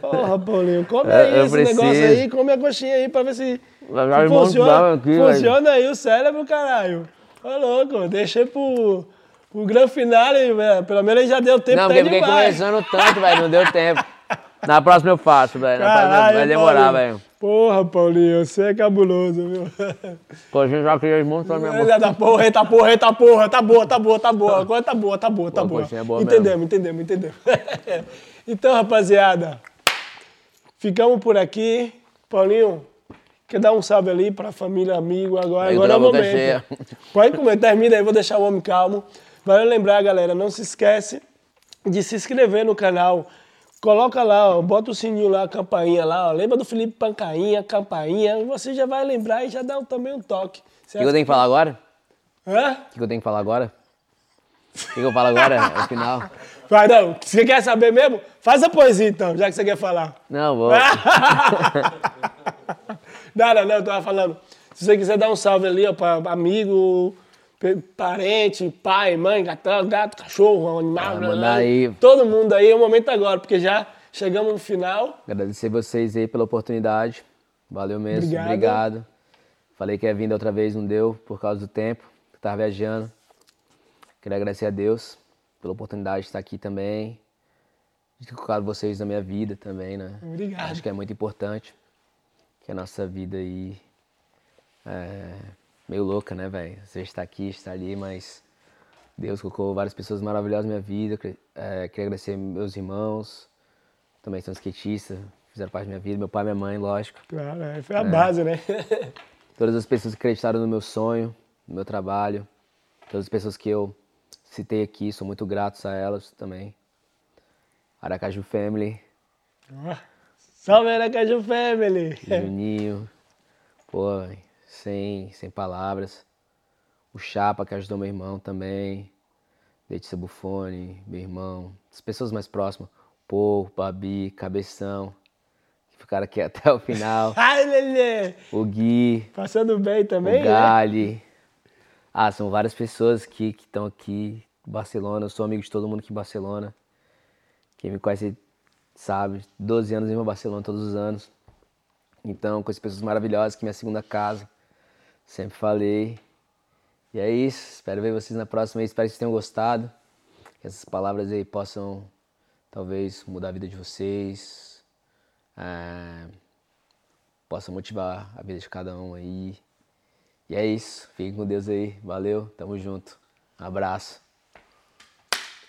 Porra, Paulinho, come é, aí esse preciso. negócio aí, come a coxinha aí pra ver se, se funciona, aqui, funciona aí o cérebro, caralho. Ô, louco, deixei pro, pro grande finale, velho. Pelo menos já deu tempo Não, porque fiquei conversando tanto, velho, não deu tempo. Na próxima eu faço, velho. Vai demorar, velho. Porra, Paulinho, você é cabuloso, viu? Pô, a gente já queria montar minha mão. Eita porra, eita porra, eita porra, tá boa, tá boa, tá boa. Agora tá boa, tá boa, tá Pô, boa. coxinha é boa entendemos, entendemos, entendemos. então, rapaziada, ficamos por aqui. Paulinho, quer dar um salve ali pra família, amigo? Agora, agora é o momento. cheia. Pode comer, termina aí, vou deixar o homem calmo. Vale lembrar, galera, não se esquece de se inscrever no canal. Coloca lá, ó, bota o sininho lá, a campainha lá, ó. Lembra do Felipe Pancainha, campainha. Você já vai lembrar e já dá também um toque. O que eu tenho que falar agora? Hã? O que eu tenho que falar agora? O que eu falo agora? No final? Vai, não. Você quer saber mesmo? Faz a poesia então, já que você quer falar. Não, vou. Nada, não, eu tava falando. Se você quiser dar um salve ali, ó, pra amigo, parente, pai, mãe, gato, gato cachorro, animal, Ah, blá, aí. todo mundo aí, é o momento agora, porque já chegamos no final. Agradecer vocês aí pela oportunidade. Valeu mesmo. Obrigado. Obrigado. Falei que ia vir da outra vez, não deu, por causa do tempo. que Tava viajando. Queria agradecer a Deus pela oportunidade de estar aqui também. De ter colocado vocês na minha vida também, né? Obrigado. Acho que é muito importante. Que a nossa vida aí é meio louca, né, velho? Você está aqui, está ali, mas Deus colocou várias pessoas maravilhosas na minha vida. Queria- é, queria agradecer meus irmãos, também são skatistas, fizeram parte da minha vida, meu pai e minha mãe, lógico. Claro, é, foi a base, né? Todas as pessoas que acreditaram no meu sonho, no meu trabalho, todas as pessoas que eu citei aqui, sou muito grato a elas também. Aracaju Family, Ó, Salve, Aracaju Family! Juninho, pô, sem, sem palavras. O Chapa, que ajudou meu irmão também. Letícia Buffoni, meu irmão. As pessoas mais próximas. Pô, Babi, Cabeção, que ficaram aqui até o final. Ai, Lelê! O Gui, Passando bem também, o né? Ah, são várias pessoas que estão aqui Barcelona. Eu sou amigo de todo mundo aqui em Barcelona. Quem me conhece sabe, 12 anos em Barcelona todos os anos. Então, com essas pessoas maravilhosas, que é minha segunda casa. Sempre falei. E é isso. Espero ver vocês na próxima. Espero que vocês tenham gostado. Que essas palavras aí possam, talvez, mudar a vida de vocês. Ah, possa motivar a vida de cada um aí. E é isso. Fiquem com Deus aí. Valeu. Tamo junto. Um abraço.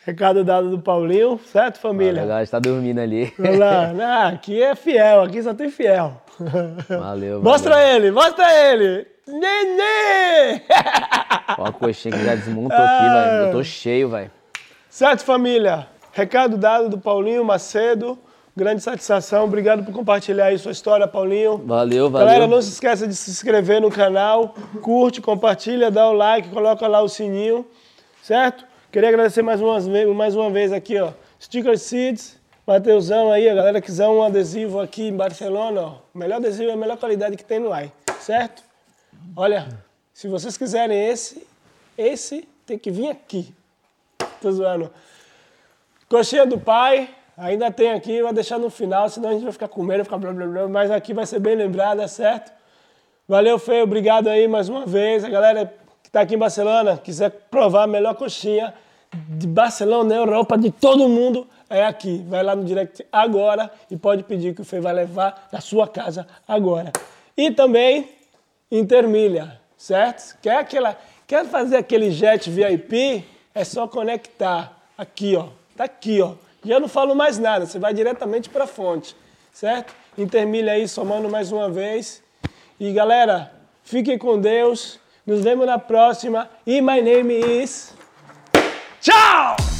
Recado dado do Paulinho, certo, família? Agora está dormindo ali. Vamos lá. Ah, aqui é fiel, aqui só tem fiel. Valeu, Mostra valeu. ele, mostra ele! Nenê! Ó a coxinha que já desmontou aqui, velho. Eu tô cheio, velho. certo, família? Recado dado do Paulinho Macedo. Grande satisfação. Obrigado por compartilhar aí sua história, Paulinho. Valeu, valeu. Galera, não se esqueça de se inscrever no canal, curte, compartilha, dá o like, coloca lá o sininho, certo? Queria agradecer mais uma vez, mais uma vez aqui, ó, Sticker Seeds, Mateusão aí, a galera quiser um adesivo aqui em Barcelona, ó, melhor adesivo é a melhor qualidade que tem no AI, certo? Olha, se vocês quiserem esse, esse tem que vir aqui. Tô zoando. Coxinha do pai, ainda tem aqui, vai deixar no final, senão a gente vai ficar comendo, ficar blá blá blá, mas aqui vai ser bem lembrada, certo? Valeu, Feio, obrigado aí mais uma vez. A galera que tá aqui em Barcelona, quiser provar a melhor coxinha de Barcelona, da Europa, de todo mundo, é aqui. Vai lá no direct agora e pode pedir que o Feio vai levar na sua casa agora. E também Intermilha, certo? Quer, aquela, quer fazer aquele jet VIP? É só conectar aqui, ó. Tá aqui, ó. E eu não falo mais nada, você vai diretamente para a fonte, certo? Intermilha aí, somando mais uma vez. E galera, fiquem com Deus. Nos vemos na próxima. E my name is. Tchau!